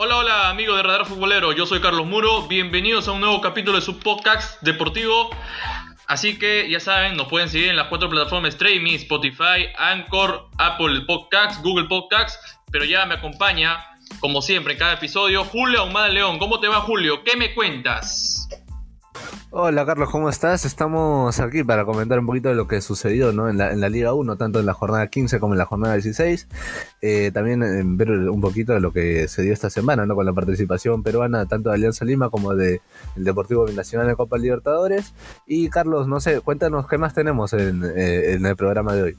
Hola, hola amigos de Radar Futbolero, yo soy Carlos Muro, bienvenidos a un nuevo capítulo de su podcast deportivo. Así que ya saben, nos pueden seguir en las cuatro plataformas streaming, Spotify, Anchor, Apple Podcasts, Google Podcasts, pero ya me acompaña, como siempre, en cada episodio, Julio Ahumada León. ¿Cómo te va Julio? ¿Qué me cuentas? Hola Carlos, ¿cómo estás? Estamos aquí para comentar un poquito de lo que sucedió ¿no? en, la, en la Liga 1, tanto en la jornada 15 como en la jornada 16. Eh, también en ver un poquito de lo que se dio esta semana ¿no? con la participación peruana tanto de Alianza Lima como de el Deportivo Binacional de Copa Libertadores. Y Carlos, no sé, cuéntanos qué más tenemos en, eh, en el programa de hoy.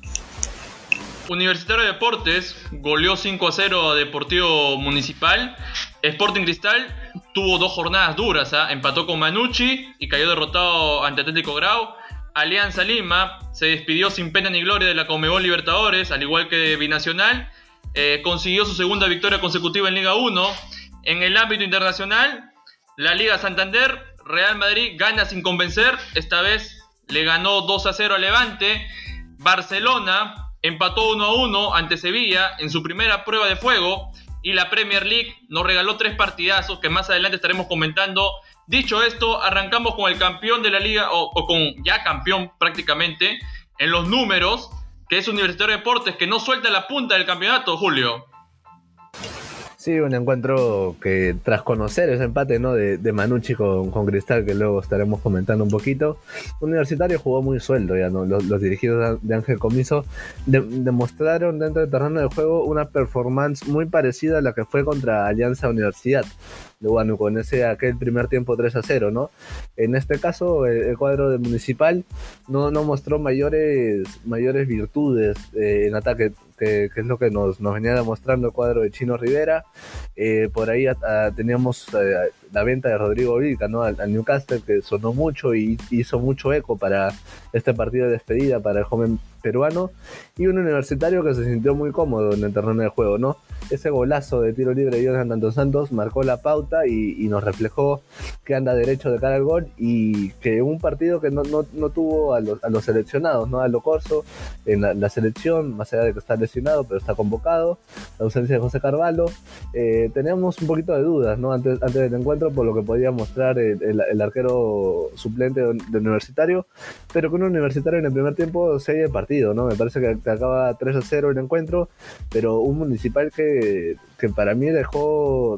Universitario de Deportes goleó 5 a 0 a Deportivo Municipal. Sporting Cristal tuvo dos jornadas duras, ¿ah? empató con Manucci y cayó derrotado ante Atlético Grau. Alianza Lima se despidió sin pena ni gloria de la Comebol Libertadores, al igual que Binacional. Eh, consiguió su segunda victoria consecutiva en Liga 1. En el ámbito internacional, la Liga Santander, Real Madrid gana sin convencer. Esta vez le ganó 2 a 0 a Levante. Barcelona empató 1 a 1 ante Sevilla en su primera prueba de fuego y la Premier League nos regaló tres partidazos que más adelante estaremos comentando. Dicho esto, arrancamos con el campeón de la liga, o, con ya campeón prácticamente, en los números, que es Universitario de Deportes, que no suelta la punta del campeonato, Julio. Sí, un encuentro que tras conocer ese empate ¿no? de, de Manucci con, con, Cristal, que luego estaremos comentando un poquito, Universitario jugó muy sueldo, ya ¿no? los, los dirigidos de Ángel Comiso de, demostraron dentro del terreno de juego una performance muy parecida a la que fue contra Alianza Universidad de bueno, con ese aquel primer tiempo 3 a 0, ¿no? En este caso, el, el cuadro de Municipal no, no mostró mayores, mayores virtudes eh, en ataque, que, que, es lo que nos, nos, venía demostrando el cuadro de Chino Rivera. Eh, por ahí teníamos eh, la venta de Rodrigo Vilca, ¿no? Al, al, Newcastle, que sonó mucho y hizo mucho eco para este partido de despedida para el joven peruano. Y un universitario que se sintió muy cómodo en el terreno de juego, ¿no? Ese golazo de tiro libre de Jonathan Santos marcó la pauta y, y, nos reflejó que anda derecho de cara al gol y que un partido que no, no, no tuvo a los, a los, seleccionados, ¿no? A lo Corso en la, la, selección, más allá de que está lesionado, pero está convocado, la ausencia de José Carvalho. Eh, teníamos un poquito de dudas, ¿no? Antes, antes del encuentro, por lo que podía mostrar el, el, el arquero suplente de, de, universitario, pero con un universitario en el primer tiempo se de partido, ¿no? Me parece que, que acaba 3 a 0 el encuentro, pero un municipal que, que para mí dejó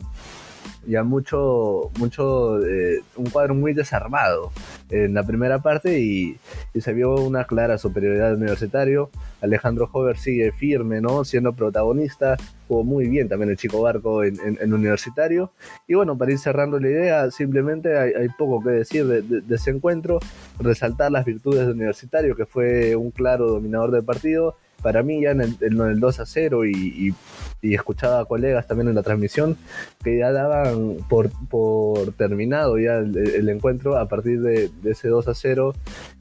ya mucho, mucho, eh, un cuadro muy desarmado en la primera parte y, y, se vio una clara superioridad universitario. Alejandro Hover sigue firme, ¿no? Siendo protagonista, muy bien también el chico Barco en, universitario. Y bueno, para ir cerrando la idea, simplemente hay, poco que decir de, de, de, ese encuentro, resaltar las virtudes del universitario, que fue un claro dominador del partido para mí ya en el, en el 2 a 0 y, y, y, escuchaba a colegas también en la transmisión que ya daban por, por terminado ya el, el, encuentro a partir de, de, ese 2 a 0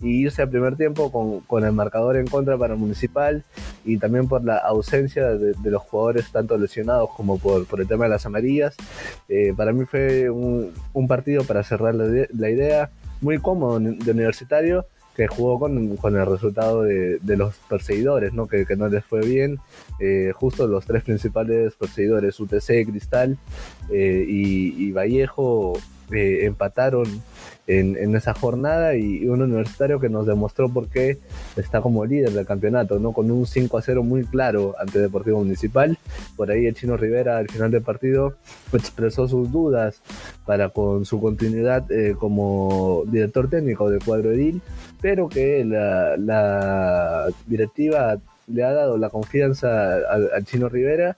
y irse al primer tiempo con, con, el marcador en contra para Municipal y también por la ausencia de, de los jugadores tanto lesionados como por, por, el tema de las amarillas. Eh, para mí fue un, un partido para cerrar la, la idea muy cómodo de universitario jugó con, con el resultado de, los perseguidores, ¿no? Que, que no les fue bien. Eh, justo los tres principales perseguidores, UTC, Cristal eh, y, Vallejo, eh, empataron en, en, esa jornada y, un universitario que nos demostró por qué está como líder del campeonato, ¿no? Con un 5 a 0 muy claro ante Deportivo Municipal. Por ahí el Chino Rivera al final del partido expresó sus dudas para con su continuidad eh, como director técnico del cuadro edil, pero que la, la directiva le ha dado la confianza al, al Chino Rivera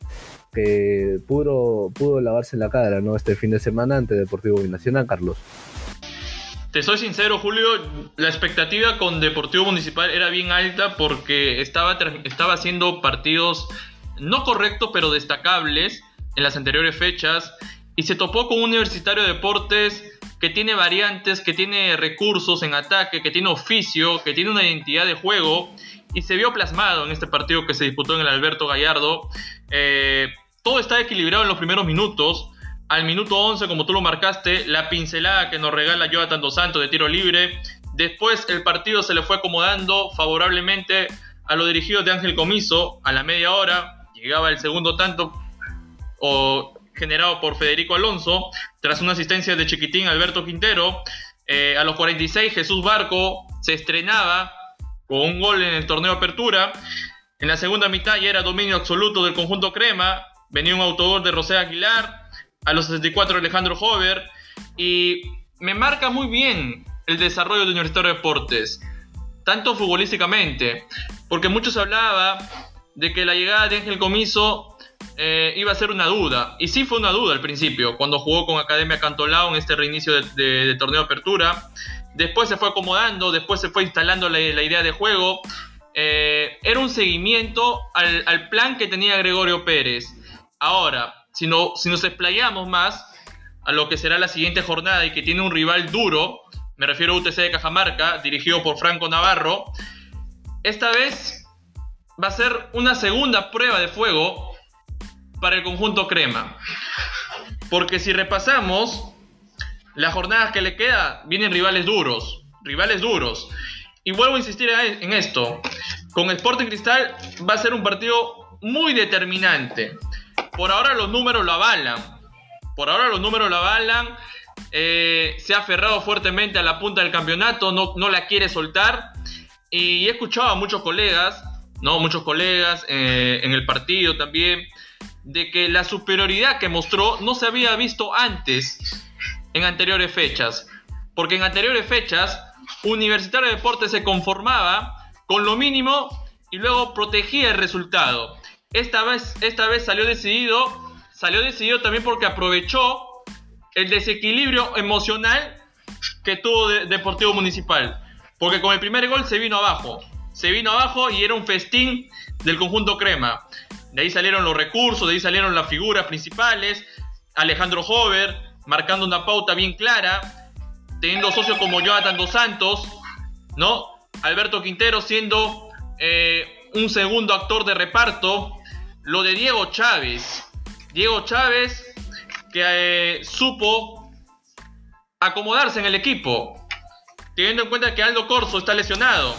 que pudo, pudo lavarse la cara ¿no? este fin de semana ante Deportivo Binacional, Carlos. Te soy sincero, Julio, la expectativa con Deportivo Municipal era bien alta porque estaba, estaba haciendo partidos no correctos, pero destacables en las anteriores fechas y se topó con un Universitario de Deportes que tiene variantes, que tiene recursos en ataque, que tiene oficio, que tiene una identidad de juego y se vio plasmado en este partido que se disputó en el Alberto Gallardo. Eh, todo está equilibrado en los primeros minutos. Al minuto 11, como tú lo marcaste, la pincelada que nos regala Jonathan Dos Santos de tiro libre. Después el partido se le fue acomodando favorablemente a los dirigidos de Ángel Comiso a la media hora. Llegaba el segundo tanto generado por Federico Alonso, tras una asistencia de Chiquitín Alberto Quintero. Eh, a los 46 Jesús Barco se estrenaba con un gol en el torneo Apertura. En la segunda mitad ya era dominio absoluto del conjunto Crema. Venía un autogol de José Aguilar. A los 64 Alejandro Hover. Y me marca muy bien el desarrollo de Universitario de Deportes. Tanto futbolísticamente. Porque muchos hablaba de que la llegada de Ángel Comiso eh, iba a ser una duda. Y sí fue una duda al principio, cuando jugó con Academia Cantolao en este reinicio de, torneo apertura. Después se fue acomodando, después se fue instalando la, idea de juego. Eh, era un seguimiento al, plan que tenía Gregorio Pérez. Ahora, si, no, si nos explayamos más a lo que será la siguiente jornada y que tiene un rival duro, me refiero a UTC de Cajamarca, dirigido por Franco Navarro, esta vez va a ser una segunda prueba de fuego para el conjunto crema. Porque si repasamos, las jornadas que le queda vienen rivales duros, rivales duros. Y vuelvo a insistir en esto, con Sporting Cristal va a ser un partido muy determinante. Por ahora los números lo avalan. Por ahora los números lo avalan. Eh, se ha aferrado fuertemente a la punta del campeonato, no, no la quiere soltar. Y he escuchado a muchos colegas, ¿no? Muchos colegas eh, en el partido también, de que la superioridad que mostró no se había visto antes en anteriores fechas. Porque en anteriores fechas, Universitario de Deportes se conformaba con lo mínimo y luego protegía el resultado. Esta vez, esta vez salió decidido, salió decidido también porque aprovechó el desequilibrio emocional que tuvo Deportivo Municipal. Porque con el primer gol se vino abajo. Se vino abajo y era un festín del conjunto crema. De ahí salieron los recursos, de ahí salieron las figuras principales. Alejandro Hover marcando una pauta bien clara. Teniendo socios como Jonathan Dos Santos. ¿No? Alberto Quintero siendo eh, un segundo actor de reparto. Lo de Diego Chávez. Diego Chávez que eh, supo acomodarse en el equipo. Teniendo en cuenta que Aldo Corso está lesionado.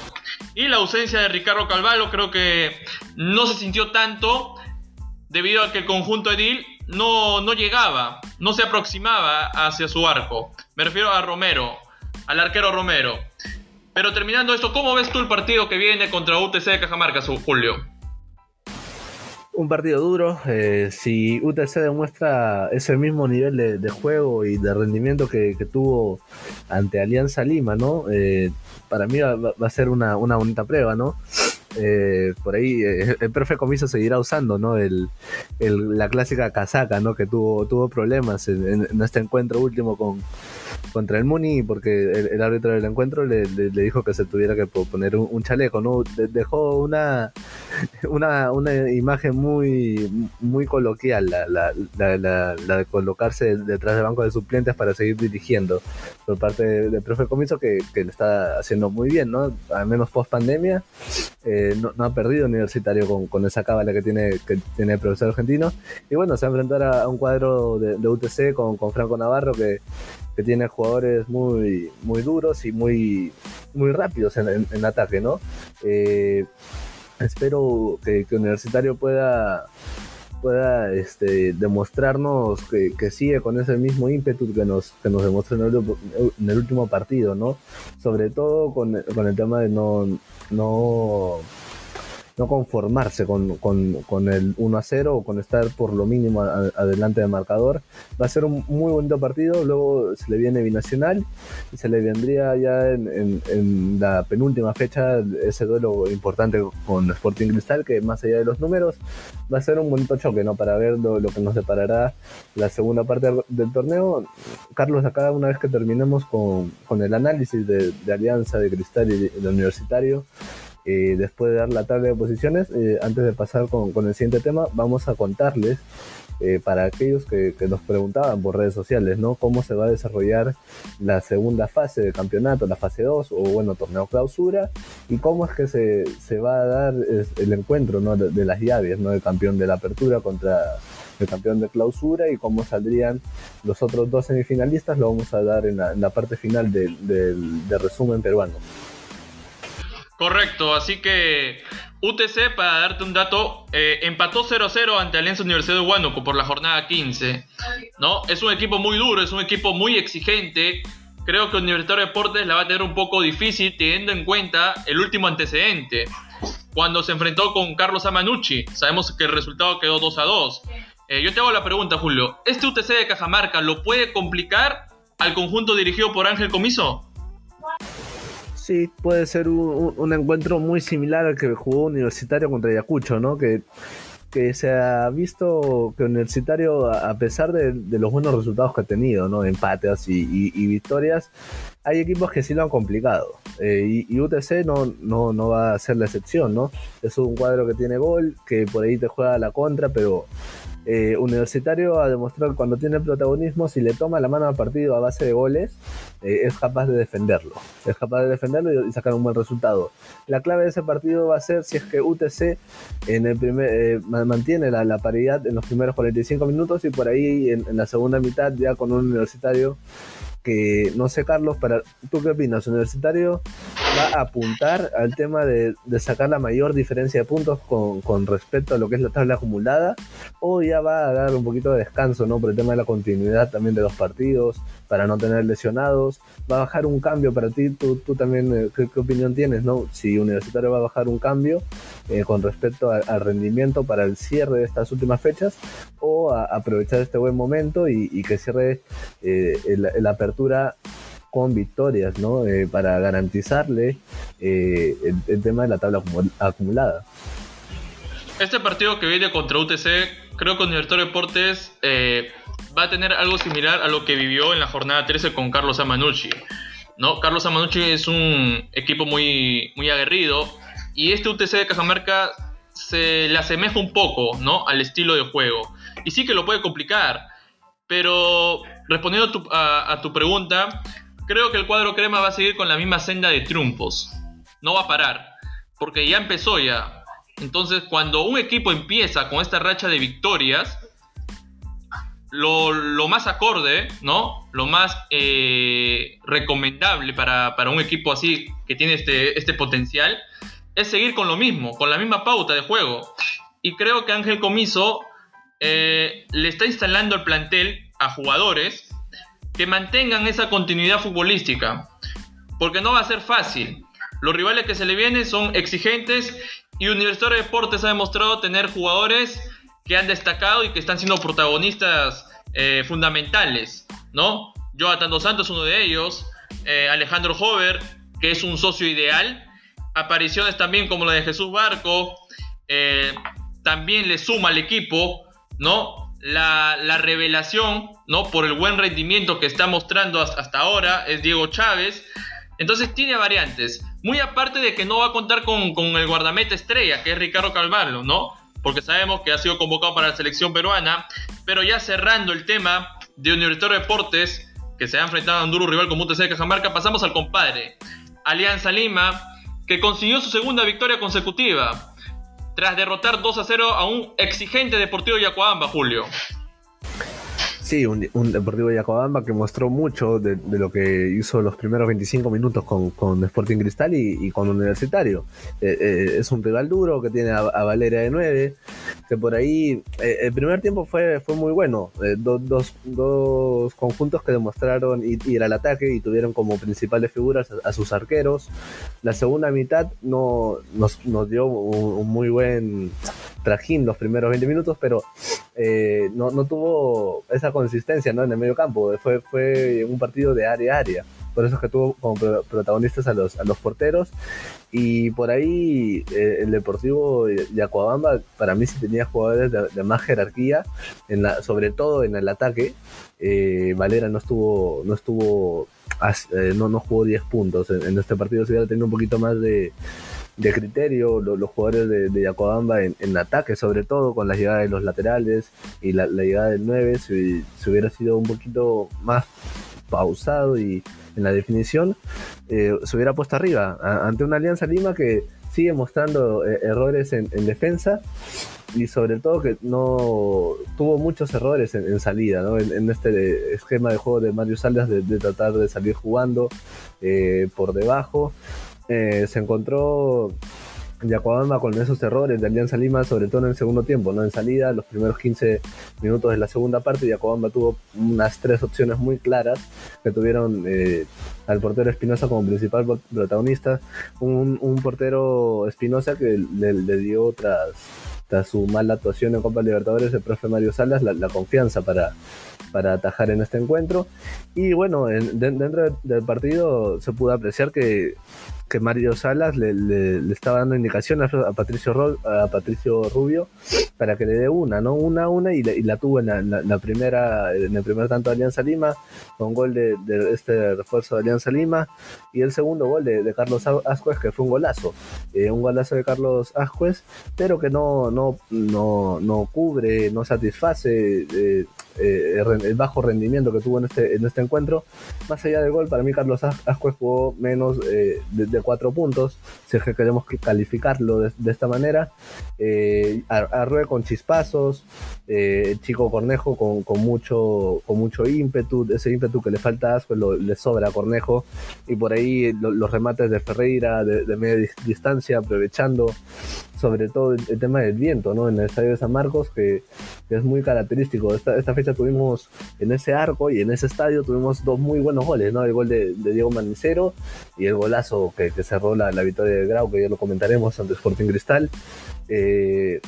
Y la ausencia de Ricardo Calvalo creo que no se sintió tanto debido a que el conjunto Edil no, no llegaba, no se aproximaba hacia su arco. Me refiero a Romero, al arquero Romero. Pero terminando esto, ¿cómo ves tú el partido que viene contra UTC de Cajamarca, Julio? Un partido duro. Eh, si UTC demuestra ese mismo nivel de, juego y de rendimiento que, tuvo ante Alianza Lima, ¿no? Eh, para mí va, a ser una, bonita prueba, ¿no? Eh, por ahí el profe Comiso seguirá usando ¿no? El, la clásica casaca ¿no? que tuvo, tuvo problemas en, este encuentro último con, contra el Muni porque el, árbitro del encuentro le, dijo que se tuviera que poner un, chaleco, ¿no? dejó una, una, una imagen muy, muy coloquial, la, la, la, de colocarse detrás del banco de suplentes para seguir dirigiendo por parte del profe Comiso que, que, lo está haciendo muy bien, ¿no? Al menos post pandemia. Eh, no, ha perdido universitario con, con esa cábala que tiene, que tiene el profesor argentino. Y bueno, se va a enfrentar a, un cuadro de, UTC con, con Franco Navarro que que tiene jugadores muy, muy duros y muy, muy rápidos en, ataque, ¿no? Eh, espero que, Universitario pueda pueda este, demostrarnos que, sigue con ese mismo ímpetu que nos, que nos demostró en el, último partido, ¿no? Sobre todo con, con el tema de no, no no conformarse con, con, el 1 a 0 o con estar por lo mínimo adelante del marcador. Va a ser un muy bonito partido, luego se le viene Binacional y se le vendría ya en, en, la penúltima fecha ese duelo importante con Sporting Cristal, que más allá de los números va a ser un bonito choque ¿no? para ver lo, que nos deparará la segunda parte del torneo. Carlos, acá una vez que terminemos con, el análisis de, Alianza, de Cristal y de Universitario, eh, después de dar la tabla de posiciones, eh, antes de pasar con, el siguiente tema, vamos a contarles eh, para aquellos que, nos preguntaban por redes sociales, ¿no? Cómo se va a desarrollar la segunda fase del campeonato, la fase 2 o bueno, torneo clausura, y cómo es que se, va a dar el encuentro ¿no? de, las llaves, ¿no? El campeón de la apertura contra el campeón de clausura y cómo saldrían los otros dos semifinalistas, lo vamos a dar en la, parte final del resumen peruano. Correcto, así que UTC, para darte un dato, eh, empató 0-0 ante Alianza Universidad de Huánuco por la jornada 15. ¿no? Es un equipo muy duro, es un equipo muy exigente. Creo que Universitario de Deportes la va a tener un poco difícil teniendo en cuenta el último antecedente. Cuando se enfrentó con Carlos Amanucci, sabemos que el resultado quedó 2 2. Eh, yo te hago la pregunta, Julio. ¿Este UTC de Cajamarca lo puede complicar al conjunto dirigido por Ángel Comiso? Sí, puede ser un, encuentro muy similar al que jugó Universitario contra Ayacucho, ¿no? Que, que se ha visto que Universitario, a pesar de, los buenos resultados que ha tenido, ¿no? Empates y, victorias, hay equipos que sí lo han complicado. Eh, y, UTC no, no, no va a ser la excepción, ¿no? Es un cuadro que tiene gol, que por ahí te juega la contra, pero eh, universitario ha demostrado que cuando tiene protagonismo, si le toma la mano al partido a base de goles, eh, es capaz de defenderlo. Es capaz de defenderlo y, sacar un buen resultado. La clave de ese partido va a ser si es que UTC en el primer, eh, mantiene la, paridad en los primeros 45 minutos y por ahí en, la segunda mitad ya con un universitario que no sé, Carlos, para, ¿tú qué opinas? ¿Universitario va a apuntar al tema de, sacar la mayor diferencia de puntos con, respecto a lo que es la tabla acumulada? ¿O ya va a dar un poquito de descanso, ¿no? Por el tema de la continuidad también de los partidos, para no tener lesionados. ¿Va a bajar un cambio para ti? ¿Tú, tú también eh, ¿qué, opinión tienes, no? Si Universitario va a bajar un cambio eh, con respecto al rendimiento para el cierre de estas últimas fechas, o a, aprovechar este buen momento y, que cierre eh, la apertura con victorias, ¿no? para garantizarle el, tema de la tabla acumulada. Este partido que viene contra UTC, creo que Universitario Deportes eh, va a tener algo similar a lo que vivió en la jornada 13 con Carlos Amanucci. ¿no? Carlos Amanucci es un equipo muy, muy aguerrido y este UTC de Cajamarca se le asemeja un poco ¿no? al estilo de juego. Y sí que lo puede complicar, pero respondiendo a tu, pregunta, creo que el cuadro crema va a seguir con la misma senda de triunfos. No va a parar, porque ya empezó ya. Entonces, cuando un equipo empieza con esta racha de victorias, lo, más acorde, ¿no? Lo más eh, recomendable para, un equipo así que tiene este, este potencial es seguir con lo mismo, con la misma pauta de juego. Y creo que Ángel Comiso eh, le está instalando el plantel a jugadores que mantengan esa continuidad futbolística. Porque no va a ser fácil. Los rivales que se le vienen son exigentes y Universitario de Deportes ha demostrado tener jugadores que han destacado y que están siendo protagonistas eh, fundamentales, ¿no? Jonathan Dos Santos, uno de ellos, eh, Alejandro Hover, que es un socio ideal, apariciones también como la de Jesús Barco, eh, también le suma al equipo, ¿no? La, revelación, ¿no? Por el buen rendimiento que está mostrando hasta ahora es Diego Chávez. Entonces tiene variantes. Muy aparte de que no va a contar con, con el guardameta estrella, que es Ricardo Calvarlo, ¿no? porque sabemos que ha sido convocado para la selección peruana, pero ya cerrando el tema de Universitario Deportes, que se ha enfrentado a un duro rival como UTC de Cajamarca, pasamos al compadre, Alianza Lima, que consiguió su segunda victoria consecutiva, tras derrotar 2 a 0 a un exigente Deportivo Yacuabamba, Julio. Sí, un, Deportivo Yacobamba que mostró mucho de, lo que hizo los primeros 25 minutos con, con Sporting Cristal y, con Universitario. Eh, eh, es un rival duro que tiene a, Valeria de 9, que por ahí eh, el primer tiempo fue, fue muy bueno. dos, dos, conjuntos que demostraron ir, al ataque y tuvieron como principales figuras a, sus arqueros. La segunda mitad no, nos, dio un muy buen trajín los primeros 20 minutos, pero eh, no, no, tuvo esa consistencia ¿no? en el medio campo. Fue, fue un partido de área a área. Por eso es que tuvo como protagonistas a los, a los porteros. Y por ahí eh, el Deportivo de Acuabamba, para mí sí tenía jugadores de, más jerarquía, en la, sobre todo en el ataque. Eh, Valera no estuvo, no estuvo, no, no jugó 10 puntos en, en este partido. Se hubiera tenido un poquito más de, de criterio los jugadores de, de Yacobamba en, ataque, sobre todo con la llegada de los laterales y la, llegada del 9, si, hubiera sido un poquito más pausado y en la definición, eh, se hubiera puesto arriba ante una Alianza Lima que sigue mostrando eh, errores en, defensa y sobre todo que no tuvo muchos errores en, salida, ¿no? en, este esquema de juego de Mario Salas de, tratar de salir jugando eh, por debajo eh, se encontró Yacuabamba con esos errores de Alianza Lima, sobre todo en el segundo tiempo, no en salida, los primeros 15 minutos de la segunda parte, Yacuabamba tuvo unas tres opciones muy claras que tuvieron eh, al portero Espinosa como principal protagonista, un, portero Espinosa que le, dio tras su mala actuación en Copa Libertadores, el profe Mario Salas la, confianza para, para atajar en este encuentro. Y bueno, dentro del partido se pudo apreciar que que Mario Salas le, le, estaba dando indicaciones a Patricio, a Patricio Rubio para que le dé una, ¿no? Una, una, y, la tuvo en la, primera, en el primer tanto de Alianza Lima, con gol de, este refuerzo de Alianza Lima, y el segundo gol de, Carlos Ascuez, que fue un golazo, eh, un golazo de Carlos Ascuez, pero que no, no, no, no cubre, no satisface. Eh, eh, el bajo rendimiento que tuvo en este, en este encuentro. Más allá del gol, para mí Carlos Ascuez jugó menos eh, de, cuatro puntos, si es que queremos calificarlo de, esta manera. Eh, Arrue con chispazos, eh, Chico Cornejo con, con, mucho, con mucho ímpetu, ese ímpetu que le falta a Ascuez le sobra a Cornejo, y por ahí los remates de Ferreira de media distancia, aprovechando sobre todo el, tema del viento, ¿no? En el estadio de San Marcos, que, es muy característico. Esta, esta, fecha tuvimos en ese arco y en ese estadio tuvimos dos muy buenos goles, ¿no? El gol de, Diego Manicero y el golazo que, cerró la, victoria de Grau, que ya lo comentaremos ante Sporting Cristal. Eh,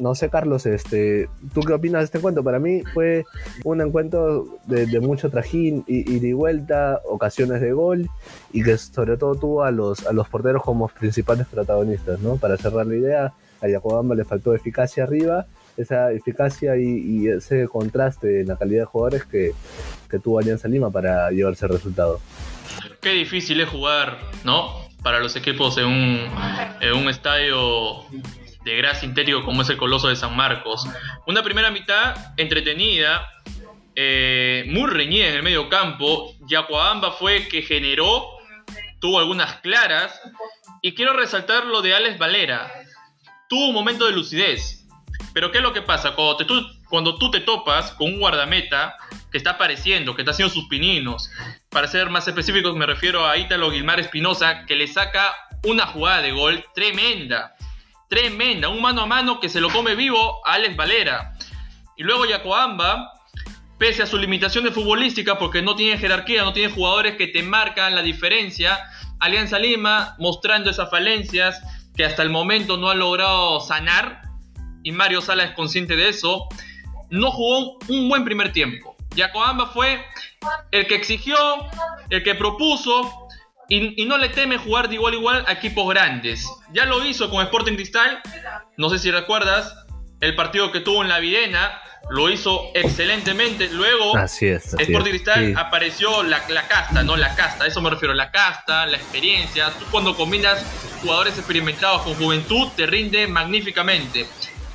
no sé, Carlos, este, ¿tú qué opinas de este encuentro? Para mí fue un encuentro de, mucho trajín y, de vuelta, ocasiones de gol y que sobre todo tuvo a los, a los porteros como principales protagonistas, ¿no? Para cerrar la idea, a Yacobamba le faltó eficacia arriba, esa eficacia y, ese contraste en la calidad de jugadores que, que tuvo Alianza Lima para llevarse el resultado. Qué difícil es jugar, ¿no? Para los equipos en un, en un estadio de Gracia Interior como es el Coloso de San Marcos. Una primera mitad entretenida, eh, muy reñida en el medio campo. Yacuabamba fue que generó, tuvo algunas claras. Y quiero resaltar lo de Alex Valera. Tuvo un momento de lucidez. Pero ¿qué es lo que pasa? Cuando, tú, cuando tú te topas con un guardameta que está apareciendo, que está haciendo sus pininos, para ser más específicos me refiero a Ítalo Guilmar Espinosa, que le saca una jugada de gol tremenda tremenda, un mano a mano que se lo come vivo a Alex Valera. Y luego Yacoamba, pese a su limitación de futbolística, porque no tiene jerarquía, no tiene jugadores que te marcan la diferencia, Alianza Lima mostrando esas falencias que hasta el momento no ha logrado sanar, y Mario Sala es consciente de eso, no jugó un buen primer tiempo. Yacoamba fue el que exigió, el que propuso, y, no le teme jugar de igual a igual a equipos grandes. Ya lo hizo con Sporting Cristal. No sé si recuerdas el partido que tuvo en la Videna. Lo hizo excelentemente. Luego, así es, Sporting Cristal apareció la, la, casta, no la casta. A eso me refiero, la casta, la experiencia. Tú cuando combinas jugadores experimentados con juventud, te rinde magníficamente.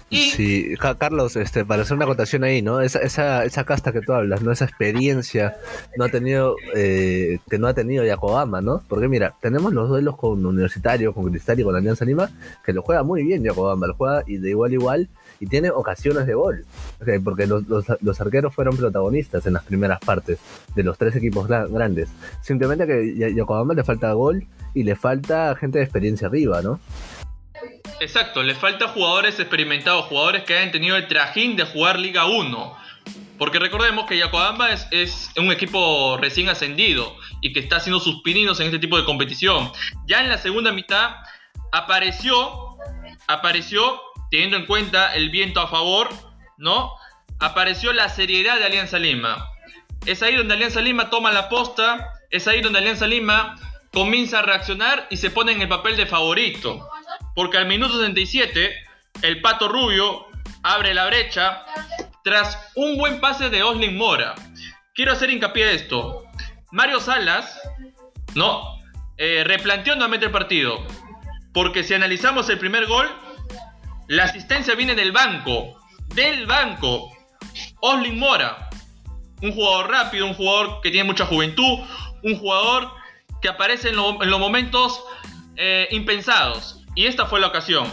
Sí, Carlos, este, para hacer una acotación ahí, ¿no? Esa, esa, esa casta que tú hablas, ¿no? Esa experiencia no ha tenido, eh, que no ha tenido Yacobama, ¿no? Porque mira, tenemos los duelos con Universitario, con Cristal y con Alianza Lima, que lo juega muy bien Yacobama, lo juega y de igual a igual y tiene ocasiones de gol, porque los, los, arqueros fueron protagonistas en las primeras partes de los tres equipos grandes. Simplemente que Yacobama le falta gol y le falta gente de experiencia arriba, ¿no? Exacto, le falta jugadores experimentados, jugadores que hayan tenido el trajín de jugar Liga 1. Porque recordemos que Yacobamba es, es, un equipo recién ascendido y que está haciendo sus pininos en este tipo de competición. Ya en la segunda mitad apareció, apareció, teniendo en cuenta el viento a favor, ¿no? Apareció la seriedad de Alianza Lima. Es ahí donde Alianza Lima toma la posta, es ahí donde Alianza Lima comienza a reaccionar y se pone en el papel de favorito porque al minuto 67 el Pato Rubio abre la brecha tras un buen pase de Oslin Mora. Quiero hacer hincapié de esto. Mario Salas, ¿no? Eh, replanteó nuevamente el partido. Porque si analizamos el primer gol, la asistencia viene del banco. Del banco. Oslin Mora. Un jugador rápido, un jugador que tiene mucha juventud, un jugador que aparece en, los momentos eh, impensados. Y esta fue la ocasión.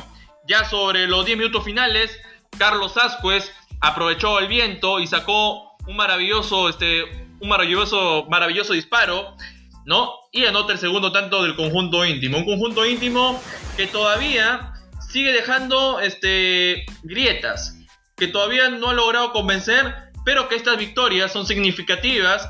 Ya sobre los 10 minutos finales, Carlos Ascuez aprovechó el viento y sacó un maravilloso, este, un maravilloso, maravilloso disparo, ¿no? Y anota el segundo tanto del conjunto íntimo. Un conjunto íntimo que todavía sigue dejando este, grietas, que todavía no ha logrado convencer, pero que estas victorias son significativas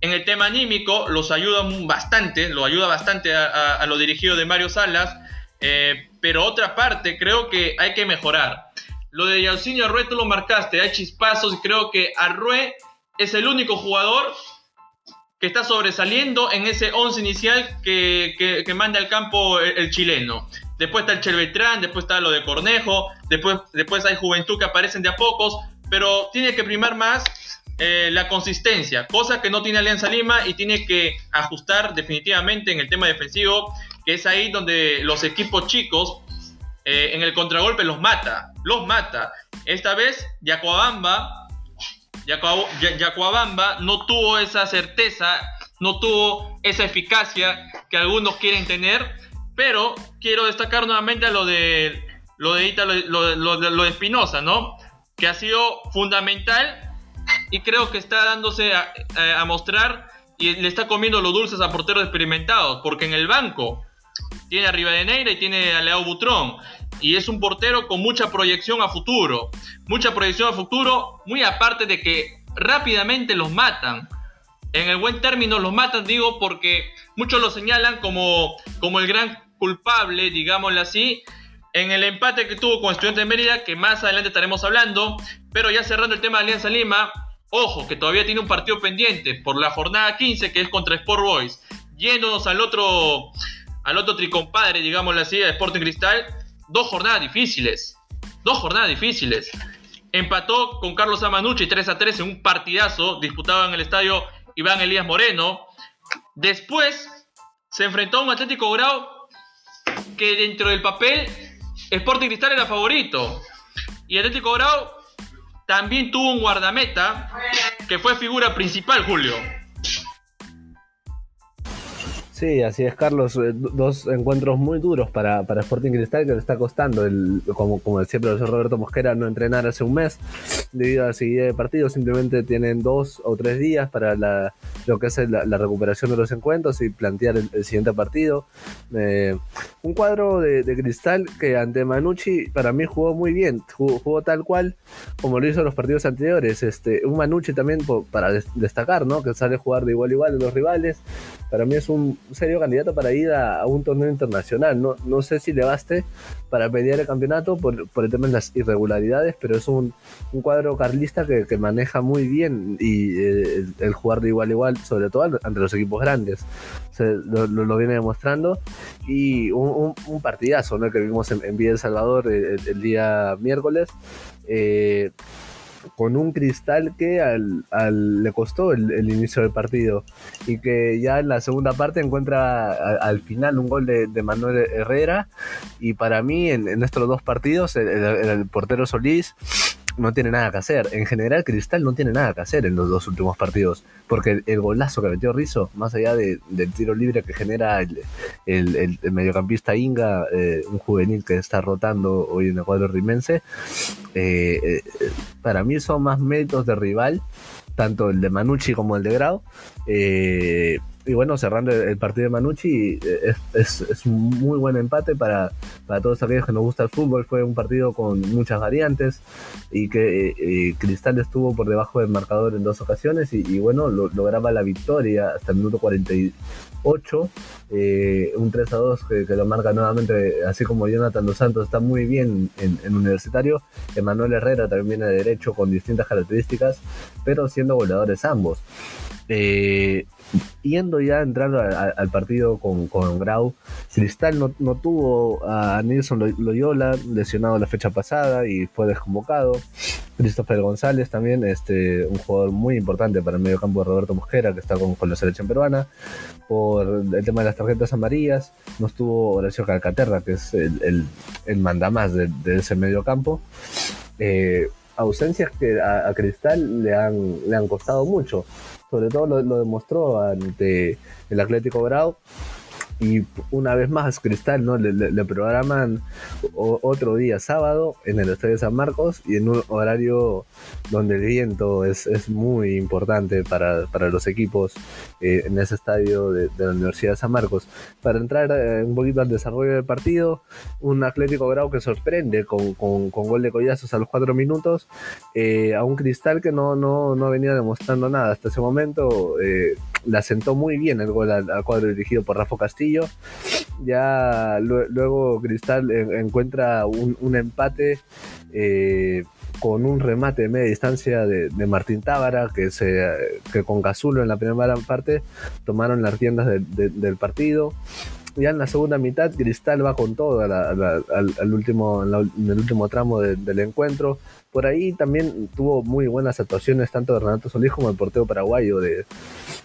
en el tema anímico, los ayuda bastante, lo ayuda bastante a, lo dirigido de Mario Salas, eh, pero otra parte creo que hay que mejorar. Lo de Yaucinho Arrué tú lo marcaste, hay chispazos y creo que Arrué es el único jugador que está sobresaliendo en ese 11 inicial que, manda al campo el, chileno. Después está el Chelvetrán, después está lo de Cornejo, después, después hay Juventud que aparecen de a pocos, pero tiene que primar más eh, la consistencia, cosa que no tiene Alianza Lima y tiene que ajustar definitivamente en el tema defensivo, que es ahí donde los equipos chicos eh, en el contragolpe los mata, los mata. Esta vez Yacuabamba Yacuabamba no tuvo esa certeza, no tuvo esa eficacia que algunos quieren tener, pero quiero destacar nuevamente lo de lo de lo, de Espinosa, ¿no? Que ha sido fundamental y creo que está dándose a, mostrar y le está comiendo los dulces a porteros experimentados, porque en el banco tiene a Rivadeneira y tiene a Leo Butrón y es un portero con mucha proyección a futuro. Mucha proyección a futuro, muy aparte de que rápidamente los matan. En el buen término los matan, digo, porque muchos lo señalan como, como el gran culpable, digámoslo así, en el empate que tuvo con Estudiantes de Mérida, que más adelante estaremos hablando. Pero ya cerrando el tema de Alianza Lima, ojo, que todavía tiene un partido pendiente por la jornada 15, que es contra Sport Boys. Yéndonos al otro, al otro tricompadre, digámoslo así, a Sporting Cristal dos jornadas difíciles. Dos jornadas difíciles. Empató con Carlos Amanucci 3 a 3 en un partidazo disputado en el estadio Iván Elías Moreno. Después se enfrentó a un Atlético Grau que dentro del papel Sporting Cristal era favorito. Y Atlético Grau también tuvo un guardameta que fue figura principal, Julio. Sí, así es, Carlos. Eh, dos encuentros muy duros para, para Sporting Cristal que le está costando, el, como, como decía el profesor Roberto Mosquera, no entrenar hace un mes debido a la seguida de partidos. Simplemente tienen dos o tres días para la, lo que es la, recuperación de los encuentros y plantear el, siguiente partido. Eh, un cuadro de, Cristal que ante Manucci para mí jugó muy bien, jugó, tal cual como lo hizo en los partidos anteriores. Este, un Manucci también para destacar, ¿no? que sale a jugar de igual a igual a los rivales. Para mí es un serio candidato para ir a, un torneo internacional. No, no sé si le baste para pelear el campeonato por, el tema de las irregularidades, pero es un, cuadro carlista que, maneja muy bien y eh, el, jugar de igual a igual, sobre todo ante los equipos grandes. lo, viene demostrando. Y un, partidazo ¿no? que vimos en, en Villa El Salvador el, el día miércoles. Eh, con un cristal que al, le costó el, inicio del partido. Y que ya en la segunda parte encuentra al final un gol de, Manuel Herrera. Y para mí en, estos dos partidos el portero Solís no tiene nada que hacer. En general, Cristal no tiene nada que hacer en los dos últimos partidos. Porque el, golazo que metió Rizzo, más allá del tiro libre que genera el, mediocampista Inga, eh, un juvenil que está rotando hoy en el cuadro rimense, eh, eh, para mí son más méritos de rival, tanto el de Manucci como el de Grau y bueno, cerrando el partido de Manucci, eh, es, un muy buen empate para, todos aquellos que nos gusta el fútbol. Fue un partido con muchas variantes y que eh, Cristal estuvo por debajo del marcador en dos ocasiones y, bueno, lograba la victoria hasta el minuto 48. Eh, un 3 a 2 que, lo marca nuevamente, así como Jonathan Dos Santos está muy bien en, en Universitario. Emanuel Herrera también viene de derecho con distintas características, pero siendo goleadores ambos. Eh, yendo ya entrando al partido con, con, Grau, Cristal no, no, tuvo a Nilson Loyola lesionado la fecha pasada y fue desconvocado. Christopher González también, este, un jugador muy importante para el medio campo de Roberto Mosquera, que está con, con la selección peruana. Por el tema de las tarjetas amarillas, no estuvo Horacio Calcaterra, que es el, el, el mandamás de, de, ese medio campo. Eh, ausencias que a, a, Cristal le han, le han costado mucho sobre todo lo, demostró ante el Atlético Grau y una vez más Cristal no le, programan otro día sábado en el Estadio San Marcos y en un horario donde el viento es, muy importante para, los equipos eh, en ese estadio de, la Universidad de San Marcos. Para entrar eh, un poquito al desarrollo del partido, un Atlético Grau que sorprende con, gol de collazos a los cuatro minutos, eh, a un Cristal que no, no, no venía demostrando nada hasta ese momento, la sentó muy bien el gol al cuadro dirigido por Rafa Castillo ya luego Cristal encuentra un, empate eh, con un remate de media distancia de, Martín Tábara, que, se, que con Cazulo en la primera parte tomaron las riendas del partido. Ya en la segunda mitad, Cristal va con todo al, último, en, el último tramo del encuentro. Por ahí también tuvo muy buenas actuaciones tanto de Renato Solís como el portero paraguayo de,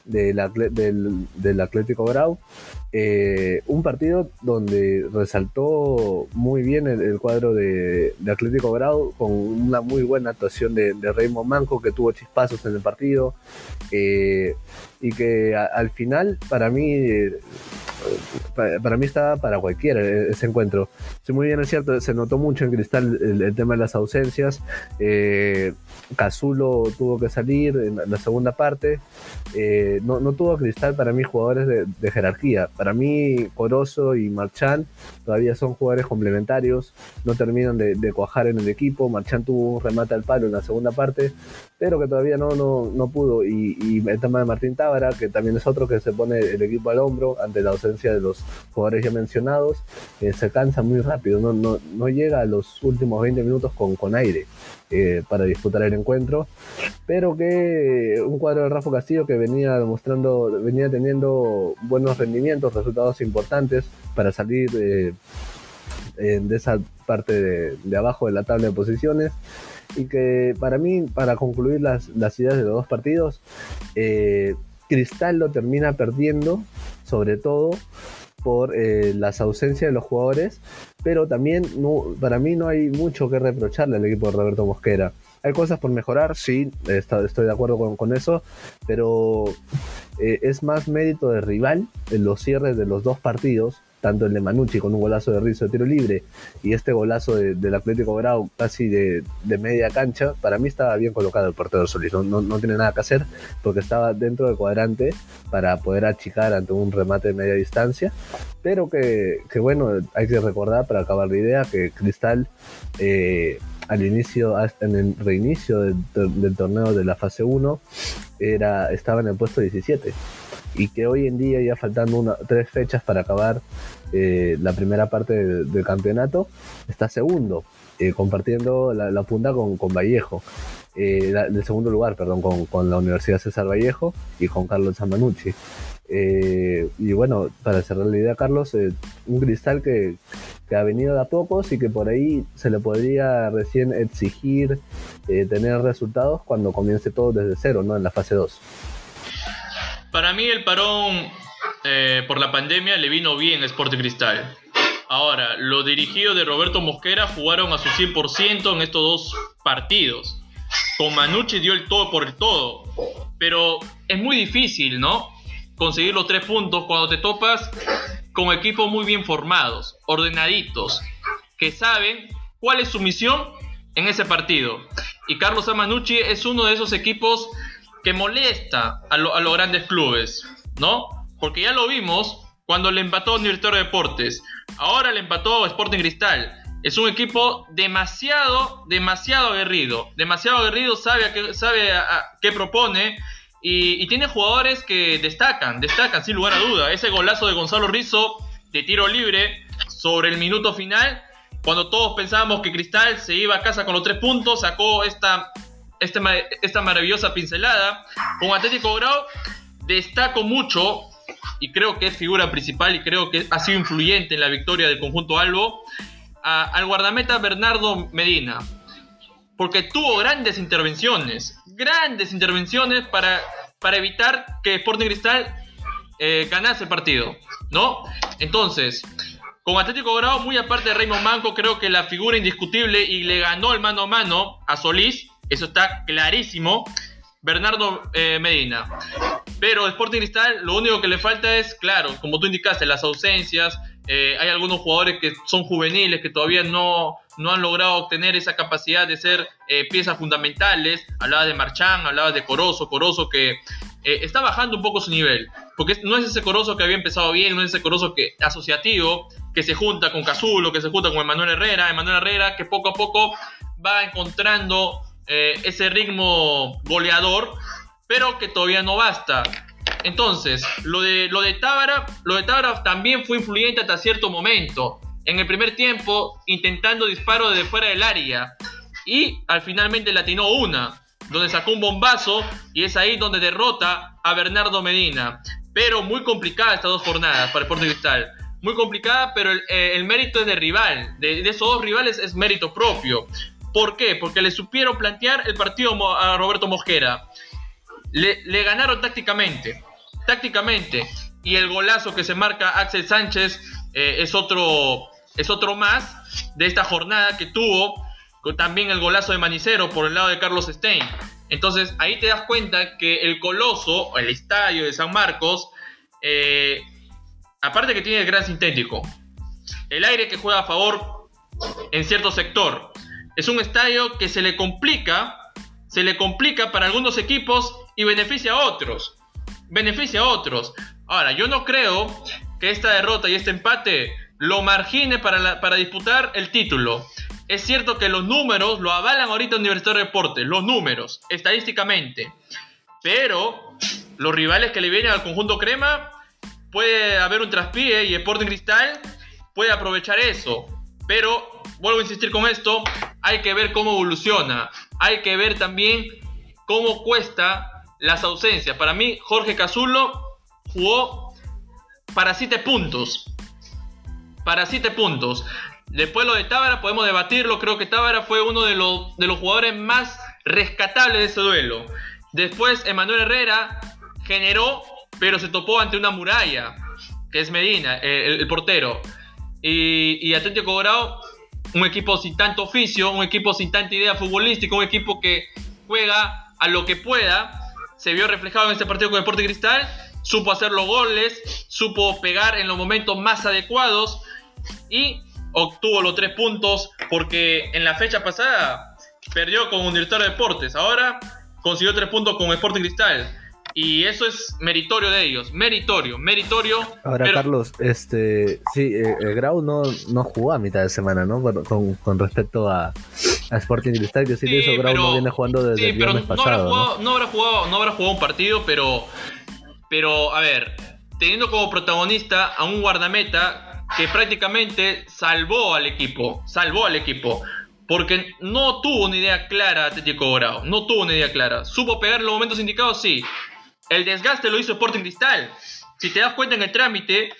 del, Atlético Grau. Eh, un partido donde resaltó muy bien el, cuadro de, Atlético Grau con una muy buena actuación de, de Raymond Manco que tuvo chispazos en el partido eh, y que al final para mí para, mí estaba para cualquiera ese encuentro. Sí, muy bien, es cierto, se notó mucho en Cristal el, tema de las ausencias. Eh, Cazulo tuvo que salir en la, segunda parte. Eh, no, tuvo Cristal para mí jugadores de, jerarquía. Para mí, Corozo y Marchán todavía son jugadores complementarios. No terminan de, cuajar en el equipo. Marchán tuvo un remate al palo en la segunda parte, pero que todavía no, no, no pudo. Y, y el tema de Martín Tábara, que también es otro que se pone el equipo al hombro ante la ausencia de los jugadores ya mencionados, eh, se cansa muy rápido, no, no, no, llega a los últimos 20 minutos con, con aire eh, para disputar el encuentro, pero que un cuadro de Rafa Castillo que venía demostrando, venía teniendo buenos rendimientos, resultados importantes para salir eh, de esa parte de, abajo de la tabla de posiciones. Y que para mí, para concluir las, las ideas de los dos partidos, Cristal lo termina perdiendo, sobre todo por eh, las ausencias de los jugadores, pero también no, para mí no hay mucho que reprocharle al equipo de Roberto Mosquera. Hay cosas por mejorar, sí, estoy de acuerdo con, eso, pero eh, es más mérito de rival en los cierres de los dos partidos tanto el de Manucci con un golazo de Rizzo de tiro libre y este golazo del Atlético Grau casi de, media cancha, para mí estaba bien colocado el portero Solís, no, no, tiene nada que hacer porque estaba dentro del cuadrante para poder achicar ante un remate de media distancia, pero que, bueno, hay que recordar para acabar la idea que Cristal... Eh, al inicio, en el reinicio del, torneo de la fase 1, era, estaba en el puesto 17 y que hoy en día, ya faltando una, tres fechas para acabar eh, la primera parte del, campeonato, está segundo, eh, compartiendo la, punta con, Vallejo. Eh, del segundo lugar, perdón, con, la Universidad César Vallejo y con Carlos Zamanucci. y bueno, para cerrar la idea, Carlos, un cristal que, que, ha venido de a pocos y que por ahí se le podría recién exigir tener resultados cuando comience todo desde cero, ¿no? En la fase 2. Para mí el parón eh, por la pandemia le vino bien a Sporting Cristal. Ahora, los dirigidos de Roberto Mosquera jugaron a su 100% en estos dos partidos. Con Manucci dio el todo por el todo. Pero es muy difícil, ¿no? Conseguir los tres puntos cuando te topas con equipos muy bien formados, ordenaditos, que saben cuál es su misión en ese partido. Y Carlos Amanucci es uno de esos equipos que molesta a, los grandes clubes, ¿no? Porque ya lo vimos cuando le empató Universitario de Deportes. Ahora le empató Sporting Cristal. Es un equipo demasiado, demasiado aguerrido. Demasiado aguerrido, sabe a qué, sabe qué propone. Y, tiene jugadores que destacan, destacan sin lugar a duda. Ese golazo de Gonzalo Rizzo de tiro libre sobre el minuto final, cuando todos pensábamos que Cristal se iba a casa con los tres puntos, sacó esta este esta maravillosa pincelada. Con Atlético Grau destaco mucho y creo que es figura principal y creo que ha sido influyente en la victoria del conjunto Albo al guardameta Bernardo Medina. Porque tuvo grandes intervenciones, grandes intervenciones para, para evitar que Sporting Cristal eh, ganase el partido, ¿no? Entonces, con Atlético Grau, muy aparte de Reino Manco, creo que la figura indiscutible y le ganó el mano a mano a Solís eso está clarísimo. Bernardo eh, Medina. Pero Sporting Cristal lo único que le falta es, claro, como tú indicaste, las ausencias. Eh, hay algunos jugadores que son juveniles, que todavía no, no han logrado obtener esa capacidad de ser eh, piezas fundamentales. Hablaba de Marchán, hablaba de Corozo, Corozo que está bajando un poco su nivel. Porque no es ese Corozo que había empezado bien, no es ese Corozo que, asociativo, que se junta con Cazulo, que se junta con Emanuel Herrera. Emanuel Herrera que poco a poco va encontrando eh, ese ritmo goleador, pero que todavía no basta. Entonces, lo de, lo de Tábara, lo de Tábara también fue influyente hasta cierto momento. En el primer tiempo, intentando disparo desde fuera del área. Y al finalmente le una, donde sacó un bombazo y es ahí donde derrota a Bernardo Medina. Pero muy complicada estas dos jornadas para el Sporting Cristal. Muy complicada, pero el, eh, mérito es de rival. De, esos dos rivales es mérito propio. ¿Por qué? Porque le supieron plantear el partido a Roberto Mosquera. Le, ganaron tácticamente. Tácticamente. Y el golazo que se marca Axel Sánchez eh, es, otro, es otro más de esta jornada que tuvo. También el golazo de Manicero por el lado de Carlos Stein. Entonces ahí te das cuenta que el Coloso, el estadio de San Marcos, eh, aparte que tiene el gran sintético, el aire que juega a favor en cierto sector, es un estadio que se le complica, se le complica para algunos equipos y beneficia a otros. Beneficia a otros. Ahora, yo no creo que esta derrota y este empate lo margine para, para disputar el título. Es cierto que los números lo avalan ahorita Universitario de Deportes, los números, estadísticamente. Pero los rivales que le vienen al conjunto crema, puede haber un traspié y Sporting Cristal puede aprovechar eso. Pero, vuelvo a insistir con esto, hay que ver cómo evoluciona. Hay que ver también cómo cuesta las ausencias. Para mí, Jorge Cazulo jugó para 7 puntos. Para 7 puntos. Después lo de Tábara podemos debatirlo. Creo que Tábara fue uno de los, de los jugadores más rescatables de ese duelo. Después Emanuel Herrera generó, pero se topó ante una muralla, que es Medina, el, portero. Y, y Atlético Grau un equipo sin tanto oficio, un equipo sin tanta idea futbolística, un equipo que juega a lo que pueda. Se vio reflejado en este partido con Deporte Cristal, supo hacer los goles, supo pegar en los momentos más adecuados y obtuvo los tres puntos porque en la fecha pasada perdió con un director de deportes, ahora consiguió tres puntos con Sporting Cristal. Y eso es meritorio de ellos, meritorio, meritorio. Ahora, Carlos, este, sí, eh, el Grau no, no jugó a mitad de semana, ¿no? Con, con respecto a, a, Sporting Cristal, que sí, sí eso Grau no viene jugando desde el viernes no pasado. Habrá jugado, ¿no? ¿no? habrá jugado, no habrá jugado un partido, pero, pero, a ver, teniendo como protagonista a un guardameta que prácticamente salvó al equipo, salvó al equipo. Porque no tuvo una idea clara Atlético Grau, no tuvo una idea clara. ¿Supo pegar en los momentos indicados? Sí. El desgaste lo hizo Sporting Cristal. Si te das cuenta en el trámite,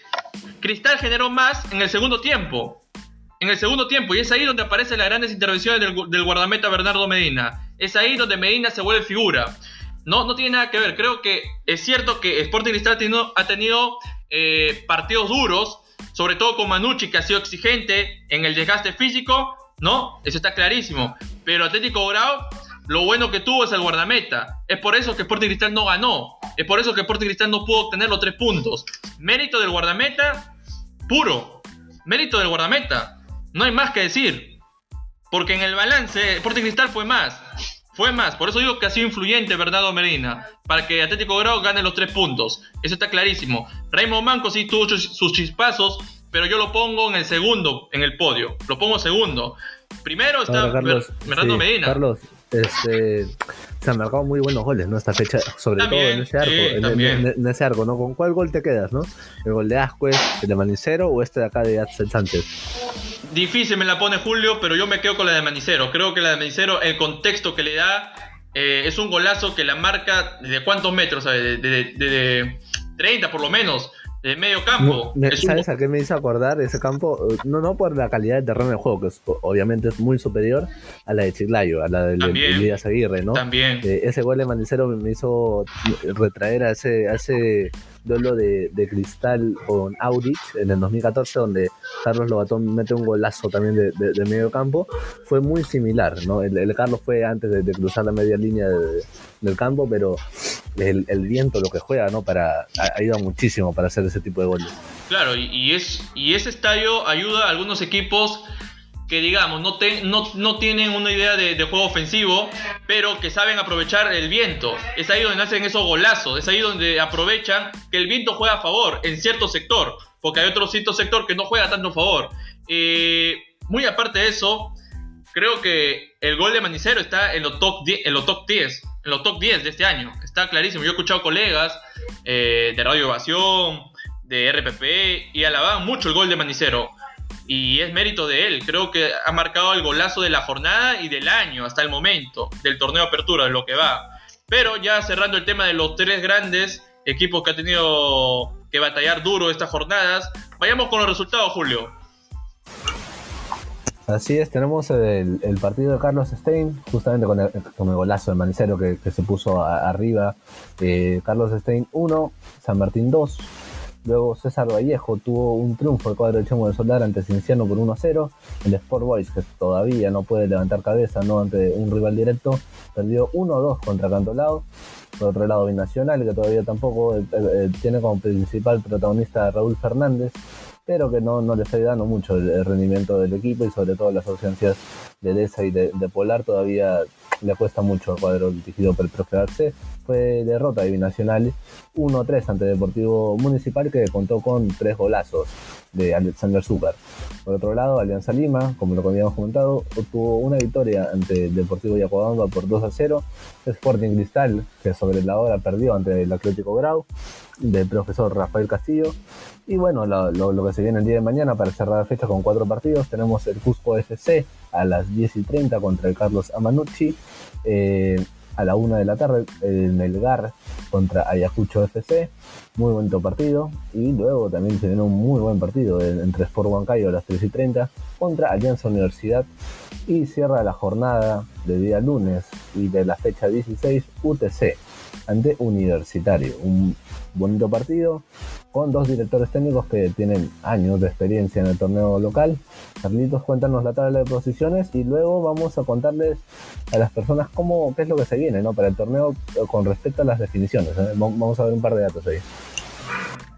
Cristal generó más en el segundo tiempo. En el segundo tiempo. Y es ahí donde aparecen las grandes intervenciones del, guardameta Bernardo Medina. Es ahí donde Medina se vuelve figura. No, no tiene nada que ver. Creo que es cierto que Sporting Cristal ha tenido, ha tenido eh, partidos duros. Sobre todo con Manucci, que ha sido exigente en el desgaste físico. ¿No? Eso está clarísimo. Pero Atlético Grau lo bueno que tuvo es el guardameta. Es por eso que Sporting Cristal no ganó. Es por eso que Sporting Cristal no pudo obtener los tres puntos. Mérito del guardameta, puro. Mérito del guardameta. No hay más que decir. Porque en el balance, Sporting Cristal fue más. Fue más. Por eso digo que ha sido influyente Bernardo Medina. Para que Atlético Grau gane los tres puntos. Eso está clarísimo. Raymond Manco sí tuvo sus chispazos. Pero yo lo pongo en el segundo, en el podio. Lo pongo segundo. Primero está Ahora, Carlos, Bernardo sí, Medina. Carlos, este, se han marcado muy buenos goles, ¿no? Esta fecha, sobre También, todo en ese arco, sí, en, también. en- en ese arco, ¿no? ¿Con cuál gol te quedas, no? ¿El gol de Ascuez, el de Manicero o este de acá de Axel Sánchez? Difícil me la pone Julio, pero yo me quedo con la de Manicero. Creo que la de Manicero, el contexto que le da, eh, es un golazo que la marca desde cuántos metros, ¿sabes? De, de- de- de 30 por lo menos, de medio campo. Un- ¿Sabes a qué me hizo acordar ese campo? Eh, No, no por la calidad de terreno de juego, que es- obviamente es muy superior a la de Chiclayo, a la de. Elías Aguirre, ¿no? También. Eh, ese gol de Manicero me hizo retraer a ese, a ese duelo de, de Cristal con Audich en el 2014, donde Carlos Lobatón mete un golazo también de, de, medio campo, fue muy similar, ¿no? El, Carlos fue antes de, cruzar la media línea del campo, pero el, el, viento lo que juega, ¿no? Para, ayuda muchísimo para hacer ese tipo de goles. Claro, y, es, y ese estadio ayuda a algunos equipos que digamos no, no, no, tienen una idea de, juego ofensivo, pero que saben aprovechar el viento. Es ahí donde nacen esos golazos, es ahí donde aprovechan que el viento juega a favor en cierto sector, porque hay otro cierto sector que no juega tanto a favor. Eh, muy aparte de eso, creo que el gol de Manicero está en los top 10, en los top 10, en los top 10 de este año. Está clarísimo. Yo he escuchado colegas eh, de Radio Evasión, de RPP, y alaban mucho el gol de Manicero y es mérito de él. Creo que ha marcado el golazo de la jornada y del año hasta el momento, del torneo apertura, de lo que va. Pero ya cerrando el tema de los tres grandes equipos que ha tenido que batallar duro estas jornadas, vayamos con los resultados, Julio. Así es, tenemos el, partido de Carlos Stein, justamente con el, golazo de Manicero que, se puso arriba. Eh, Carlos Stein 1, San Martín 2. Luego César Vallejo tuvo un triunfo el cuadro de Chemo de Soldar ante Cinciano por 1-0. El Sport Boys, que todavía no puede levantar cabeza ¿no? ante un rival directo, perdió 1-2 contra Cantolao. Por otro lado, Binacional, que todavía tampoco eh, eh, tiene como principal protagonista a Raúl Fernández, pero que no, no le está ayudando mucho el, rendimiento del equipo y sobre todo las ausencias de Deza y de Polar todavía le cuesta mucho al cuadro dirigido por el profe Fue derrota de Binacional 1-3 ante Deportivo Municipal que contó con tres golazos de Alexander Zúcar. Por otro lado, Alianza Lima, como lo habíamos comentado, obtuvo una victoria ante Deportivo Yacobamba por 2 0. Sporting Cristal, que sobre la hora perdió ante el Atlético Grau, del profesor Rafael Castillo. Y bueno, lo, que se viene el día de mañana para cerrar la fecha con cuatro partidos, tenemos el Cusco FC a las 10 y 30 contra el Carlos Amanucci. Eh, a la 1 de la tarde el Melgar contra Ayacucho FC. Muy bonito partido. Y luego también se viene un muy buen partido entre Sport Huancayo a las 3 y 30 contra Alianza Universidad. Y cierra la jornada de día lunes y de la fecha 16 UTC ante Universitario. Un bonito partido con dos directores técnicos que tienen años de experiencia en el torneo local. Carlitos, cuéntanos la tabla de posiciones y luego vamos a contarles a las personas cómo, qué es lo que se viene ¿no? para el torneo con respecto a las definiciones. ¿eh? Vamos a ver un par de datos ahí.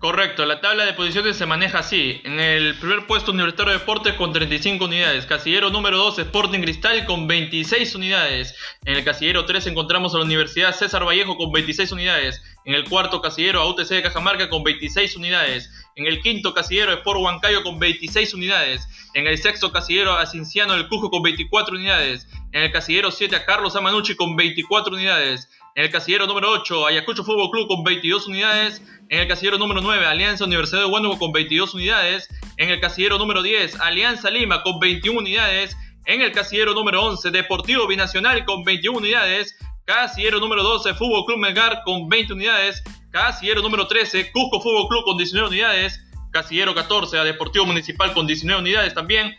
Correcto, la tabla de posiciones se maneja así. En el primer puesto Universitario de Deportes con 35 unidades. Casillero número 2 Sporting Cristal con 26 unidades. En el casillero 3 encontramos a la Universidad César Vallejo con 26 unidades. En el cuarto casillero a UTC de Cajamarca con 26 unidades. En el quinto casillero Sport Huancayo con 26 unidades. En el sexto casillero a Cinciano del Cujo con 24 unidades. En el casillero 7 a Carlos Amanucci con 24 unidades. En el casillero número 8, Ayacucho Fútbol Club con 22 unidades. En el casillero número 9, Alianza Universidad de Huánuco con 22 unidades. En el casillero número 10, Alianza Lima con 21 unidades. En el casillero número 11, Deportivo Binacional con 21 unidades. Casillero número 12, Fútbol Club Melgar con 20 unidades. Casillero número 13, Cusco Fútbol Club con 19 unidades. Casillero 14, a Deportivo Municipal con 19 unidades también.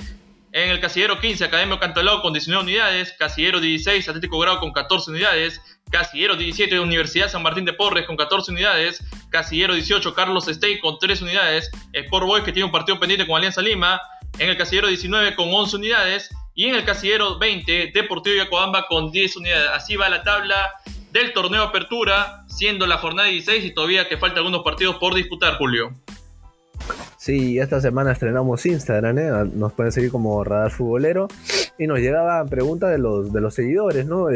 En el casillero 15, Academia Cantolao con 19 unidades. Casillero 16, Atlético Grau con 14 unidades. Casillero 17, Universidad San Martín de Porres con 14 unidades. Casillero 18, Carlos Stey con 3 unidades. Sport Boys que tiene un partido pendiente con Alianza Lima. En el casillero 19 con 11 unidades. Y en el casillero 20, Deportivo Yacobamba con 10 unidades. Así va la tabla del torneo Apertura, siendo la jornada 16 y todavía que faltan algunos partidos por disputar, Julio. Sí, esta semana estrenamos Instagram, ¿eh? nos pueden seguir como Radar Futbolero. Y nos llegaban preguntas de los, de los seguidores, ¿no?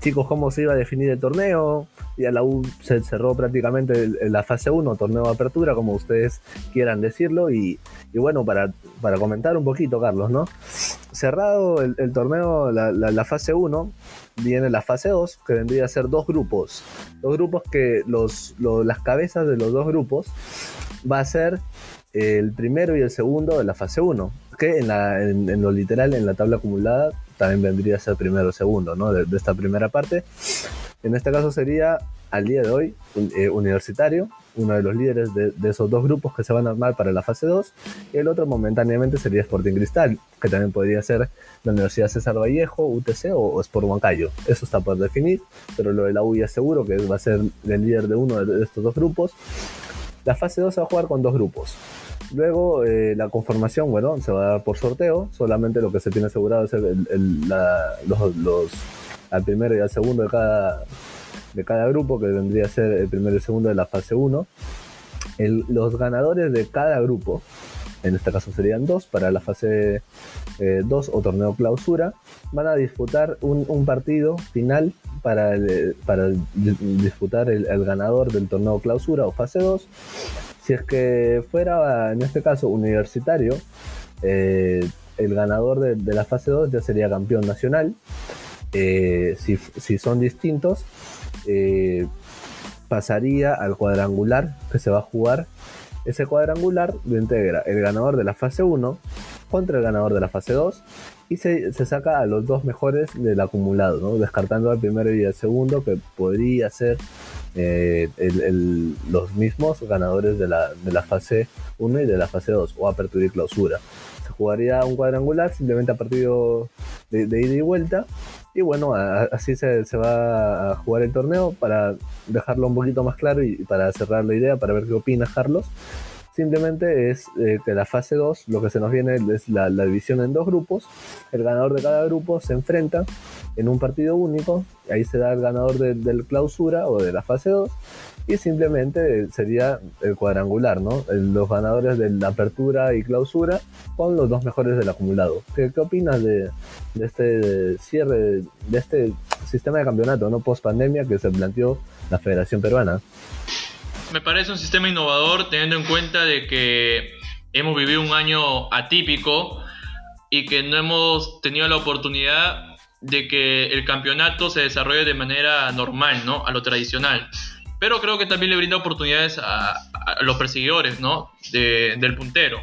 chicos, ¿cómo se iba a definir el torneo? Y a la U se cerró prácticamente la fase 1, torneo de apertura, como ustedes quieran decirlo. Y, bueno, para, para, comentar un poquito, Carlos, ¿no? Cerrado el, torneo, la, fase 1, viene la fase 2, que vendría a ser dos grupos. Dos grupos que los, las cabezas de los dos grupos va a ser el primero y el segundo de la fase 1, que en, la, en, lo literal, en la tabla acumulada, también vendría a ser primero o segundo, ¿no? De, esta primera parte. En este caso sería, al día de hoy, eh, Universitario, uno de los líderes de, esos dos grupos que se van a armar para la fase 2, y el otro momentáneamente sería Sporting Cristal, que también podría ser la Universidad César Vallejo, UTC o, Sport Huancayo. Eso está por definir, pero lo de la U ya seguro que va a ser el líder de uno de estos dos grupos. La fase 2 se va a jugar con dos grupos. Luego eh, la conformación, bueno, se va a dar por sorteo. Solamente lo que se tiene asegurado es los, al primero y al segundo de cada, de cada grupo, que vendría a ser el primero y el segundo de la fase 1. los ganadores de cada grupo, en este caso serían dos para la fase 2 eh, o torneo clausura, van a disputar un, partido final para, para disputar el, ganador del torneo clausura o fase 2. Si es que fuera, en este caso, universitario, eh, el ganador de, la fase 2 ya sería campeón nacional. Eh, si, son distintos, eh, pasaría al cuadrangular que se va a jugar. Ese cuadrangular lo integra el ganador de la fase 1 contra el ganador de la fase 2 y se, saca a los dos mejores del acumulado, descartando al primero y al segundo que podría ser eh, los mismos ganadores de la, de la fase 1 y de la fase 2 o apertura y clausura. Se jugaría un cuadrangular simplemente a partido de, ida y vuelta y bueno, así se, va a jugar el torneo para dejarlo un poquito más claro y para cerrar la idea, para ver qué opina Carlos. Simplemente es eh, que la fase 2, lo que se nos viene es la, división en dos grupos. El ganador de cada grupo se enfrenta en un partido único. Ahí se da el ganador del clausura o de la fase 2 y simplemente sería el cuadrangular, ¿no? Los ganadores de la apertura y clausura con los dos mejores del acumulado. ¿Qué, qué opinas de, este cierre, de este sistema de campeonato, ¿no? Post pandemia que se planteó la Federación Peruana. Me parece un sistema innovador teniendo en cuenta de que hemos vivido un año atípico y que no hemos tenido la oportunidad de que el campeonato se desarrolle de manera normal, ¿no? A lo tradicional pero creo que también le brinda oportunidades a, los perseguidores, ¿no? del puntero,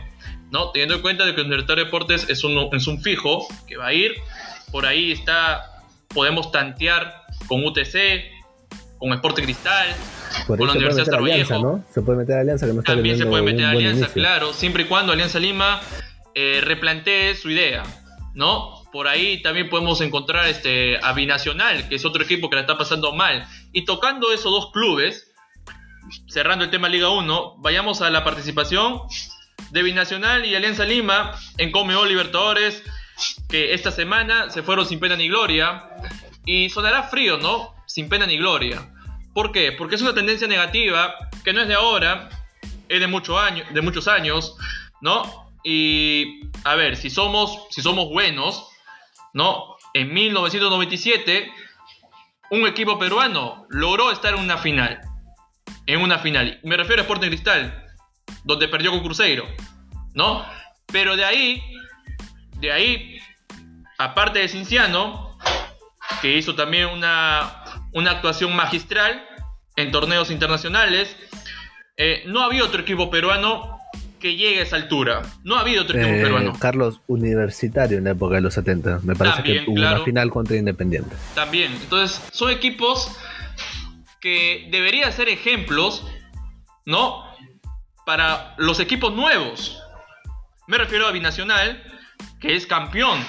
¿no? Teniendo en cuenta de que Universitario Deportes es un, fijo que va a ir, por ahí está, podemos tantear con UTC, con Sporting Cristal, con la Universidad de Alianza, ¿no? Se puede meter Alianza que no está También se puede meter Alianza, claro, siempre y cuando Alianza Lima eh, replantee su idea, ¿no? Por ahí también podemos encontrar este, a Binacional, que es otro equipo que la está pasando mal. Y tocando esos dos clubes, cerrando el tema Liga 1, vayamos a la participación de Binacional y Alianza Lima en Comeo Libertadores, que esta semana se fueron sin pena ni gloria. Y sonará frío, ¿no? Sin pena ni gloria. ¿Por qué? Porque es una tendencia negativa que no es de ahora, es de, mucho año, de muchos años, ¿no? Y a ver, si somos, si somos buenos, ¿no? En 1997, un equipo peruano logró estar en una final. En una final. Me refiero a Sporting Cristal, donde perdió con Cruzeiro, ¿no? Pero de ahí, de ahí, aparte de Cinciano, que hizo también una, una actuación magistral en torneos internacionales, eh, no había otro equipo peruano que llegue a esa altura. No ha habido otro equipo eh, peruano. Carlos, universitario en la época de los 70. Me parece que hubo una final contra Independiente. También. Entonces, son equipos que deberían ser ejemplos, ¿no? Para los equipos nuevos. Me refiero a Binacional, que es campeón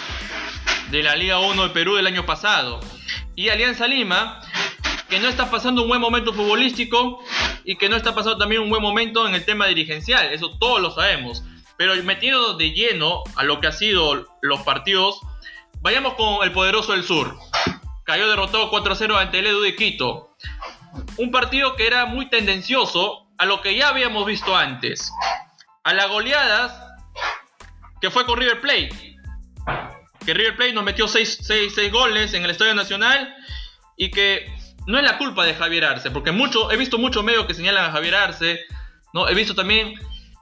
de la Liga 1 de Perú del año pasado. Y Alianza Lima, que no está pasando un buen momento futbolístico, y que no está pasando también un buen momento en el tema dirigencial, eso todos lo sabemos. Pero metiendo de lleno a lo que ha sido los partidos, vayamos con el poderoso del sur. Cayó derrotado 4-0 ante el Edu de Quito. Un partido que era muy tendencioso a lo que ya habíamos visto antes. A las goleadas que fue con River Plate. Que River Plate nos metió 6 goles en el Estadio Nacional y que no es la culpa de Javier Arce, porque mucho, he visto muchos medios que señalan a Javier Arce, ¿no? He visto también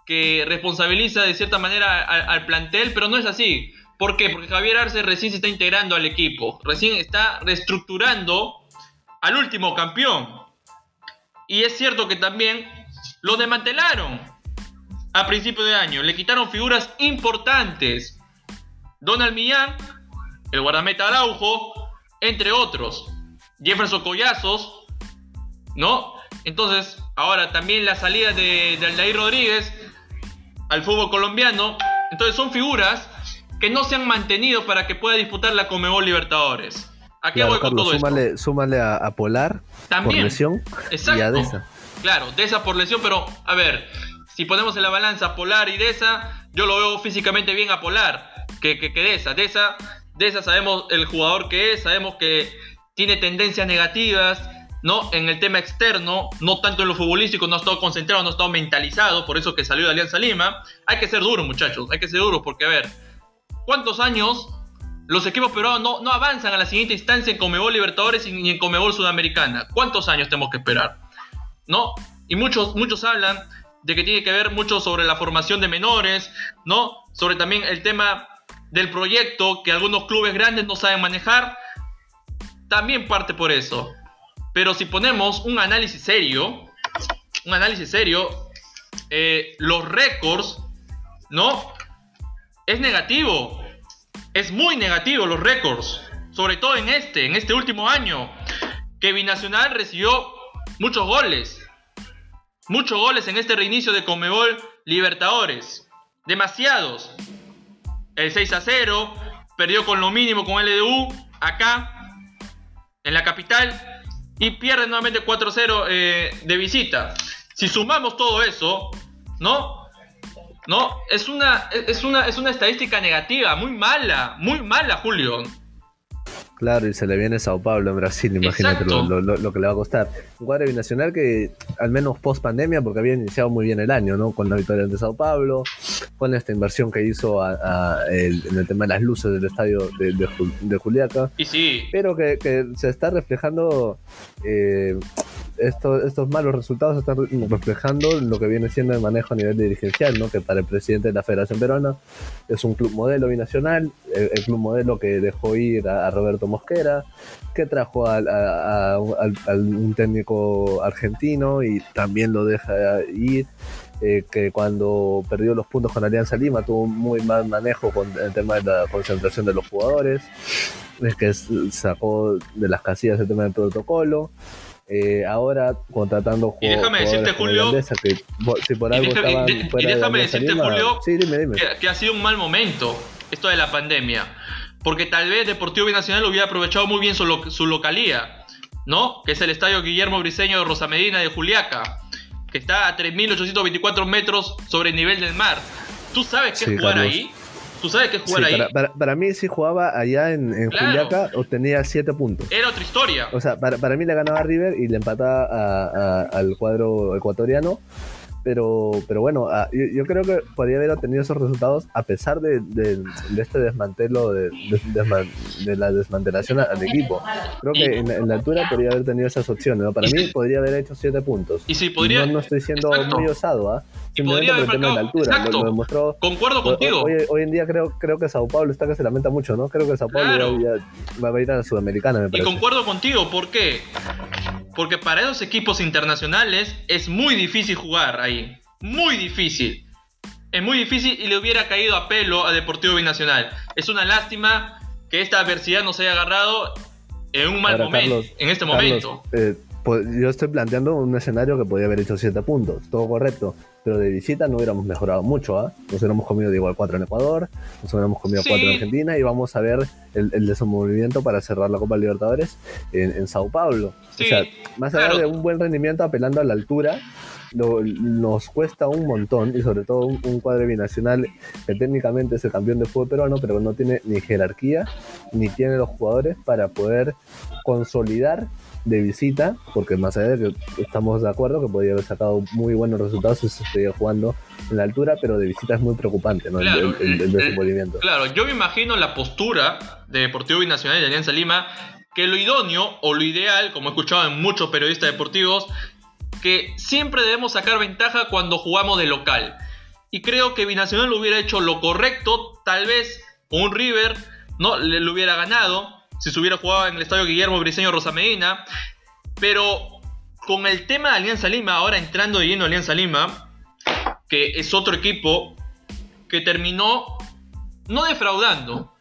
que responsabiliza de cierta manera al, plantel, pero no es así. ¿Por qué? Porque Javier Arce recién se está integrando al equipo, recién está reestructurando al último campeón. Y es cierto que también lo desmantelaron a principio de año, le quitaron figuras importantes. Donald Millán, el guardameta Araujo, entre otros. Jefferson Collazos, ¿no? Entonces, Ahora también la salida de, de Aldair Rodríguez al fútbol colombiano. Entonces son figuras que no se han mantenido para que pueda disputar la Comebol Libertadores. ¿A qué voy con todo súmale, esto? Súmale a, Polar También. por lesión Exacto. y a Deza. Claro, Deza por lesión, pero a ver, si ponemos en la balanza Polar y Deza, yo lo veo físicamente bien a Polar que, que, que Deza. Deza. Deza sabemos el jugador que es, sabemos que tiene tendencias negativas, ¿no? En el tema externo, no tanto en lo futbolístico, no ha estado concentrado, no ha estado mentalizado, por eso que salió de Alianza Lima. Hay que ser duros, muchachos, hay que ser duros, porque a ver, ¿cuántos años los equipos peruanos no, no avanzan a la siguiente instancia en Comebol Libertadores ni en Comebol Sudamericana? ¿Cuántos años tenemos que esperar? ¿No? Y muchos, muchos hablan de que tiene que ver mucho sobre la formación de menores, ¿no? Sobre también el tema del proyecto que algunos clubes grandes no saben manejar. También parte por eso. Pero si ponemos un análisis serio, un análisis serio, eh, los récords, ¿no? Es negativo. Es muy negativo los récords. Sobre todo en este, en este último año. Que Binacional recibió muchos goles. Muchos goles en este reinicio de Comebol Libertadores. Demasiados. El 6 a 0. Perdió con lo mínimo con LDU. Acá. En la capital y pierde nuevamente 4-0 eh, de visita. Si sumamos todo eso, ¿no? ¿No? Es una, es, una, es una estadística negativa, muy mala, muy mala, Julio. Claro, y se le viene Sao Paulo en Brasil, imagínate lo, lo, lo, que le va a costar. Un cuadro binacional que, al menos post pandemia, porque había iniciado muy bien el año, ¿no? Con la victoria ante Sao Paulo, con esta inversión que hizo a, a el, en el tema de las luces del estadio de, de, de Juliaca. Y sí. Pero que, que se está reflejando. Eh, estos, malos resultados están reflejando lo que viene siendo el manejo a nivel dirigencial, ¿no? que para el presidente de la Federación Peruana es un club modelo binacional, el, el club modelo que dejó ir a, Roberto Mosquera, que trajo a, un técnico argentino y también lo deja ir. Eh, que cuando perdió los puntos con Alianza Lima tuvo un muy mal manejo con el tema de la concentración de los jugadores, es que sacó de las casillas el tema del protocolo. Eh, ahora contratando y déjame decirte Julio que, si por algo y, deja, y, fuera y déjame de decirte Lima, Julio sí, dime, dime. Que, que, ha sido un mal momento esto de la pandemia porque tal vez Deportivo Binacional hubiera aprovechado muy bien su, lo, su localía no que es el estadio Guillermo Briseño de Rosa Medina de Juliaca que está a 3.824 metros sobre el nivel del mar tú sabes qué Sí, jugar Carlos. ahí tú sabes qué jugar Sí, ahí para, para- para mí, si jugaba allá en, en Claro. Juliaca, obtenía 7 puntos. era otra historia O sea, para, para mí le ganaba a River y le empataba a- a- al cuadro ecuatoriano. Pero, pero bueno, a- yo, yo creo que podría haber obtenido esos resultados a pesar de, de- de este desmantelo, de, de- la desmantelación al equipo. Creo que en, la- en la altura podría haber tenido esas opciones. ¿no? Para mí podría haber hecho 7 puntos. y si podría no, no estoy siendo Exacto. muy osado, ¿ah? Y podría haber marcado- altura. Lo, exacto. lo demostró concuerdo contigo Hoy, hoy en día creo, creo que Sao Paulo está que se lamenta mucho, ¿no? Creo que Sao Paulo Claro. va a ir a la Sudamericana, me Y parece. concuerdo contigo, ¿por qué? Porque para esos equipos internacionales es muy difícil jugar ahí. Muy difícil. Es muy difícil y le hubiera caído a pelo a Deportivo Binacional. Es una lástima que esta adversidad nos haya agarrado en un mal Ahora, momento, Carlos, en este Carlos, momento. eh, pues, yo estoy planteando un escenario que podría haber hecho 7 puntos, todo correcto. Pero de visita no hubiéramos mejorado mucho, ¿ah? Nos hubiéramos comido de igual 4 en Ecuador, nos hubiéramos comido Sí. 4 en Argentina y vamos a ver el, el desenvolvimiento para cerrar la Copa Libertadores en, en Sao Paulo. Sí, o sea, más allá claro. de un buen rendimiento apelando a la altura, lo- nos cuesta un montón y sobre todo un, un cuadro binacional que técnicamente es el campeón de fútbol peruano, pero no tiene ni jerarquía ni tiene los jugadores para poder consolidar de visita, porque más allá de que estamos de acuerdo que podría haber sacado muy buenos resultados si se estuviera jugando en la altura, pero de visita es muy preocupante ¿no? Claro, el, el- el el- desenvolvimiento. Claro, yo me imagino la postura de Deportivo Binacional y de Alianza Lima, que lo idóneo o lo ideal, como he escuchado en muchos periodistas deportivos, que siempre debemos sacar ventaja cuando jugamos de local. Y creo que Binacional lo hubiera hecho lo correcto, tal vez un River, no le, le hubiera ganado, si se hubiera jugado en el estadio Guillermo Briseño Rosa Medina, pero con el tema de Alianza Lima, ahora entrando de lleno Alianza Lima, que es otro equipo que terminó no defraudando,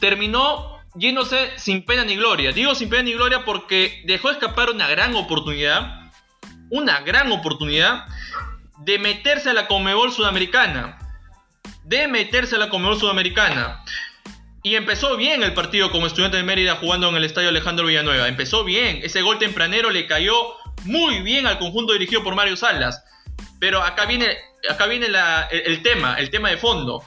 terminó yéndose sin pena ni gloria. Digo sin pena ni gloria porque dejó escapar una gran oportunidad, una gran oportunidad de meterse a la Comebol Sudamericana. De meterse a la Comebol Sudamericana. Y empezó bien el partido como estudiante de Mérida jugando en el estadio Alejandro Villanueva. Empezó bien. Ese gol tempranero le cayó muy bien al conjunto dirigido por Mario Salas. Pero acá viene, acá viene el, tema, el tema de fondo.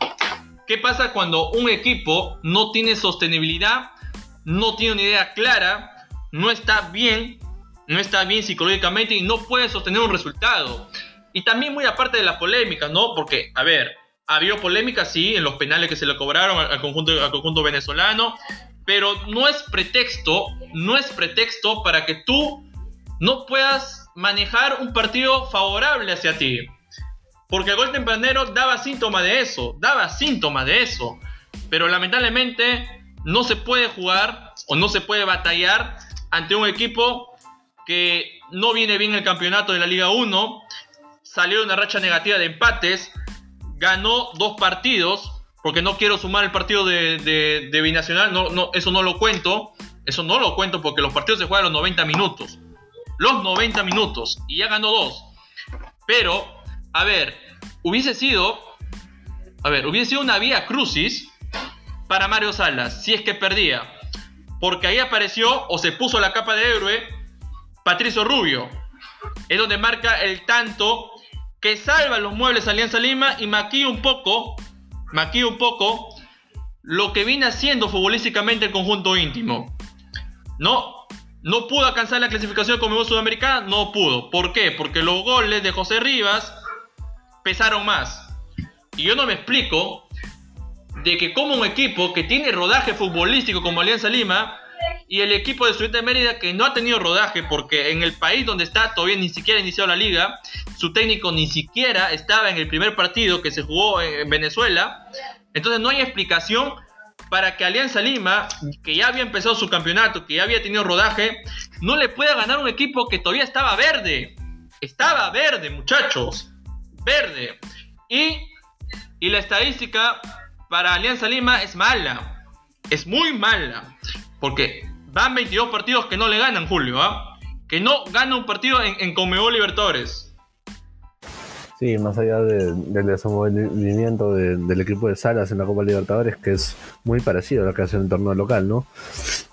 ¿Qué pasa cuando un equipo no tiene sostenibilidad, no tiene una idea clara, no está bien, no está bien psicológicamente y no puede sostener un resultado? Y también muy aparte de las polémicas, ¿no? Porque, a ver, ha habido polémicas, sí, en los penales que se le cobraron al conjunto, al conjunto venezolano, pero no es pretexto, no es pretexto para que tú no puedas manejar un partido favorable hacia ti. Porque el gol tempranero daba síntomas de eso, daba síntomas de eso. Pero lamentablemente no se puede jugar o no se puede batallar ante un equipo que no viene bien el campeonato de la Liga 1, salió de una racha negativa de empates, ganó dos partidos, porque no quiero sumar el partido de, Binacional, no, no, eso no lo cuento, eso no lo cuento porque los partidos se juegan a los 90 minutos. Los 90 minutos y ya ganó dos. Pero, a ver, hubiese sido, a ver, hubiese sido una vía crucis para Mario Salas si es que perdía. Porque ahí apareció o se puso la capa de héroe Patricio Rubio. Es donde marca el tanto que salva los muebles Alianza Lima y maquilla un poco, maquilla un poco lo que viene haciendo futbolísticamente el conjunto íntimo. No, no pudo alcanzar la clasificación como Sudamericana, no pudo. ¿Por qué? Porque los goles de José Rivas pesaron más. Y yo no me explico de que como un equipo que tiene rodaje futbolístico como Alianza Lima y el equipo de Estudiantes de Mérida que no ha tenido rodaje porque en el país donde está todavía ni siquiera ha iniciado la liga, su técnico ni siquiera estaba en el primer partido que se jugó en Venezuela, entonces no hay explicación para que Alianza Lima, que ya había empezado su campeonato, que ya había tenido rodaje, no le pueda ganar un equipo que todavía estaba verde. Estaba verde, muchachos. Verde. Y, y la estadística para Alianza Lima es mala. Es muy mala. Porque van 22 partidos que no le ganan, Julio, ¿ah? Que no gana un partido en, en Comebol Libertadores. Sí, más allá del desenvolvimiento del equipo de Salas en la Copa Libertadores, que es muy parecido a lo que hace en el torneo local, ¿no?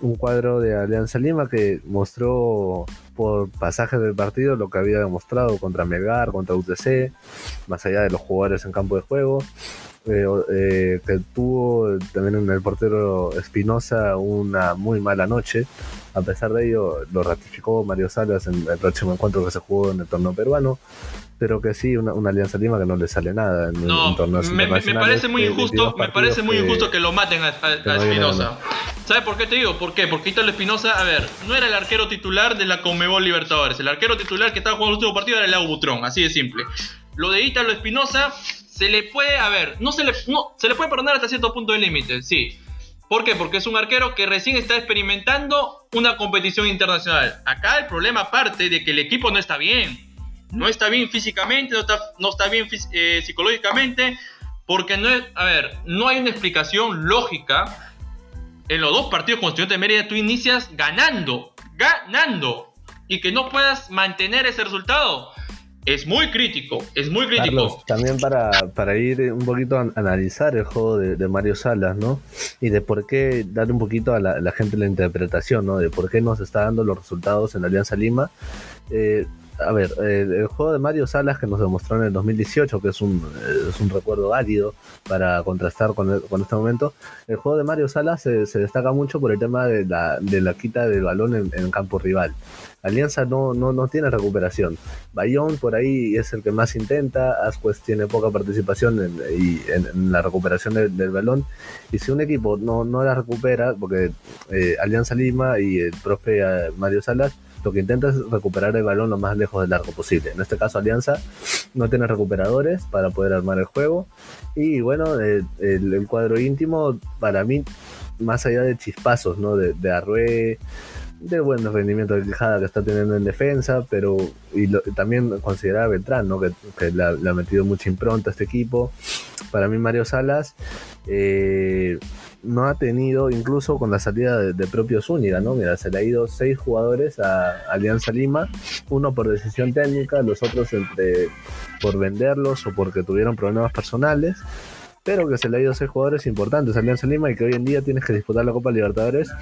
Un cuadro de Alianza Lima que mostró por pasajes del partido lo que había demostrado contra Melgar, contra UTC, más allá de los jugadores en campo de juego. Eh, eh, que tuvo también en el portero Espinosa una muy mala noche. A pesar de ello, lo ratificó Mario Salas en el próximo encuentro que se jugó en el torneo peruano. Pero que sí, una, Alianza Lima que no le sale nada en, no, me, parece muy injusto, me parece muy injusto que lo maten a, Espinosa. ¿Sabes por qué te digo? ¿Por qué? Porque Ítalo Espinosa, a ver, no era el arquero titular de la Comebol Libertadores. El arquero titular que estaba jugando el último partido era el Butrón, así de simple. Lo de Ítalo Espinosa se le puede, a ver, no se le, no, se le puede perdonar hasta cierto punto de límite, sí. ¿Por qué? Porque es un arquero que recién está experimentando una competición internacional. Acá el problema parte de que el equipo no está bien. No está bien físicamente, no está, no está bien eh, psicológicamente, porque no es, a ver, no hay una explicación lógica. En los dos partidos con Estudiantes de Mérida tú inicias ganando, ganando, y que no puedas mantener ese resultado es muy crítico, es muy crítico. también para, para, ir un poquito a analizar el juego de, Mario Salas, ¿no? Y de por qué dar un poquito a la, gente la interpretación, ¿no? De por qué nos está dando los resultados en la Alianza Lima. Eh, a ver, el, juego de Mario Salas que nos demostró en el 2018, que es un, es un recuerdo válido para contrastar con, con este momento, el juego de Mario Salas se, destaca mucho por el tema de la, de la quita del balón en, en campo rival. Alianza no, no, no tiene recuperación. Bayón por ahí es el que más intenta, Asquez tiene poca participación en, la recuperación del, balón. Y si un equipo no, no la recupera, porque eh, Alianza Lima y el profe eh, Mario Salas lo que intenta es recuperar el balón lo más lejos del arco posible. En este caso Alianza no tiene recuperadores para poder armar el juego. Y bueno, el, el, cuadro íntimo para mí, más allá de chispazos, ¿no? De, de de buen rendimiento de Quijada que está teniendo en defensa, pero y también considerar a Beltrán, ¿no? que, le, ha, metido mucha impronta a este equipo. Para mí Mario Salas, eh, no ha tenido, incluso con la salida de, propio Zúñiga, ¿no? Mira, se le ha ido seis jugadores a Alianza Lima, uno por decisión técnica, los otros entre por venderlos o porque tuvieron problemas personales pero que se le ha ido a seis jugadores importantes a Alianza Lima y que hoy en día tienes que disputar la Copa Libertadores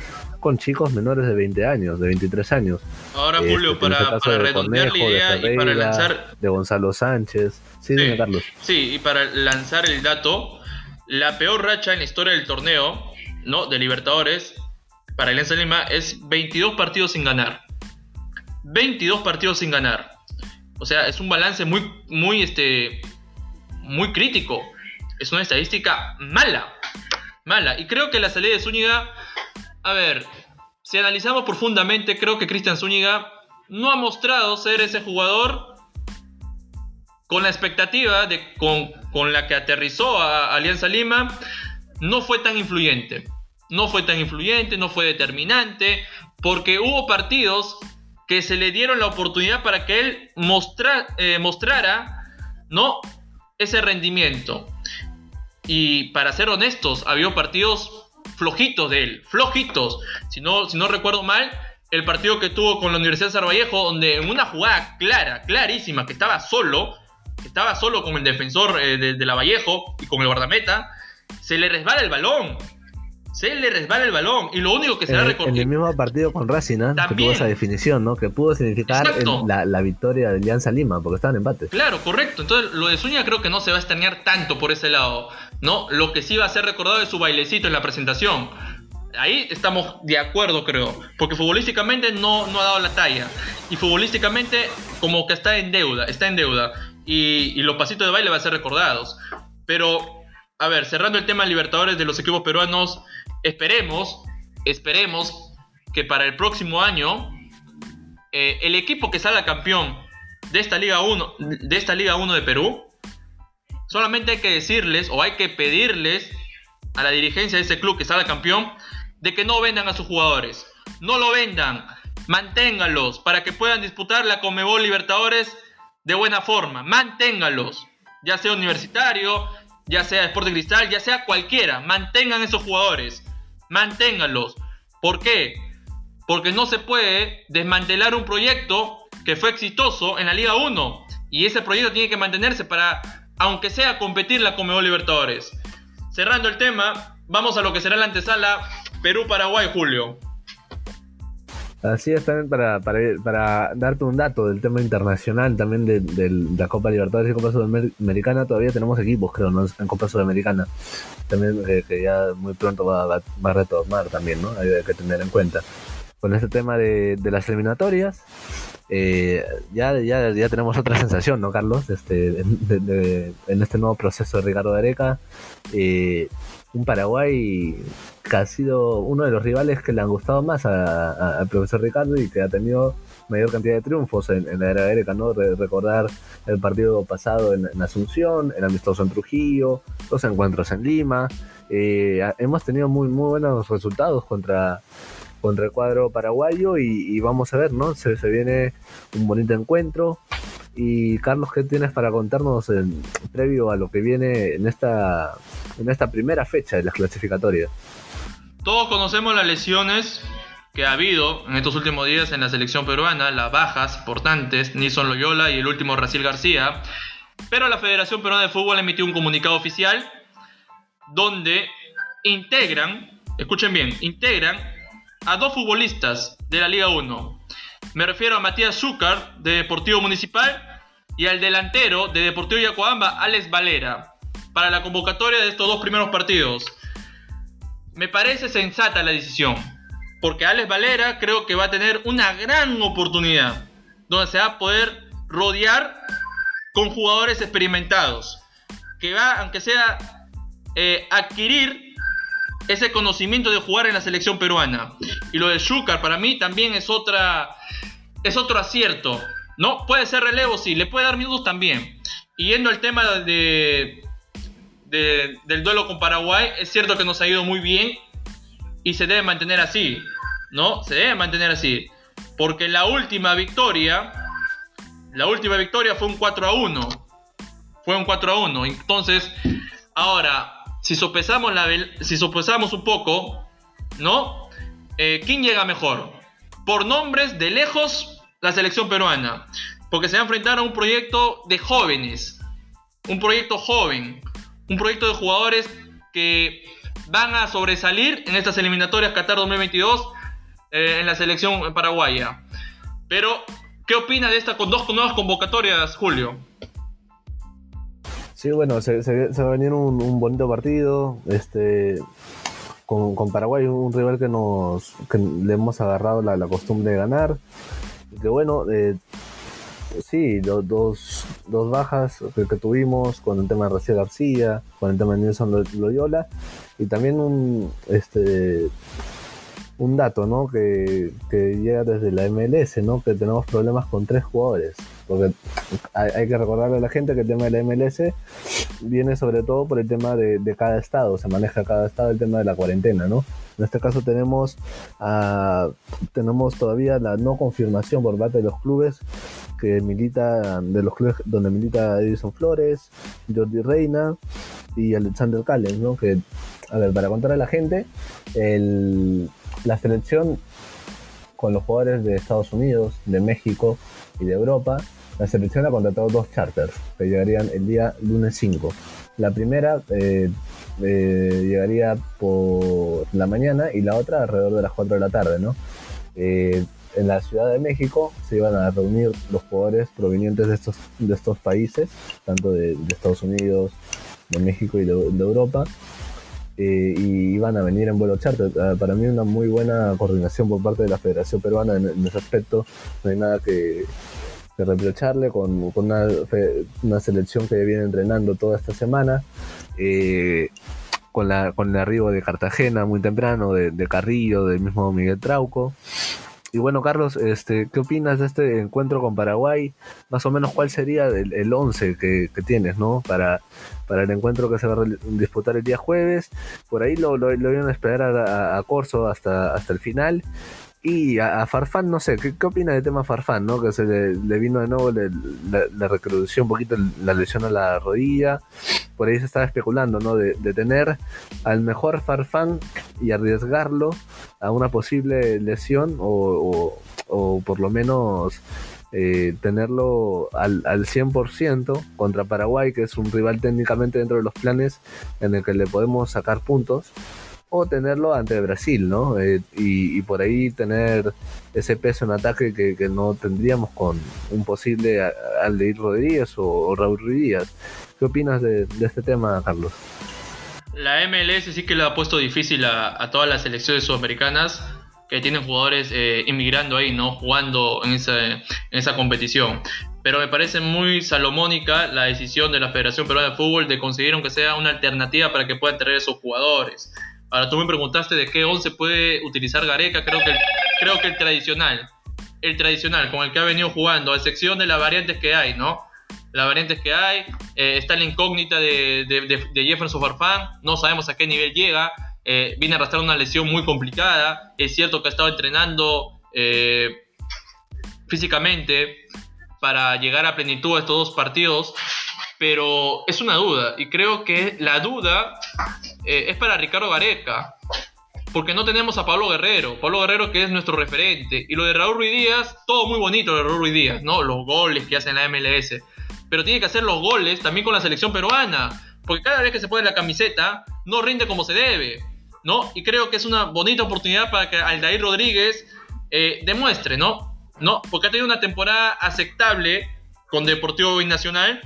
con chicos menores de 20 años, de 23 años. Ahora, este, Julio, para, este redondear la idea y para lanzar. De Gonzalo Sánchez. Sí, sí, Carlos. Sí, y para lanzar el dato, la peor racha en la historia del torneo, ¿no? De Libertadores, para Alianza Lima, es 22 partidos sin ganar. 22 partidos sin ganar. O sea, es un balance muy, muy, este, muy crítico es una estadística mala. Mala. Y creo que la salida de Zúñiga, a ver, si analizamos profundamente, creo que Cristian Zúñiga no ha mostrado ser ese jugador con la expectativa de, con, la que aterrizó a Alianza Lima, no fue tan influyente. No fue tan influyente, no fue determinante, porque hubo partidos que se le dieron la oportunidad para que él eh, mostrara ¿no? ese rendimiento. Y para ser honestos, había partidos flojitos de él, flojitos. Si no, si no recuerdo mal, el partido que tuvo con la Universidad de Sarvallejo, donde en una jugada clara, clarísima, que estaba solo, que estaba solo con el defensor eh, de, de, la Vallejo y con el guardameta, se le resbala el balón se le resbala el balón y lo único que se da En el mismo partido con Racing, que tuvo esa definición, ¿no? Que pudo significar la, victoria de Alianza Lima, porque estaban en empate. Claro, correcto. Entonces, lo de Zúñiga creo que no se va a extrañar tanto por ese lado, ¿no? Lo que sí va a ser recordado es su bailecito en la presentación. Ahí estamos de acuerdo, creo. Porque futbolísticamente no, no ha dado la talla. Y futbolísticamente, como que está en deuda, está en deuda. Y, los pasitos de baile van a ser recordados. Pero, a ver, cerrando el tema Libertadores de los equipos peruanos esperemos, esperemos que para el próximo año eh, el equipo que salga campeón de esta Liga 1 de esta Liga 1 de Perú solamente hay que decirles o hay que pedirles a la dirigencia de ese club que salga campeón de que no vendan a sus jugadores. No lo vendan, manténganlos para que puedan disputar la Comebol Libertadores de buena forma. Manténganlos, ya sea universitario, ya sea Sport Cristal, ya sea cualquiera. Mantengan esos jugadores manténganlos. ¿Por qué? Porque no se puede desmantelar un proyecto que fue exitoso en la Liga 1. Y ese proyecto tiene que mantenerse para, aunque sea, competir la Comebol Libertadores. Cerrando el tema, vamos a lo que será la antesala Perú-Paraguay, Julio. Así es, también para, para, darte un dato del tema internacional, también de, la Copa Libertadores y Copa Sudamericana, todavía tenemos equipos, creo, ¿no? en Copa Sudamericana. También eh, que ya muy pronto va, va, a retomar también, ¿no? Hay que tener en cuenta. Con este tema de, las eliminatorias, eh, ya, ya, ya tenemos otra sensación, ¿no, Carlos? Este, en este nuevo proceso de Ricardo Areca. Eh, un Paraguay que ha sido uno de los rivales que le han gustado más al profesor Ricardo y que ha tenido mayor cantidad de triunfos en, la era Erika, ¿no? recordar el partido pasado en, Asunción, el amistoso en Trujillo, los encuentros en Lima. Eh, hemos tenido muy, muy buenos resultados contra, contra el cuadro paraguayo y, vamos a ver, ¿no? Se, viene un bonito encuentro. Y Carlos, ¿qué tienes para contarnos en, previo a lo que viene en esta, en esta primera fecha de las clasificatorias? Todos conocemos las lesiones que ha habido en estos últimos días en la selección peruana, las bajas importantes, Nison Loyola y el último Raciel García. Pero la Federación Peruana de Fútbol emitió un comunicado oficial donde integran, escuchen bien, integran a dos futbolistas de la Liga 1, me refiero a Matías Zúcar, de Deportivo Municipal, y al delantero de Deportivo Yacuabamba, Alex Valera, para la convocatoria de estos dos primeros partidos. Me parece sensata la decisión, porque Alex Valera creo que va a tener una gran oportunidad, donde se va a poder rodear con jugadores experimentados, que va, aunque sea, eh, adquirir ese conocimiento de jugar en la selección peruana. Y lo de Zúcar para mí también es otra es otro acierto. ¿No? Puede ser relevo, sí, le puede dar minutos también. Y yendo al tema de, del duelo con Paraguay, es cierto que nos ha ido muy bien y se debe mantener así, ¿no? Se debe mantener así. Porque la última victoria, la última victoria fue un 4 a 1. Fue un 4 a 1. Entonces, ahora, si sopesamos, si un poco, ¿no? Eh, ¿Quién llega mejor? Por nombres, de lejos, la selección peruana. Porque se va a enfrentar a un proyecto de jóvenes. Un proyecto joven. Un proyecto de jugadores que van a sobresalir en estas eliminatorias Qatar 2022 eh, en la selección paraguaya. Pero, ¿qué opina de esta con dos nuevas convocatorias, Julio? Sí, bueno, se, va a venir un, bonito partido. Este, con, Paraguay, un rival que nos le hemos agarrado la, costumbre de ganar. Que bueno, eh, sí, dos, bajas que, tuvimos con el tema de García García, con el tema de Nelson Loyola, y también un este un dato, ¿no? Que, que, llega desde la MLS, ¿no? Que tenemos problemas con tres jugadores. Porque hay, que recordarle a la gente que el tema de la MLS viene sobre todo por el tema de, cada estado, se maneja cada estado el tema de la cuarentena, ¿no? En este caso tenemos, tenemos todavía la no confirmación por parte de los clubes que milita, de los clubes donde milita Edison Flores, Jordi Reina y Alexander Callens, ¿no? Que, a ver, para contar a la gente, el, la selección con los jugadores de Estados Unidos, de México y de Europa, la selección ha contratado dos charters que llegarían el día lunes 5. La primera eh, eh, llegaría por la mañana y la otra alrededor de las 4 de la tarde, ¿no? Eh, en la Ciudad de México se iban a reunir los jugadores provenientes de estos, de estos países, tanto de, Estados Unidos, de México y de Europa, y iban a venir en vuelo charter. Ah, para mí una muy buena coordinación por parte de la Federación Peruana en, ese aspecto. No hay nada que, reprocharle con, una, selección que viene entrenando toda esta semana. Eh, con, la, con el arribo de Cartagena muy temprano, de, Carrillo, del mismo Miguel Trauco. Y bueno, Carlos, este, ¿qué opinas de este encuentro con Paraguay? Más o menos, ¿cuál sería el, el once que, tienes, ¿no? Para, para el encuentro que se va a disputar el día jueves. Por ahí lo, lo, lo iban a esperar a, a, Corso hasta, hasta el final. Y a, Farfán, no sé, ¿qué, ¿qué, opina del tema Farfán, no? Que se le, vino de nuevo, le, un poquito la lesión a la rodilla. Por ahí se estaba especulando, ¿no? De, tener al mejor Farfán y arriesgarlo a una posible lesión o, por lo menos eh, tenerlo al, al 100% contra Paraguay, que es un rival técnicamente dentro de los planes en el que le podemos sacar puntos o tenerlo ante Brasil, ¿no? Eh, y, por ahí tener ese peso en ataque que, no tendríamos con un posible Aldeir Rodríguez o, Raúl Ruiz ¿Qué opinas de, este tema, Carlos? La MLS sí que le ha puesto difícil a, todas las selecciones sudamericanas que tienen jugadores eh, inmigrando ahí, ¿no? Jugando en esa, en esa competición. Pero me parece muy salomónica la decisión de la Federación Peruana de Fútbol de conseguir aunque sea una alternativa para que puedan traer esos jugadores. Ahora tú me preguntaste de qué 11 puede utilizar Gareca, creo que, el, creo que el tradicional, el tradicional con el que ha venido jugando, a excepción de las variantes que hay, ¿no? Las variantes que hay, eh, está la incógnita de, Jefferson Farfán, no sabemos a qué nivel llega, eh, viene a arrastrar una lesión muy complicada, es cierto que ha estado entrenando eh, físicamente para llegar a plenitud a estos dos partidos, pero es una duda y creo que la duda eh, es para Ricardo Gareca, porque no tenemos a Pablo Guerrero, Pablo Guerrero que es nuestro referente, y lo de Raúl Ruiz Díaz, todo muy bonito de Raúl Ruiz Díaz, ¿no? Los goles que hace en la MLS, pero tiene que hacer los goles también con la selección peruana, porque cada vez que se pone la camiseta no rinde como se debe, ¿no? Y creo que es una bonita oportunidad para que Aldair Rodríguez eh, demuestre, ¿no? ¿no? Porque ha tenido una temporada aceptable con Deportivo Binacional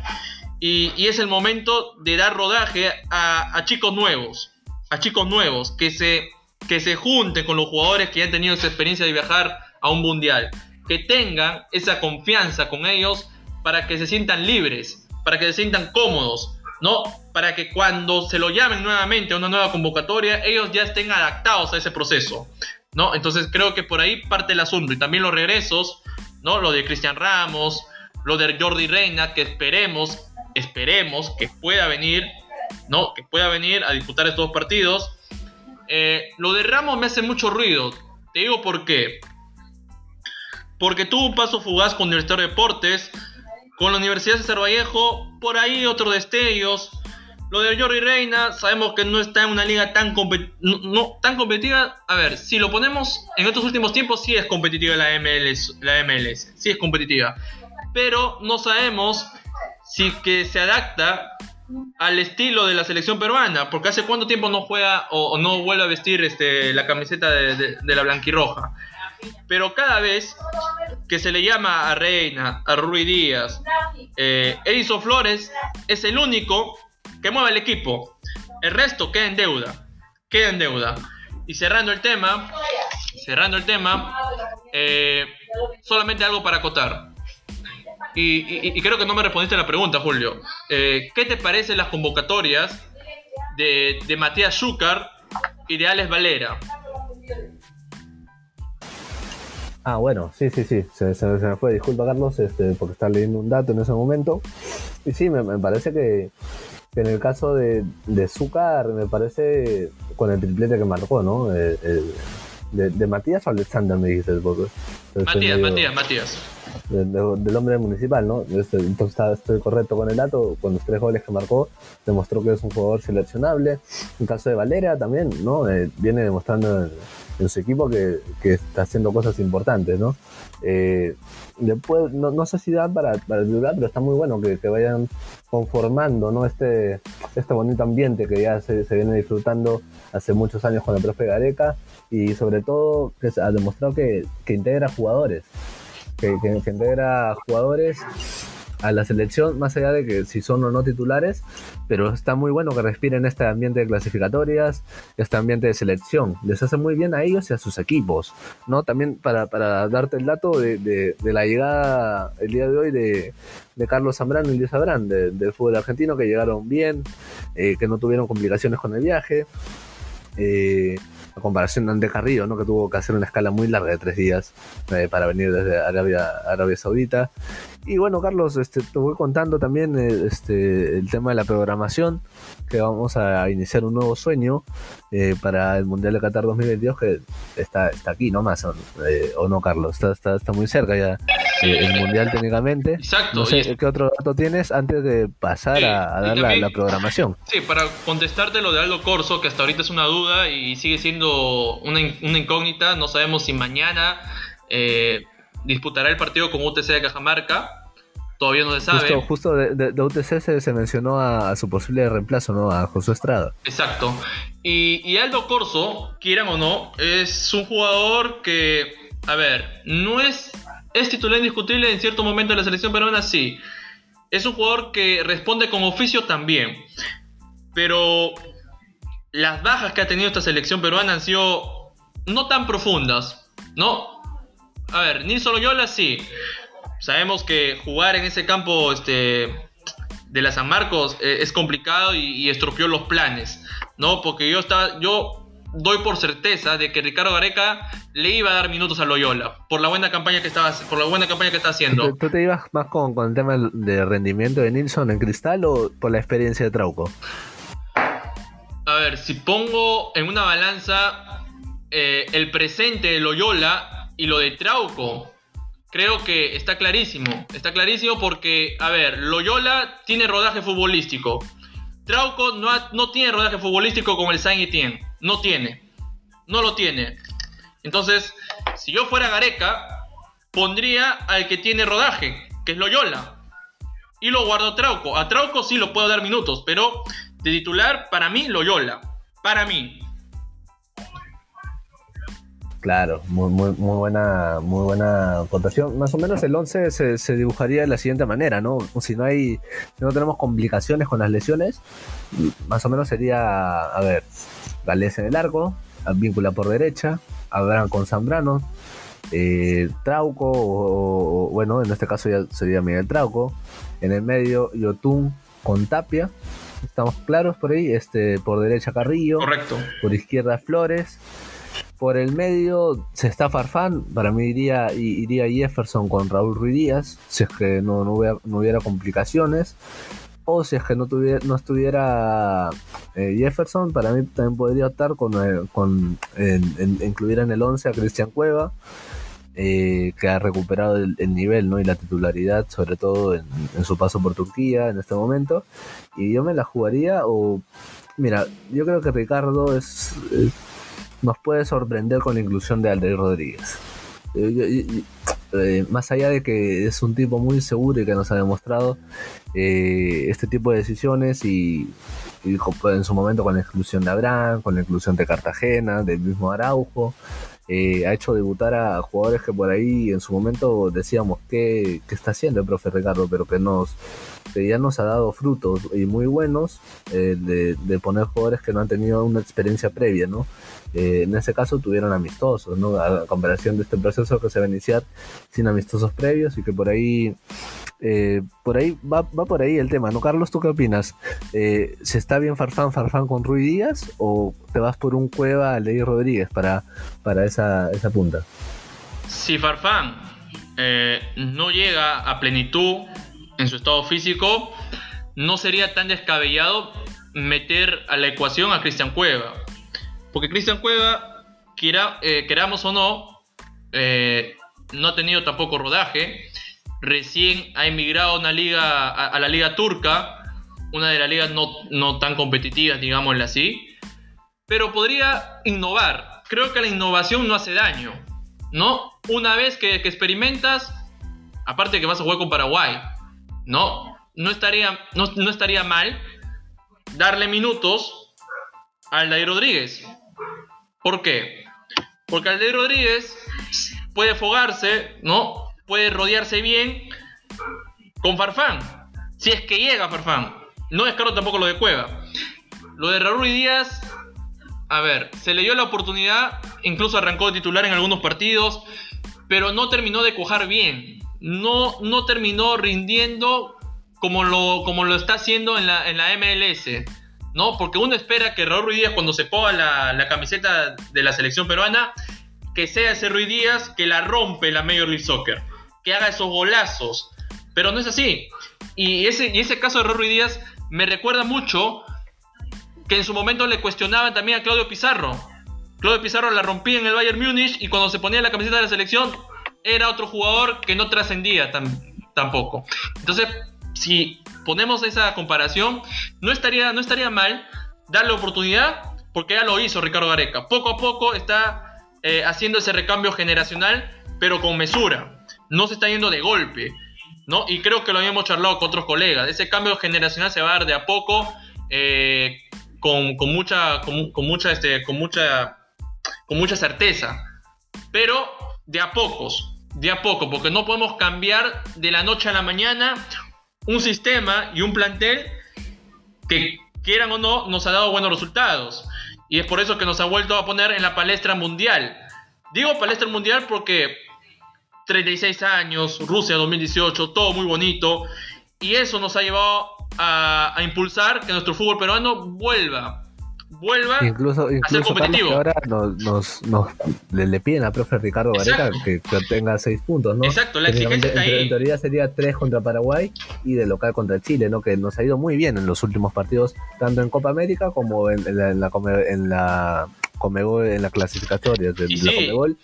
y, es el momento de dar rodaje a, chicos nuevos, a chicos nuevos que se, que se junten con los jugadores que ya han tenido esa experiencia de viajar a un mundial, que tengan esa confianza con ellos para que se sientan libres, para que se sientan cómodos, ¿no? Para que cuando se lo llamen nuevamente a una nueva convocatoria, ellos ya estén adaptados a ese proceso, ¿no? Entonces creo que por ahí parte el asunto y también los regresos, ¿no? Lo de Cristian Ramos, lo de Jordi Reina, que esperemos esperemos que pueda venir, ¿no? Que pueda venir a disputar estos partidos. Eh, lo de Ramos me hace mucho ruido. Te digo por qué. Porque tuvo un paso fugaz con Universitario de Deportes, con la Universidad de César Vallejo, por ahí otros destellos. Lo de Jordi Reina, sabemos que no está en una liga tan, no, tan competitiva. A ver, si lo ponemos en estos últimos tiempos, sí es competitiva la MLS, la MLS, sí es competitiva. Pero no sabemos si que se adapta al estilo de la selección peruana, porque hace cuánto tiempo no juega o, no vuelve a vestir este, la camiseta de, la blanquirroja. Pero cada vez que se le llama a Reina, a Rui Díaz, eh, Edison Flores es el único que mueve el equipo. El resto queda en deuda. Queda en deuda. Y cerrando el tema, cerrando el tema, eh, solamente algo para acotar. Y, creo que no me respondiste a la pregunta, Julio. Eh, ¿Qué te parecen las convocatorias de, de Matías Zúcar y de Alex Valera? Ah, bueno, sí, sí, sí, se, se, me fue, disculpa Carlos, este, porque estaba leyendo un dato en ese momento. Y sí, me, parece que, en el caso de, de Zúcar, me parece con el triplete que marcó, ¿no? de, Matías o Alexander, me dijiste. Matías, Matías, Matías. Del hombre municipal, ¿no? Este, entonces estoy correcto con el dato, con los tres goles que marcó, demostró que es un jugador seleccionable. En caso de Valera también, ¿no? Eh, viene demostrando en su equipo que, está haciendo cosas importantes, ¿no? Eh, después, no, sé si dan para, para pero está muy bueno que, vayan conformando, ¿no? Este, este bonito ambiente que ya se, viene disfrutando hace muchos años con el profe Gareca y sobre todo que ha demostrado que, integra jugadores, que, que integra jugadores a la selección, más allá de que si son o no titulares, pero está muy bueno que respiren este ambiente de clasificatorias, este ambiente de selección. Les hace muy bien a ellos y a sus equipos, ¿no? También para, darte el dato de, la llegada el día de hoy de, Carlos Zambrano y Luis Abrán del fútbol argentino, que llegaron bien, eh, que no tuvieron complicaciones con el viaje. Eh, a comparación de André Carrillo, ¿no? que tuvo que hacer una escala muy larga de tres días eh, para venir desde Arabia, Arabia Saudita. Y bueno, Carlos, este, te voy contando también eh, este, el tema de la programación, que vamos a iniciar un nuevo sueño eh, para el Mundial de Qatar 2022, que está, está aquí nomás, o no, Carlos, está, está, muy cerca ya el Mundial técnicamente. Exacto. No sé, ¿qué otro dato tienes antes de pasar a, dar la, programación? Sí, para contestarte lo de Aldo Corso, que hasta ahorita es una duda y sigue siendo una, incógnita. No sabemos si mañana eh, disputará el partido con UTC de Cajamarca. Todavía no se sabe. Justo, de, UTC se, mencionó a, su posible reemplazo, ¿no? A José Estrada. Exacto. Y, Aldo Corso, quieran o no, es un jugador que, a ver, no es, es titular indiscutible en cierto momento de la selección peruana, sí. Es un jugador que responde con oficio también. Pero las bajas que ha tenido esta selección peruana han sido no tan profundas, ¿no? A ver, Nilson Loyola sí. Sabemos que jugar en ese campo este, de la San Marcos eh, es complicado y, estropeó los planes, ¿no? Porque yo, estaba, yo doy por certeza de que Ricardo Gareca le iba a dar minutos a Loyola por la buena campaña que estaba por la buena campaña que está haciendo. ¿Tú, te ibas más con, con el tema de rendimiento de Nilsson en cristal o por la experiencia de Trauco? a ver, si pongo en una balanza eh, el presente de Loyola y lo de Trauco, creo que está clarísimo. Está clarísimo porque, a ver, Loyola tiene rodaje futbolístico. Trauco no, no tiene rodaje futbolístico como el Saint Etienne. No tiene. No lo tiene. Entonces, si yo fuera Gareca, pondría al que tiene rodaje, que es Loyola. Y lo guardo a Trauco. A Trauco sí lo puedo dar minutos, pero de titular, para mí, Loyola. Para mí. Claro, muy, muy, muy buena muy buena votación. Más o menos el 11 se, dibujaría de la siguiente manera, ¿no? Si no hay, si no tenemos complicaciones con las lesiones, más o menos sería, a ver, Galés en el arco, Víncula por derecha, Abraham con Zambrano, eh, Trauco, o, bueno, en este caso ya sería Miguel Trauco, en el medio Yotun con Tapia, estamos claros por ahí, este, por derecha Carrillo, correcto, por izquierda Flores, por el medio se está Farfán, para mí iría, iría Jefferson con Raúl Ruiz Díaz, si es que no, no, hubiera, complicaciones. O si es que no, tuviera, no estuviera eh, Jefferson, para mí también podría optar con, eh, con incluir en el 11 a Cristian Cueva eh, que ha recuperado el, nivel ¿no? y la titularidad, sobre todo en, su paso por Turquía en este momento. Y yo me la jugaría o... Mira, yo creo que Ricardo es, nos puede sorprender con la inclusión de Alder Rodríguez. Eh, más allá de que es un tipo muy seguro y que nos ha demostrado eh, este tipo de decisiones y, en su momento con la exclusión de Abraham, con la inclusión de Cartagena, del mismo Araujo, eh, ha hecho debutar a jugadores que por ahí en su momento decíamos que, está haciendo el profe Ricardo, pero que nos que ya nos ha dado frutos y muy buenos de, de, poner jugadores que no han tenido una experiencia previa, ¿no? Eh, en ese caso tuvieron amistosos, ¿no? A comparación de este proceso que se va a iniciar sin amistosos previos y que por ahí, eh, por ahí va, por ahí el tema, ¿no? Carlos, ¿tú qué opinas? Eh, ¿Se está bien Farfán, Farfán con Rui Díaz o te vas por un Cueva Ley Rodríguez para, para esa, esa punta? Si Farfán no llega a plenitud en su estado físico, no sería tan descabellado meter a la ecuación a Cristian Cueva porque Cristian Cueva, eh, queramos o no, eh, no ha tenido tampoco rodaje. Recién ha emigrado a, una liga, a, la liga turca, una de las ligas no, tan competitivas, digámoslo así. Pero podría innovar. Creo que la innovación no hace daño. ¿No? Una vez que, experimentas, aparte que vas a jugar con Paraguay, ¿no? No estaría, no, no estaría mal darle minutos al David Rodríguez. ¿Por qué? Porque Alde Rodríguez puede fogarse, ¿no? Puede rodearse bien con Farfán. Si es que llega Farfán. No descarto tampoco lo de Cueva. Lo de Raúl Díaz, a ver, se le dio la oportunidad, incluso arrancó de titular en algunos partidos, pero no terminó de cuajar bien. No, no terminó rindiendo como lo, como lo está haciendo en la, en la MLS. ¿No? Porque uno espera que Raúl Ruiz Díaz, cuando se ponga la, camiseta de la selección peruana, que sea ese Ruiz Díaz que la rompe la Major League Soccer, que haga esos golazos. Pero no es así. Y ese, y ese caso de Raúl Ruiz Díaz me recuerda mucho que en su momento le cuestionaban también a Claudio Pizarro. Claudio Pizarro la rompía en el Bayern Múnich y cuando se ponía la camiseta de la selección era otro jugador que no trascendía tampoco. Entonces, si ponemos esa comparación, no estaría, no estaría mal darle oportunidad, porque ya lo hizo Ricardo Gareca. Poco a poco está eh, haciendo ese recambio generacional, pero con mesura. No se está yendo de golpe. ¿no? Y creo que lo habíamos charlado con otros colegas. Ese cambio generacional se va a dar de a poco, eh, con, mucha, con, mucha, este, con mucha, con mucha certeza. Pero de a pocos, de a poco, porque no podemos cambiar de la noche a la mañana un sistema y un plantel que, quieran o no, nos ha dado buenos resultados. Y es por eso que nos ha vuelto a poner en la palestra mundial. Digo palestra mundial porque 36 años, Rusia 2018, todo muy bonito. Y eso nos ha llevado a, impulsar que nuestro fútbol peruano vuelva vuelva incluso, a ser competitivo. ahora nos, le, piden a profe Ricardo Gareca que, tenga seis puntos, ¿no? Exacto, la exigencia está ahí. En teoría sería tres contra Paraguay y de local contra Chile, ¿no? Que nos ha ido muy bien en los últimos partidos, tanto en Copa América como en, la, en la Comebol en la clasificatoria de, la Comebol.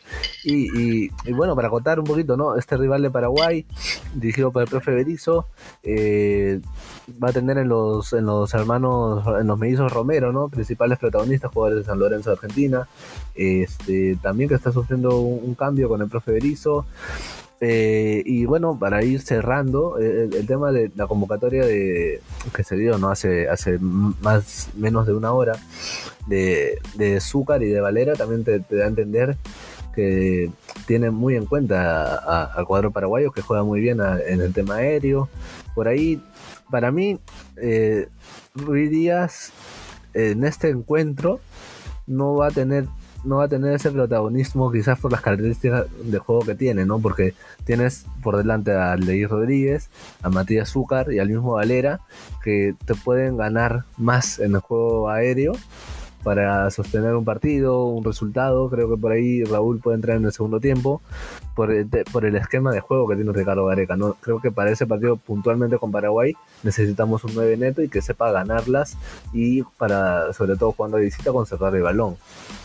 Y, y, bueno, para contar un poquito, ¿no? Este rival de Paraguay, dirigido por el profe Berizzo, eh, va a tener en los, en los hermanos, en los mellizos Romero, ¿no? Principales protagonistas, jugadores de San Lorenzo de Argentina. Este, también que está sufriendo un, cambio con el profe Berizzo. Eh, y bueno, para ir cerrando, eh, el, tema de la convocatoria de, que se dio no hace, hace más menos de una hora de, de Zúcar y de Valera también te, da a entender que tiene muy en cuenta al cuadro paraguayo que juega muy bien en el tema aéreo. Por ahí, para mí, eh, Ruiz Díaz en este encuentro no va a tener no va a tener ese protagonismo quizás por las características de juego que tiene, ¿no? Porque tienes por delante a Leí Rodríguez, a Matías Zúcar y al mismo Valera que te pueden ganar más en el juego aéreo para sostener un partido, un resultado. Creo que por ahí Raúl puede entrar en el segundo tiempo por el, por el esquema de juego que tiene Ricardo Gareca. ¿no? Creo que para ese partido puntualmente con Paraguay necesitamos un 9 neto y que sepa ganarlas y para, sobre todo cuando visita, conservar el balón.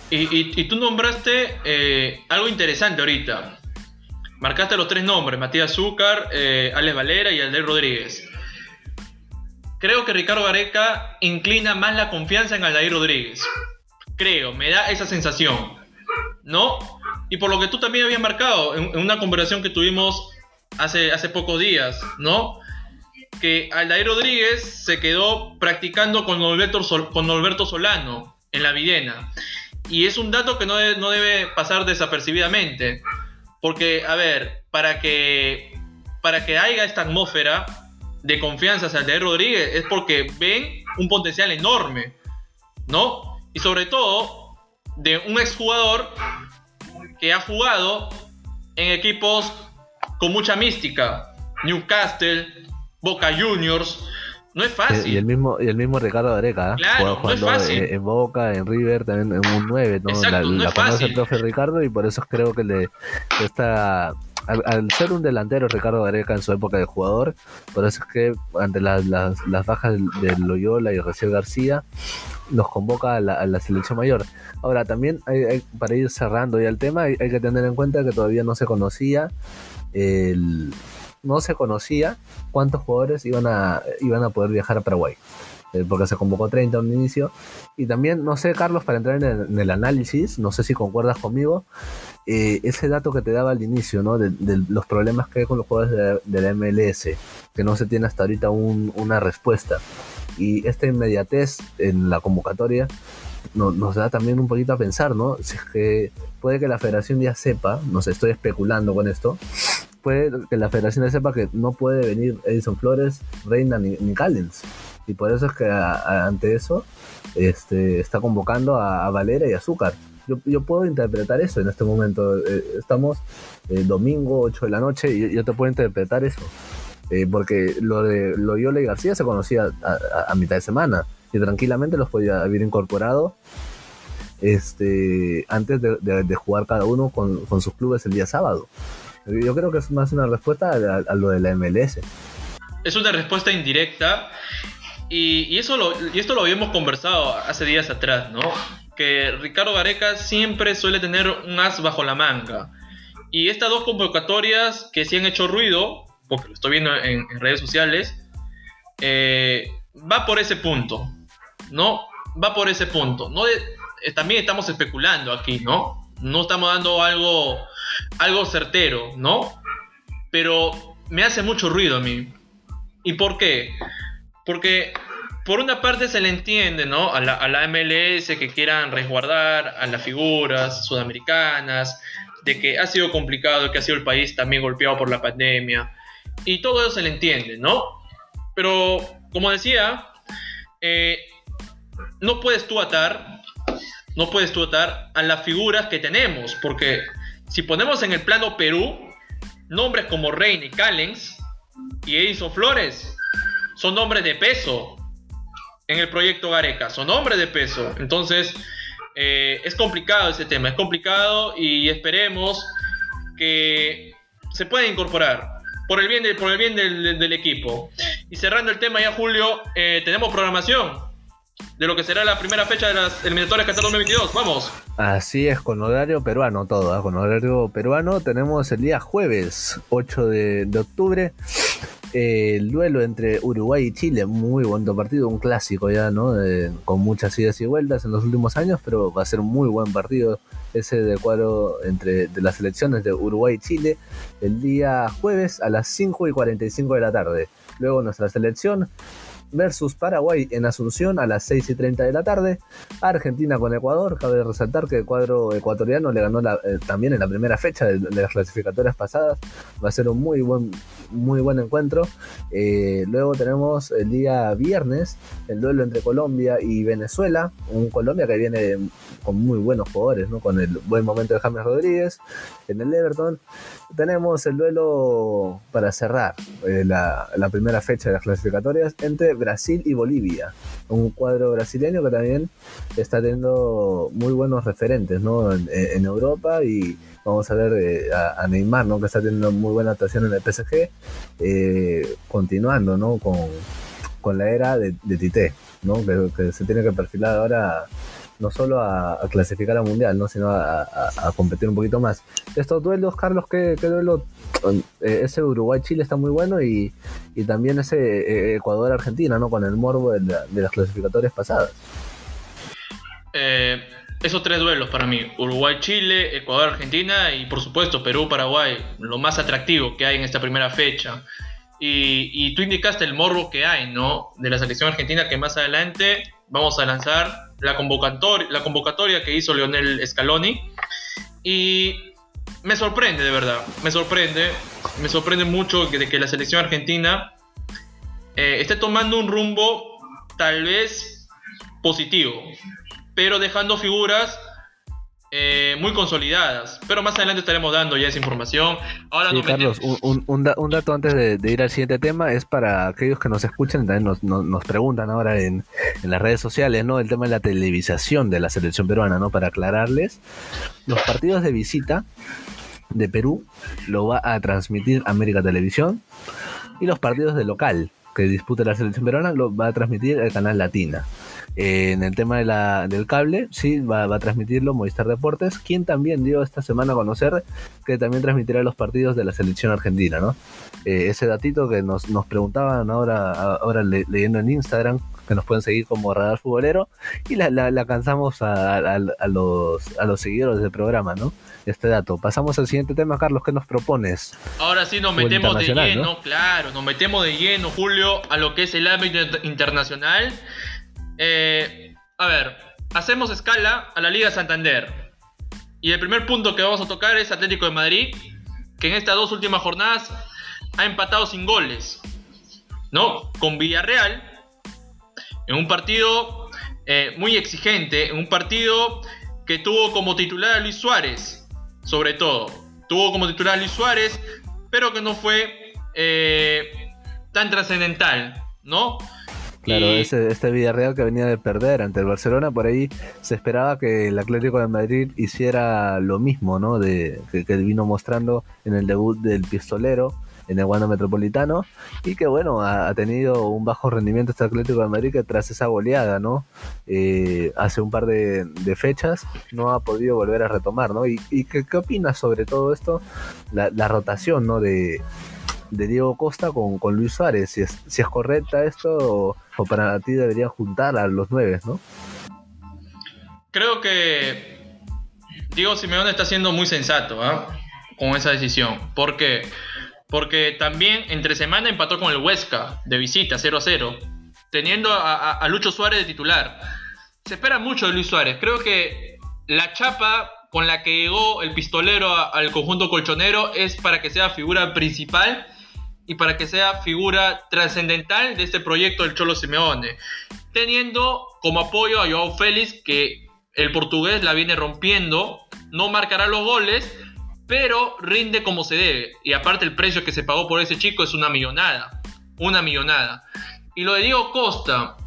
Y, tú nombraste eh, algo interesante ahorita. Marcaste los tres nombres, Matías Zúcar, eh, Alex Valera y Alder Rodríguez. Creo que Ricardo Gareca inclina más la confianza en Aldair Rodríguez. Creo, me da esa sensación. ¿No? Y por lo que tú también habías marcado en, una conversación que tuvimos hace, hace pocos días, ¿no? Que Aldair Rodríguez se quedó practicando con Norberto, con Norberto Solano en la Videna. Y es un dato que no no debe pasar desapercibidamente. Porque, a ver, para que, para que haya esta atmósfera de confianza hacia Aldair Rodríguez es porque ven un potencial enorme, ¿no? Y sobre todo de un exjugador que ha jugado en equipos con mucha mística. Newcastle, Boca Juniors. No es fácil. Y el mismo, y el mismo Ricardo Areca, ¿eh? claro, no es fácil. En, Boca, en River, también en un 9, ¿no? la, no conoce el profe Ricardo y por eso creo que le está al, ser un delantero Ricardo Gareca en su época de jugador, por eso es que ante las, bajas de Loyola y Recién García, nos convoca a la, selección mayor. Ahora, también hay, para ir cerrando ya el tema, hay, que tener en cuenta que todavía no se conocía el, no se conocía cuántos jugadores iban a, iban a poder viajar a Paraguay. Eh, porque se convocó 30 a un inicio. Y también, no sé, Carlos, para entrar en el análisis, no sé si concuerdas conmigo, eh, ese dato que te daba al inicio, ¿no? De, los problemas que hay con los jugadores de, la MLS, que no se tiene hasta ahorita una respuesta. Y esta inmediatez en la convocatoria nos da también un poquito a pensar, ¿no? Si es que puede que la federación ya sepa, no sé, estoy especulando con esto, puede que la federación sepa que no puede venir Edison Flores, Reina ni, ni Callens. Y por eso es que ante eso este, está convocando a, a Valera y Azúcar yo, puedo interpretar eso en este momento. Eh, estamos eh, domingo, 8 de la noche, y yo, te puedo interpretar eso. Eh, porque lo de Loyola y García se conocía a, mitad de semana y tranquilamente los podía haber incorporado este, antes de, jugar cada uno con, sus clubes el día sábado. Yo creo que es más una respuesta a, lo de la MLS. Es una respuesta indirecta y, y, eso lo, y esto lo habíamos conversado hace días atrás, ¿no? que Ricardo Gareca siempre suele tener un as bajo la manga. Y estas dos convocatorias que sí han hecho ruido, porque lo estoy viendo en, redes sociales, eh, va por ese punto, ¿no? Va por ese punto. ¿no? Eh, también estamos especulando aquí, ¿no? No estamos dando algo, algo certero, ¿no? Pero me hace mucho ruido a mí. ¿Y por qué? Porque por una parte se le entiende, ¿no? A la, a la, MLS que quieran resguardar a las figuras sudamericanas, de que ha sido complicado, que ha sido el país también golpeado por la pandemia. Y todo eso se le entiende, ¿no? Pero, como decía, eh, no puedes tú atar, no puedes tú a las figuras que tenemos, porque si ponemos en el plano Perú, nombres como Reina y Callens y Edison Flores son nombres de peso, en el proyecto Gareca. Son hombres de peso. Entonces, eh, es complicado ese tema. Es complicado y esperemos que se pueda incorporar. Por el bien, por el bien del, equipo. Y cerrando el tema ya, Julio, eh, tenemos programación de lo que será la primera fecha de las eliminatorias Qatar 2022. Vamos. Así es, con horario peruano todo, ¿eh? con horario peruano tenemos el día jueves 8 de, octubre el duelo entre Uruguay y Chile, muy buen partido, un clásico ya, ¿no? con muchas idas y vueltas en los últimos años, pero va a ser muy buen partido ese de cuadro entre las selecciones de Uruguay y Chile el día jueves a las 5 y 45 de la tarde. Luego nuestra selección versus Paraguay en Asunción a las 6 y 30 de la tarde. Argentina con Ecuador. Cabe resaltar que el cuadro ecuatoriano le ganó eh, también en la primera fecha de, las clasificatorias pasadas. Va a ser un muy buen, muy buen encuentro. Eh, luego tenemos el día viernes el duelo entre Colombia y Venezuela. Un Colombia que viene con muy buenos jugadores, ¿no? con el buen momento de James Rodríguez en el Everton. Tenemos el duelo para cerrar eh, la, primera fecha de las clasificatorias entre Brasil y Bolivia. Un cuadro brasileño que también está teniendo muy buenos referentes ¿no? en, Europa y vamos a ver eh, a, Neymar, ¿no? que está teniendo muy buena actuación en el PSG, eh, continuando ¿no? con, con, la era de, Tite, ¿no? Que, se tiene que perfilar ahora no solo a, clasificar al mundial, ¿no? sino a, competir un poquito más. Estos duelos, Carlos, ¿qué, duelo? Eh, ese Uruguay-Chile está muy bueno y, también ese eh, Ecuador-Argentina, ¿no? Con el morbo de, las clasificatorias pasadas. Eh, esos tres duelos para mí, Uruguay-Chile, Ecuador-Argentina y por supuesto Perú-Paraguay, lo más atractivo que hay en esta primera fecha. Y, tú indicaste el morbo que hay, ¿no? De la selección argentina que más adelante vamos a lanzar la convocatoria, la convocatoria que hizo Leonel Scaloni. Y me sorprende, de verdad, me sorprende, me sorprende mucho de que la selección argentina eh, esté tomando un rumbo tal vez positivo, pero dejando figuras eh, muy consolidadas. Pero más adelante estaremos dando ya esa información. Ahora Carlos, un, dato antes de, ir al siguiente tema es para aquellos que nos escuchan, también nos, preguntan ahora en, las redes sociales, ¿no? El tema de la televisación de la selección peruana, ¿no? Para aclararles, los partidos de visita de Perú lo va a transmitir América Televisión y los partidos de local que dispute la selección peruana lo va a transmitir el canal Latina en el tema de la, del cable, sí, va, a transmitirlo Movistar Deportes, quien también dio esta semana a conocer que también transmitirá los partidos de la selección argentina, ¿no? Eh, ese datito que nos, nos preguntaban ahora, ahora leyendo en Instagram, que nos pueden seguir como Radar Futbolero, y la, la, alcanzamos a, a, los, a los seguidores del programa, ¿no? Este dato. Pasamos al siguiente tema, Carlos, ¿qué nos propones? Ahora sí nos metemos de lleno, claro, nos metemos de lleno, Julio, a lo que es el ámbito internacional. Eh, a ver, hacemos escala a la Liga Santander. Y el primer punto que vamos a tocar es Atlético de Madrid, que en estas dos últimas jornadas ha empatado sin goles. ¿No? Con Villarreal, en un partido eh, muy exigente, en un partido que tuvo como titular a Luis Suárez, sobre todo. Tuvo como titular a Luis Suárez, pero que no fue eh, tan trascendental, ¿no? Claro, ese, este Villarreal que venía de perder ante el Barcelona, por ahí se esperaba que el Atlético de Madrid hiciera lo mismo, ¿no? De, que, vino mostrando en el debut del pistolero en el Wanda Metropolitano y que bueno, ha, tenido un bajo rendimiento este Atlético de Madrid que tras esa goleada, ¿no? Eh, hace un par de, fechas no ha podido volver a retomar, ¿no? ¿Y, qué, qué, opinas sobre todo esto? La, la rotación, ¿no? De, de Diego Costa con, con Luis Suárez, si es, si es correcta esto o, para ti deberían juntar a los nueve, ¿no? Creo que Diego Simeone está siendo muy sensato ¿ah? con esa decisión. ¿Por qué? Porque también entre semana empató con el Huesca de visita 0 a 0, teniendo a, Lucho Suárez de titular. Se espera mucho de Luis Suárez. Creo que la chapa con la que llegó el pistolero al conjunto colchonero es para que sea figura principal y para que sea figura trascendental de este proyecto del Cholo Simeone, teniendo como apoyo a Joao Félix, que el portugués la viene rompiendo, no marcará los goles, pero rinde como se debe. Y aparte el precio que se pagó por ese chico es una millonada, una millonada. Y lo de Diego Costa,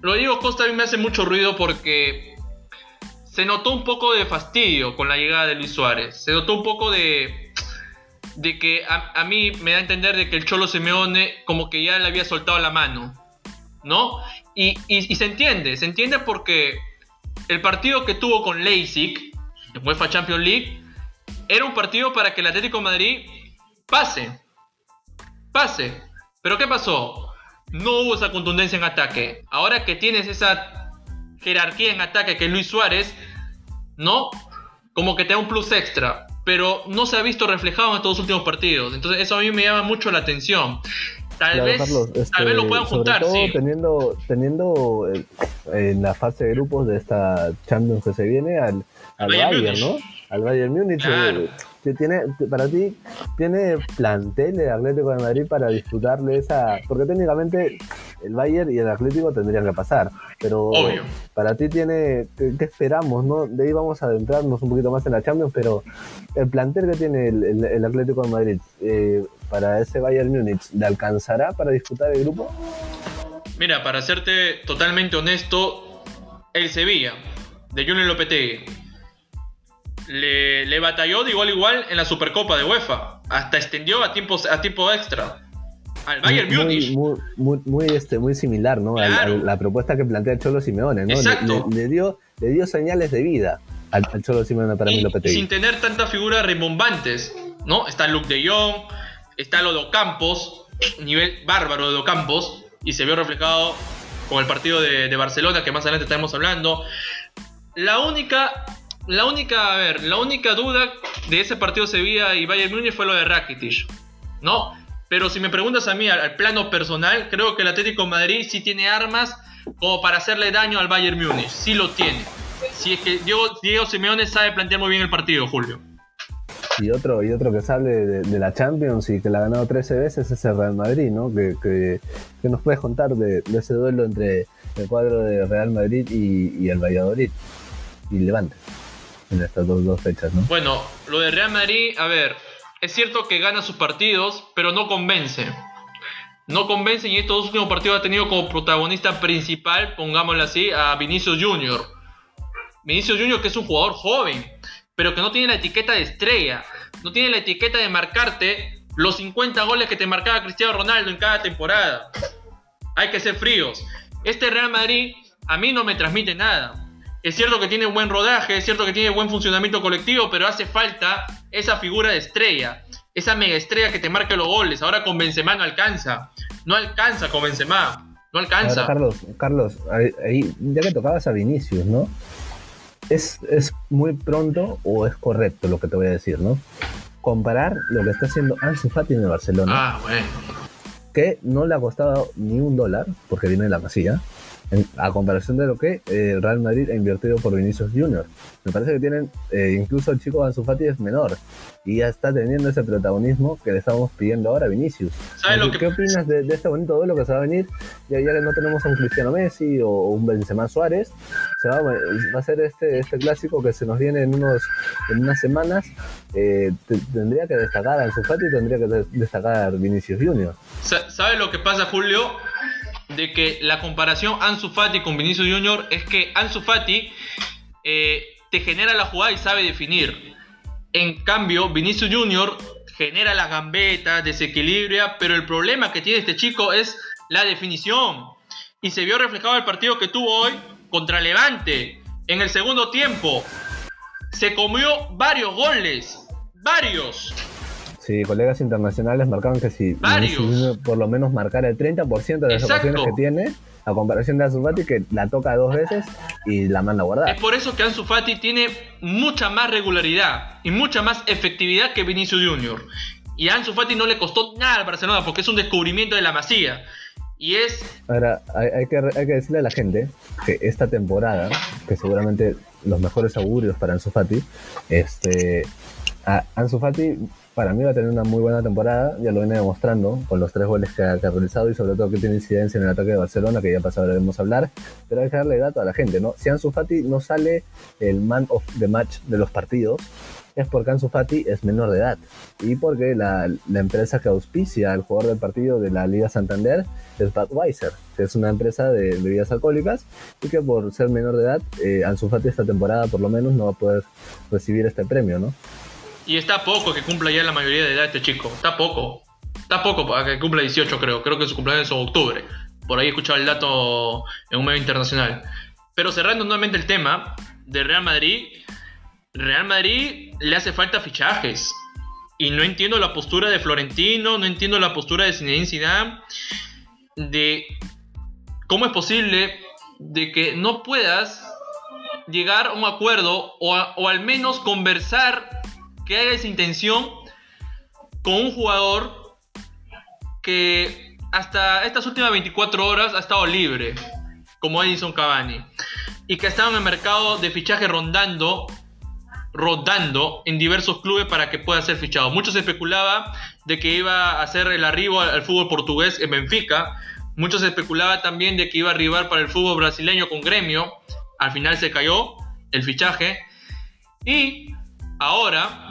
lo de Diego Costa a mí me hace mucho ruido porque se notó un poco de fastidio con la llegada de Luis Suárez, se notó un poco de de que a, mí me da a entender de que el Cholo Simeone como que ya le había soltado la mano, ¿no? Y, se entiende, se entiende porque el partido que tuvo con Leipzig, en UEFA Champions League, era un partido para que el Atlético Madrid pase, pase. Pero ¿qué pasó? No hubo esa contundencia en ataque. Ahora que tienes esa jerarquía en ataque que Luis Suárez, ¿no? Como que te da un plus extra pero no se ha visto reflejado en estos últimos partidos. Entonces eso a mí me llama mucho la atención. Tal, vez, tal vez lo puedan este, juntar, sí. Teniendo, teniendo eh, en la fase de grupos de esta Champions que se viene al, al Bayern, ¿no? Al Bayern Múnich. Eh, tiene, para ti, ¿tiene plantel el Atlético de Madrid para disputarle esa...? Porque técnicamente el Bayern y el Atlético tendrían que pasar, pero para ti tiene... ¿qué, esperamos? no De ahí vamos a adentrarnos un poquito más en la Champions, pero el plantel que tiene el, Atlético de Madrid eh, para ese Bayern Múnich, ¿le alcanzará para disputar el grupo? Mira, para serte totalmente honesto, el Sevilla, de Junior Lopetegui, le, batalló de igual a igual en la Supercopa de UEFA. Hasta extendió a tiempo, a tiempo extra. Al Bayern muy, Múnich. Muy, muy, muy, este, muy similar, ¿no? A, Claro. a la propuesta que plantea el Cholo Simeone, ¿no? Exacto. Le, le dio, le dio señales de vida al, al Cholo Simeone para mí y, y Lopetegui. sin tener tantas figuras rimbombantes, ¿no? Está Luke de Jong, está Lodo Campos, nivel bárbaro de Ocampos, y se vio reflejado con el partido de, de Barcelona, que más adelante estaremos hablando. La única, la única, a ver, la única duda de ese partido Sevilla y Bayern Múnich fue lo de Rakitic, ¿no? Pero si me preguntas a mí al, al plano personal, creo que el Atlético de Madrid sí tiene armas como para hacerle daño al Bayern Múnich, sí lo tiene. Si es que Diego, Diego Simeone sabe plantear muy bien el partido, Julio. Y otro, y otro que sale de, de la Champions y que la ha ganado 13 veces es el Real Madrid, ¿no? Que, que, que nos puedes contar de, de ese duelo entre el cuadro de Real Madrid y, y el Valladolid y Levante en estas dos, dos fechas, ¿no? Bueno, lo de Real Madrid, a ver, es cierto que gana sus partidos, pero no convence. No convence y estos dos últimos partidos ha tenido como protagonista principal, pongámoslo así, a Vinicius Junior. Vinicius Junior que es un jugador joven, pero que no tiene la etiqueta de estrella, no tiene la etiqueta de marcarte los 50 goles que te marcaba Cristiano Ronaldo en cada temporada. Hay que ser fríos. Este Real Madrid a mí no me transmite nada. Es cierto que tiene buen rodaje, es cierto que tiene buen funcionamiento colectivo, pero hace falta esa figura de estrella, esa mega estrella que te marque los goles. Ahora con Benzema no alcanza, no alcanza con Benzema, no alcanza. Carlos, Carlos, ahí, ya que tocabas a Vinicius, ¿no? Es, es muy pronto o es correcto lo que te voy a decir, ¿no? Comparar lo que está haciendo Ansu Fati en el Barcelona, Ah, bueno. que no le ha costado ni un dólar, porque viene de la masía, en- a comparación de lo que eh, el Real Madrid ha invertido por Vinicius Junior. Me parece que tienen, eh, incluso el chico Ansu Fati es menor y ya está teniendo ese protagonismo que le estamos pidiendo ahora a Vinicius. ¿Sabes lo ¿Qué, que qué opinas de, de este bonito duelo que se va a venir? Ya, ya que no tenemos a un Cristiano Messi o un Benzema Suárez, se va, a- va a ser este, este clásico que se nos viene en, unos, en unas semanas. Eh, te- tendría que destacar a Ansu Fati y tendría que de- destacar Vinicius Junior. Sa- ¿Sabes lo que pasa, Julio? De que la comparación Ansu Fati con Vinicius Junior es que Ansu Fati eh, te genera la jugada y sabe definir. En cambio, Vinicius Junior genera las gambetas, desequilibra, pero el problema que tiene este chico es la definición. Y se vio reflejado el partido que tuvo hoy contra Levante. En el segundo tiempo, se comió varios goles. Varios. Sí, colegas internacionales marcaban que si por lo menos marcara el 30% de las Exacto. ocasiones que tiene, a comparación de Ansu Fati que la toca dos veces y la manda a guardar. Es por eso que Ansu Fati tiene mucha más regularidad y mucha más efectividad que Vinicius Junior. Y a Ansu Fati no le costó nada al Barcelona porque es un descubrimiento de la masía. Y es Ahora, hay, hay que, hay que decirle a la gente que esta temporada, que seguramente los mejores augurios para Ansu Fati, este, a- Ansu Fati para mí va a tener una muy buena temporada, ya lo viene demostrando con los tres goles que ha, que ha realizado y sobre todo que tiene incidencia en el ataque de Barcelona, que ya pasaremos a hablar, pero hay que darle dato a la gente, ¿no? Si Ansu Fati no sale el man of the match de los partidos, es porque Ansu Fati es menor de edad y porque la, la empresa que auspicia al jugador del partido de la Liga Santander es Budweiser, que es una empresa de bebidas alcohólicas y que por ser menor de edad, eh, Ansu Fati esta temporada por lo menos no va a poder recibir este premio, ¿no? Y está poco que cumpla ya la mayoría de edad este chico. Está poco. Está poco para que cumpla 18 creo. Creo que su cumpleaños es en octubre. Por ahí he escuchado el dato en un medio internacional. Pero cerrando nuevamente el tema de Real Madrid. Real Madrid le hace falta fichajes. Y no entiendo la postura de Florentino, no entiendo la postura de Zinedine Zidane de cómo es posible de que no puedas llegar a un acuerdo o, o al menos conversar que haya esa intención con un jugador que hasta estas últimas 24 horas ha estado libre, como Edison Cavani, y que ha estado en el mercado de fichaje rondando rodando en diversos clubes para que pueda ser fichado. Mucho se especulaba de que iba a hacer el arribo al, al fútbol portugués en Benfica. Mucho se especulaba también de que iba a arribar para el fútbol brasileño con Gremio. Al final se cayó el fichaje. Y ahora,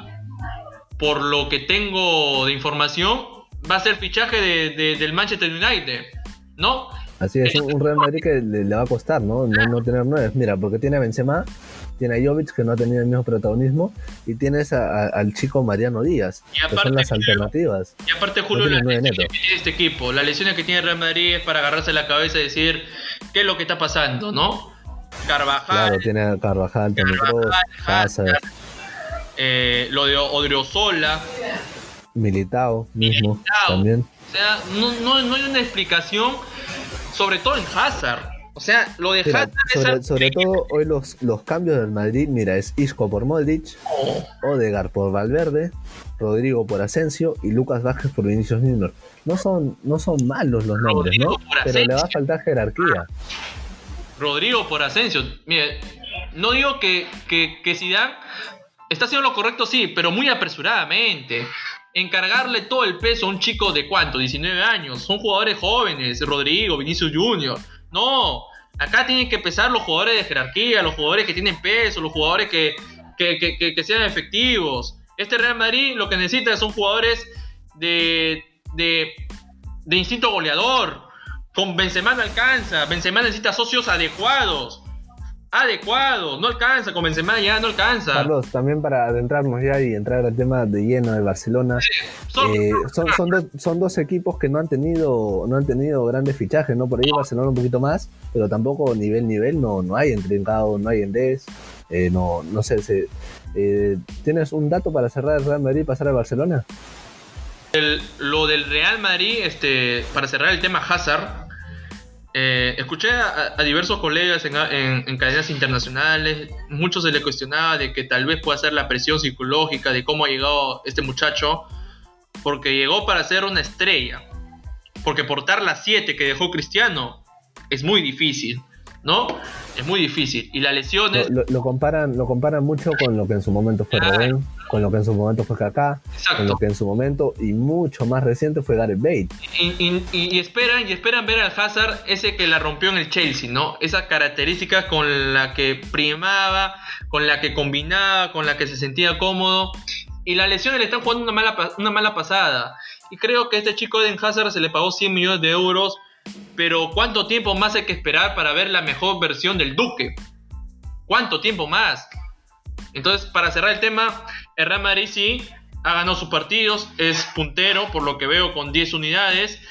por lo que tengo de información, va a ser fichaje de- de- del Manchester United. ¿No? Así es, un Real Madrid que le, le va a costar, ¿no? No, no tener nueve. Mira, porque tiene a Benzema, tiene a Jovic que no ha tenido el mismo protagonismo y tienes al chico Mariano Díaz, que son las alternativas. Y aparte Julio, la lesión que tiene este equipo, la lesión que tiene Real Madrid es para agarrarse la cabeza y decir qué es lo que está pasando, ¿no? Carvajal. Claro, tiene a Carvajal, Carvajal eh, lo de Odriozola. Militao mismo también. O sea, no, no, no hay una explicación, sobre todo en Hazard. O sea, lo de Hazard sobre, sobre todo hoy los, los cambios del Madrid, mira, es Isco por Modric, oh. Odegar por Valverde, Rodrigo por Asensio y Lucas Vázquez por Vinicius Junior. No son, no son malos los nombres, ¿no? Pero le va a faltar jerarquía. Rodrigo por Asensio. Mire, no digo que, que, que Zidane está haciendo lo correcto, sí, pero muy apresuradamente. Encargarle todo el peso a un chico de cuánto, 19 años. Son jugadores jóvenes, Rodrigo, Vinicius Junior. No, acá tienen que pesar los jugadores de jerarquía, los jugadores que tienen peso, los jugadores que, que, sean efectivos. Este Real Madrid lo que necesita son jugadores de, de, de instinto goleador. Con Benzema no alcanza. Benzema necesita socios adecuados adecuado, no alcanza, con Benzema ya no alcanza. Carlos, también para adentrarnos ya y entrar al tema de lleno de Barcelona, eh, son, son, dos equipos que no han tenido no han tenido grandes fichajes, ¿no? Por ahí Barcelona un poquito más, pero tampoco nivel nivel no, no hay en Trincado, no hay en Des, eh, no, no sé, eh, ¿tienes un dato para cerrar el Real Madrid y pasar a Barcelona? lo del Real Madrid, este, para cerrar el tema Hazard, eh, escuché a, diversos colegas en, cadenas internacionales, muchos se le cuestionaba de que tal vez pueda ser la presión psicológica de cómo ha llegado este muchacho, porque llegó para ser una estrella, porque portar las 7 que dejó Cristiano es muy difícil. ¿no? Es muy difícil. Y las lesiones. Lo, lo, comparan, lo comparan mucho con lo que en su momento fue Robben, con lo que en su momento fue Kaká, con lo que en su momento y mucho más reciente fue Gareth Bale. Y, esperan, y esperan ver al Hazard ese que la rompió en el Chelsea, ¿no? Esa característica con la que primaba, con la que combinaba, con la que se sentía cómodo. Y las lesiones le están jugando una mala, una mala pasada. Y creo que a este chico de Hazard se le pagó 100 millones de euros pero ¿cuánto tiempo más hay que esperar para ver la mejor versión del Duque? ¿Cuánto tiempo más? Entonces, para cerrar el tema, el Real Madrid sí ha ganado sus partidos, es puntero, por lo que veo, con 10 unidades,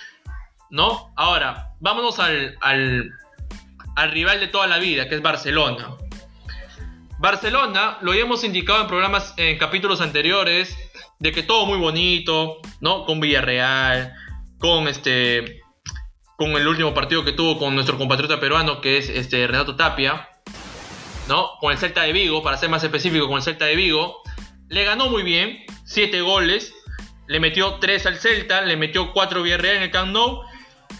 ¿no? Ahora, vámonos al, al, al rival de toda la vida, que es Barcelona. Barcelona, lo habíamos indicado en programas, en capítulos anteriores, de que todo muy bonito, ¿no? Con Villarreal, con este con el último partido que tuvo con nuestro compatriota peruano, que es este Renato Tapia, ¿no? Con el Celta de Vigo, para ser más específico, con el Celta de Vigo. Le ganó muy bien, 7 goles, le metió 3 al Celta, le metió 4 Villarreal en el Camp Nou,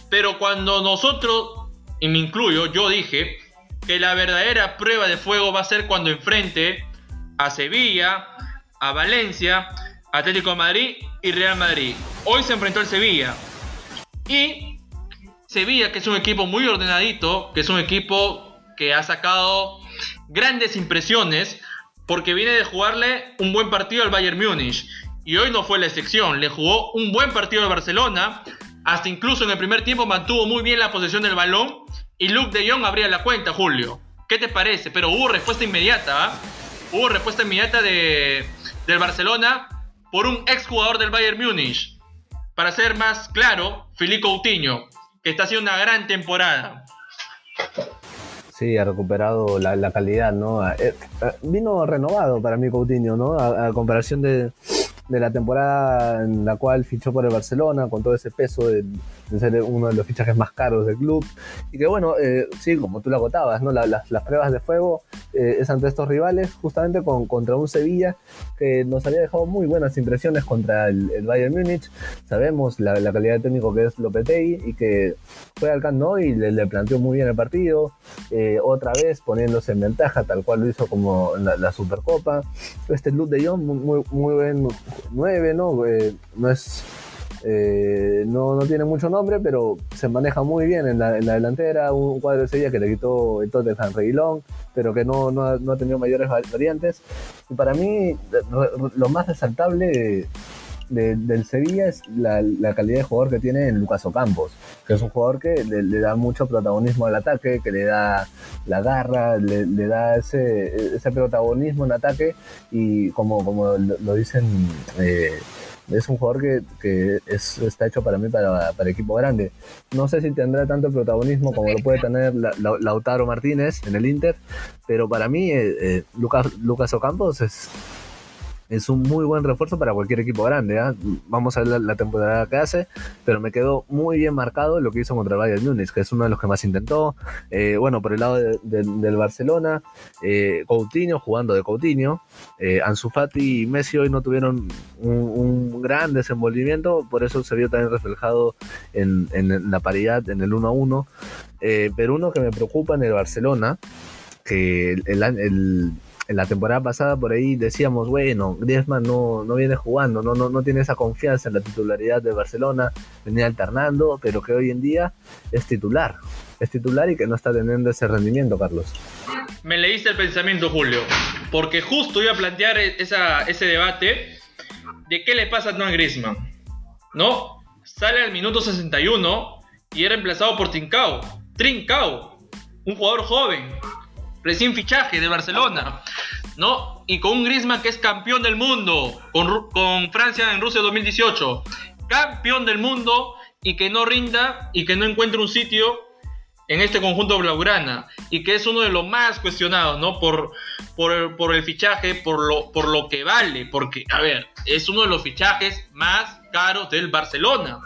pero cuando nosotros, y me incluyo, yo dije que la verdadera prueba de fuego va a ser cuando enfrente a Sevilla, a Valencia, Atlético de Madrid y Real Madrid. Hoy se enfrentó al Sevilla. Y Sevilla, que es un equipo muy ordenadito, que es un equipo que ha sacado grandes impresiones porque viene de jugarle un buen partido al Bayern Múnich. Y hoy no fue la excepción, le jugó un buen partido al Barcelona, hasta incluso en el primer tiempo mantuvo muy bien la posesión del balón y Luke de Jong abría la cuenta, Julio. ¿Qué te parece? Pero hubo respuesta inmediata, ¿ah? Hubo respuesta inmediata de, del Barcelona por un ex jugador del Bayern Múnich. Para ser más claro, Filipe Coutinho que está haciendo una gran temporada. Sí, ha recuperado la, calidad, ¿no? Eh, eh, vino renovado para mí Coutinho, ¿no? a comparación de, de la temporada en la cual fichó por el Barcelona, con todo ese peso de, ser uno de los fichajes más caros del club. Y que bueno, eh, sí, como tú lo agotabas, ¿no? las, pruebas de fuego eh, es ante estos rivales, justamente con, contra un Sevilla que nos había dejado muy buenas impresiones contra el, Bayern Múnich. Sabemos la, calidad de técnico que es Lopetegui y que fue al Camp y le, planteó muy bien el partido, eh, otra vez poniéndose en ventaja, tal cual lo hizo como la, la Supercopa. Este Luke de Jong, muy, muy, buen 9, ¿no? No es. Eh, no, no, tiene mucho nombre, pero se maneja muy bien en la, delantera. Un cuadro de Sevilla que le quitó el Tottenham Reguilón, pero que no, no, ha, tenido mayores variantes. Y para mí, lo más resaltable del Sevilla es la, calidad de jugador que tiene en Lucas Ocampos, que es un jugador que le, da mucho protagonismo al ataque, que le da la garra, le, da ese, ese protagonismo en ataque y como, como lo, dicen... Eh, es un jugador que, que es, está hecho para mí para, para, equipo grande. No sé si tendrá tanto protagonismo como lo puede tener Lautaro Martínez en el Inter, pero para mí eh, eh, Lucas, Lucas Ocampos es, es un muy buen refuerzo para cualquier equipo grande. ¿ah? Vamos a ver la, temporada que hace, pero me quedó muy bien marcado lo que hizo contra el Bayern Múnich, que es uno de los que más intentó. Eh, bueno, por el lado del Barcelona, eh, Coutinho jugando de Coutinho. Eh, Ansu Fati y Messi hoy no tuvieron un, gran desenvolvimiento, por eso se vio también reflejado en, la paridad, en el 1 a 1. Eh, pero uno que me preocupa en el Barcelona, que el en la temporada pasada por ahí decíamos, bueno, Griezmann no, no viene jugando, no, no, no tiene esa confianza en la titularidad de Barcelona, venía alternando, pero que hoy en día es titular, es titular y que no está teniendo ese rendimiento, Carlos. Me leíste el pensamiento, Julio, porque justo iba a plantear esa, ese debate de qué le pasa a Antoine Griezmann, ¿no? Sale al minuto 61 y era reemplazado por Trincao, Trincao, un jugador joven, recién fichaje de Barcelona, ¿no? Y con un Griezmann que es campeón del mundo, con, con Francia en Rusia 2018, campeón del mundo y que no rinda y que no encuentre un sitio en este conjunto blaugrana y que es uno de los más cuestionados, ¿no? Por, por, por, el fichaje, por lo, por lo que vale, porque, a ver, es uno de los fichajes más caros del Barcelona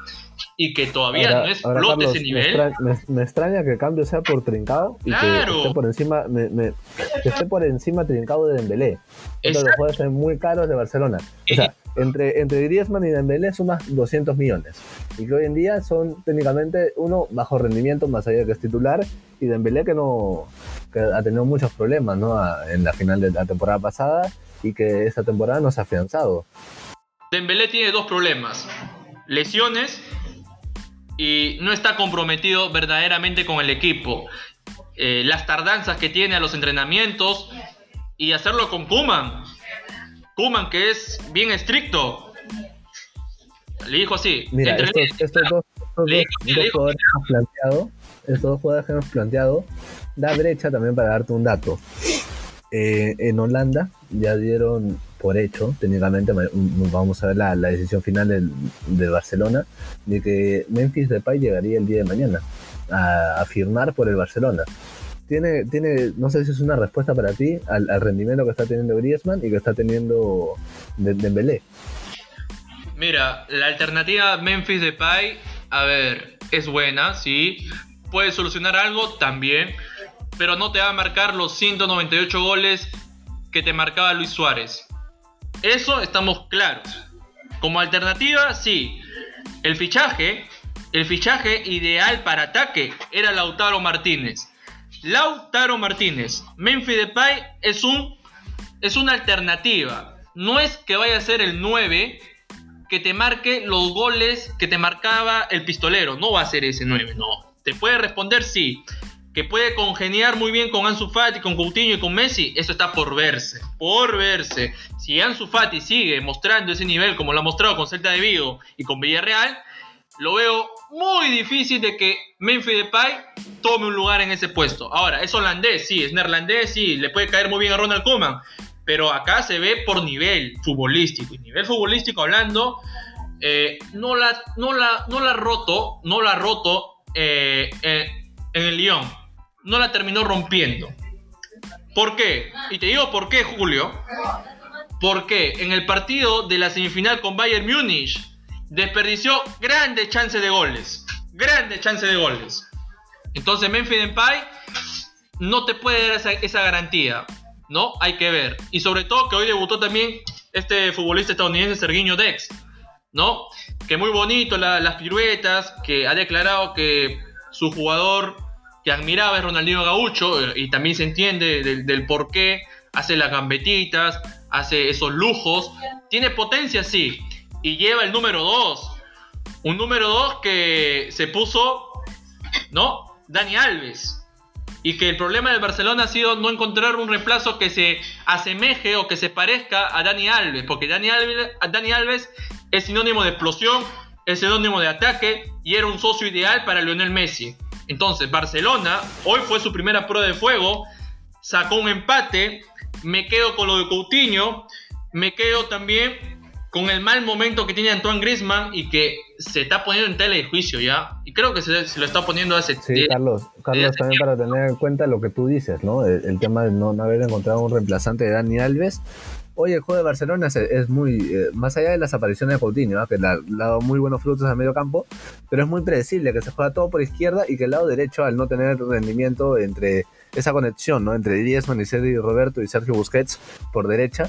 y que todavía no es flote ese nivel. Me, extraña que el cambio sea por Trincado y que esté por encima, me, esté por encima Trincado de Dembélé. Esto los jugadores muy caros de Barcelona. O sea, entre, entre Griezmann y Dembélé sumas 200 millones. Y que hoy en día son técnicamente uno bajo rendimiento, más allá de que es titular, y Dembélé que no que ha tenido muchos problemas ¿no? en la final de la temporada pasada y que esta temporada no se ha afianzado. Dembélé tiene dos problemas. Lesiones y no está comprometido verdaderamente con el equipo. Eh, las tardanzas que tiene a los entrenamientos y hacerlo con Kuman. Kuman que es bien estricto. Le dijo así. Mira, estos, dos, jugadores que hemos planteado, estos dos jugadores que hemos planteado, da brecha también para darte un dato. Eh, en Holanda ya dieron por hecho, técnicamente, vamos a ver la, decisión final de Barcelona, de que Memphis Depay llegaría el día de mañana a, firmar por el Barcelona. Tiene, tiene, no sé si es una respuesta para ti al, rendimiento que está teniendo Griezmann y que está teniendo Dembélé. Mira, la alternativa Memphis Depay, a ver, es buena, sí. Puede solucionar algo también, pero no te va a marcar los 198 goles que te marcaba Luis Suárez. Eso estamos claros. Como alternativa, sí. El fichaje, el fichaje ideal para ataque era Lautaro Martínez. Lautaro Martínez. Memphis Depay es un es una alternativa. No es que vaya a ser el 9 que te marque los goles que te marcaba el pistolero. No va a ser ese 9, no. Te puede responder sí que puede congeniar muy bien con Ansu Fati, con Coutinho y con Messi, eso está por verse, por verse. Si Ansu Fati sigue mostrando ese nivel como lo ha mostrado con Celta de Vigo y con Villarreal, lo veo muy difícil de que Memphis Depay tome un lugar en ese puesto. Ahora, es holandés, sí, es neerlandés, sí, le puede caer muy bien a Ronald Koeman, pero acá se ve por nivel futbolístico. Y nivel futbolístico hablando, eh, no, la, no, la, no la roto, no la roto eh, eh, en el Lyon no la terminó rompiendo. ¿Por qué? Y te digo por qué, Julio. Porque en el partido de la semifinal con Bayern Múnich desperdició grandes chances de goles. Grandes chances de goles. Entonces Memphis Depay no te puede dar esa, garantía. ¿No? Hay que ver. Y sobre todo que hoy debutó también este futbolista estadounidense Sergiño Dex. ¿No? Que muy bonito las piruetas. Que ha declarado que su jugador que admiraba es Ronaldinho Gaucho eh, y también se entiende del, por qué hace las gambetitas, hace esos lujos. Tiene potencia, sí, y lleva el número 2. Un número 2 que se puso, ¿no? Dani Alves. Y que el problema del Barcelona ha sido no encontrar un reemplazo que se asemeje o que se parezca a Dani Alves. Porque Dani Alves, Dani Alves es sinónimo de explosión, es sinónimo de ataque y era un socio ideal para Lionel Messi. Entonces, Barcelona, hoy fue su primera prueba de fuego, sacó un empate, me quedo con lo de Coutinho, me quedo también con el mal momento que tiene Antoine Griezmann y que se está poniendo en tela de juicio ya. Y creo que se, lo está poniendo hace... Sí, Carlos, Carlos también para tener en cuenta lo que tú dices, ¿no? El, tema de no, haber encontrado un reemplazante de Dani Alves. Hoy el juego de Barcelona es, muy, eh, más allá de las apariciones de Coutinho, que le ha, dado muy buenos frutos al medio campo, pero es muy predecible que se juega todo por izquierda y que el lado derecho, al no tener rendimiento entre esa conexión ¿no? entre Griezmann y Sergio Roberto y Sergio Busquets por derecha,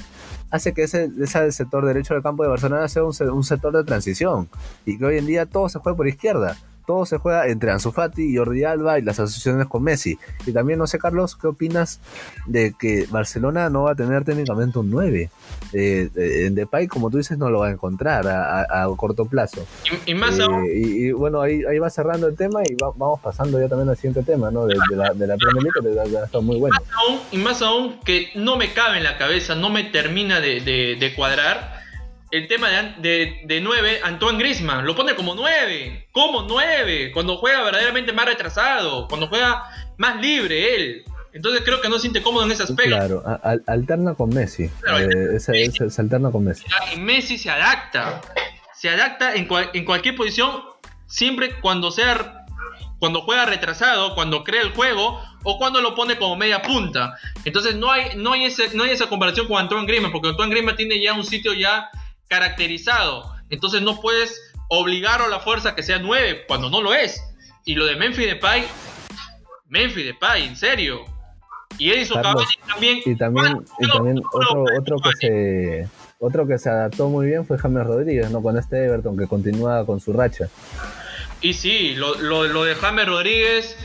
hace que ese, ese sector derecho del campo de Barcelona sea un, un sector de transición y que hoy en día todo se juega por izquierda todo se juega entre Ansu Fati y Jordi Alba y las asociaciones con Messi. Y también, no sé, Carlos, ¿qué opinas de que Barcelona no va a tener técnicamente un 9? Eh, eh, en Depay, como tú dices, no lo va a encontrar a, corto plazo. Y, más aún... Eh, y, bueno, ahí, ahí va cerrando el tema y vamos pasando ya también al siguiente tema, ¿no? De, la, de la Premier League, que está muy bueno. y más aún que no me cabe en la cabeza, no me termina de, de cuadrar el tema de, de, 9, Antoine Grisman, lo pone como 9. ¿Cómo 9? Cuando juega verdaderamente más retrasado, cuando juega más libre él. Entonces creo que no se siente cómodo en ese aspecto. Claro, alterna con Messi. Eh, se, alterna con Messi. Y Messi se adapta. Se adapta en, en cualquier posición, siempre cuando sea cuando juega retrasado, cuando crea el juego o cuando lo pone como media punta. Entonces no hay, no hay, ese, no hay esa comparación con Antoine Griezmann, porque Antoine Griezmann tiene ya un sitio ya caracterizado. Entonces no puedes obligar a la fuerza que sea 9 cuando no lo es. Y lo de Memphis Depay, Memphis Depay, en serio. Y Edison Cavani también. Y también, y también otro, otro que se otro que se adaptó muy bien fue James Rodríguez, ¿no? Con este Everton que continúa con su racha. Y sí, lo, lo, lo de James Rodríguez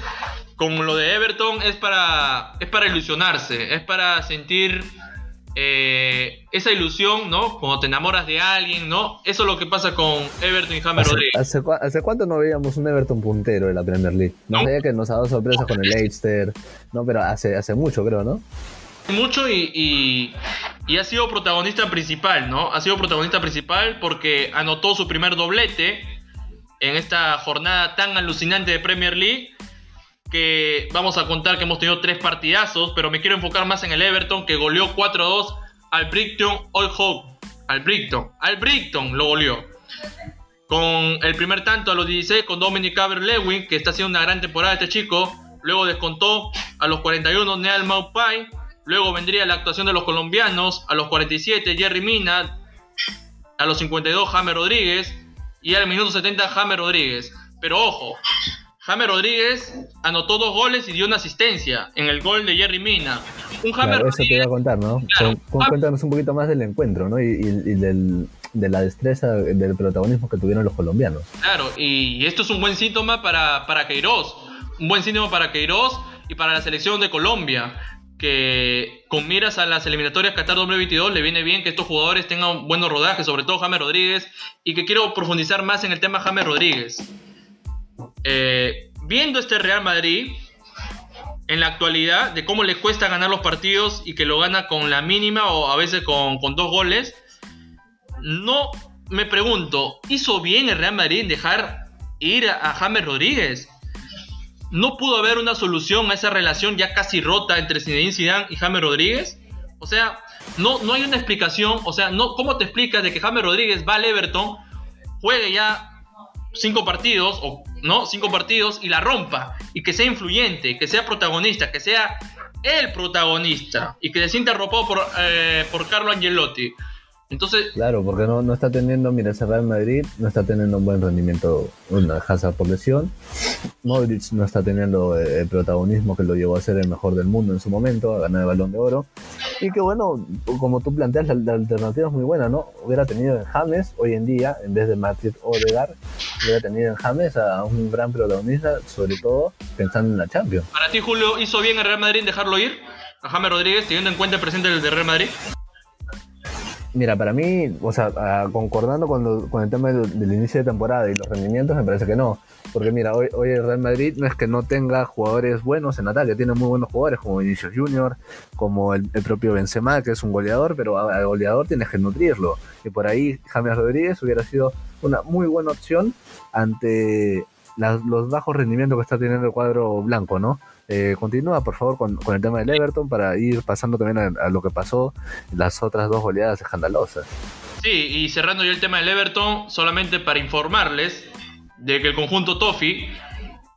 con lo de Everton es para, es para ilusionarse, es para sentir eh, esa ilusión, ¿no? Cuando te enamoras de alguien, ¿no? Eso es lo que pasa con Everton y James Rodríguez. Hace, cuánto no veíamos un Everton puntero en la Premier League? No, sabía que nos ha dado sorpresas con el Leicester, no, pero hace, hace mucho creo, ¿no? Mucho y, y, ha sido protagonista principal, ¿no? Ha sido protagonista principal porque anotó su primer doblete en esta jornada tan alucinante de Premier League que vamos a contar que hemos tenido tres partidazos, pero me quiero enfocar más en el Everton que goleó 4-2 al Brighton All Hope. Al Brighton, al Brighton lo goleó. Con el primer tanto a los 16 con Dominic Caber-Lewin, que está haciendo una gran temporada este chico. Luego descontó a los 41 Neal Maupay. Luego vendría la actuación de los colombianos. A los 47 Jerry Mina. A los 52 Jaime Rodríguez. Y al minuto 70 Jaime Rodríguez. Pero ojo, James Rodríguez anotó dos goles y dio una asistencia en el gol de Jerry Mina. Un James eso te iba a contar, ¿no? Cuéntanos un poquito más del encuentro, ¿no? Y, de la destreza, del protagonismo que tuvieron los colombianos. Claro, y esto es un buen síntoma para, para Queiroz. Un buen síntoma para Queiroz y para la selección de Colombia. Que con miras a las eliminatorias Qatar 2022 le viene bien que estos jugadores tengan buenos rodajes, sobre todo James Rodríguez. Y que quiero profundizar más en el tema James Rodríguez. Eh, viendo este Real Madrid en la actualidad, de cómo le cuesta ganar los partidos y que lo gana con la mínima o a veces con, dos goles, no me pregunto, ¿hizo bien el Real Madrid en dejar ir a James Rodríguez? ¿No pudo haber una solución a esa relación ya casi rota entre Zinedine Zidane y James Rodríguez? O sea, no, no hay una explicación, o sea, no, ¿cómo te explicas de que James Rodríguez va al Everton, juegue ya cinco partidos, o no, cinco partidos y la rompa, y que sea influyente, que sea protagonista, que sea el protagonista, y que se sienta arropado por, eh, por Carlo Angelotti. Entonces, claro, porque no, no está teniendo, mira, ese Real Madrid no está teniendo un buen rendimiento, una Hazard por lesión. Modric no está teniendo eh, el protagonismo que lo llevó a ser el mejor del mundo en su momento, a ganar el balón de oro. Y que bueno, como tú planteas, la, alternativa es muy buena, ¿no? Hubiera tenido en James hoy en día, en vez de Matthew Odegaard, hubiera tenido en James a un gran protagonista, sobre todo pensando en la Champions. ¿Para ti, Julio, hizo bien el Real Madrid dejarlo ir? A James Rodríguez, teniendo en cuenta el presente del Real Madrid. Mira, para mí, o sea, concordando con, con el tema del, inicio de temporada y los rendimientos, me parece que no. Porque mira, hoy, hoy el Real Madrid no es que no tenga jugadores buenos en ataque, tiene muy buenos jugadores como Vinicius Junior, como el, propio Benzema, que es un goleador, pero al goleador tienes que nutrirlo. Y por ahí James Rodríguez hubiera sido una muy buena opción ante los bajos rendimientos que está teniendo el cuadro blanco, ¿no? Eh, continúa, por favor, con, el tema del Everton para ir pasando también a, lo que pasó las otras dos goleadas escandalosas. Sí, y cerrando ya el tema del Everton, solamente para informarles de que el conjunto Toffee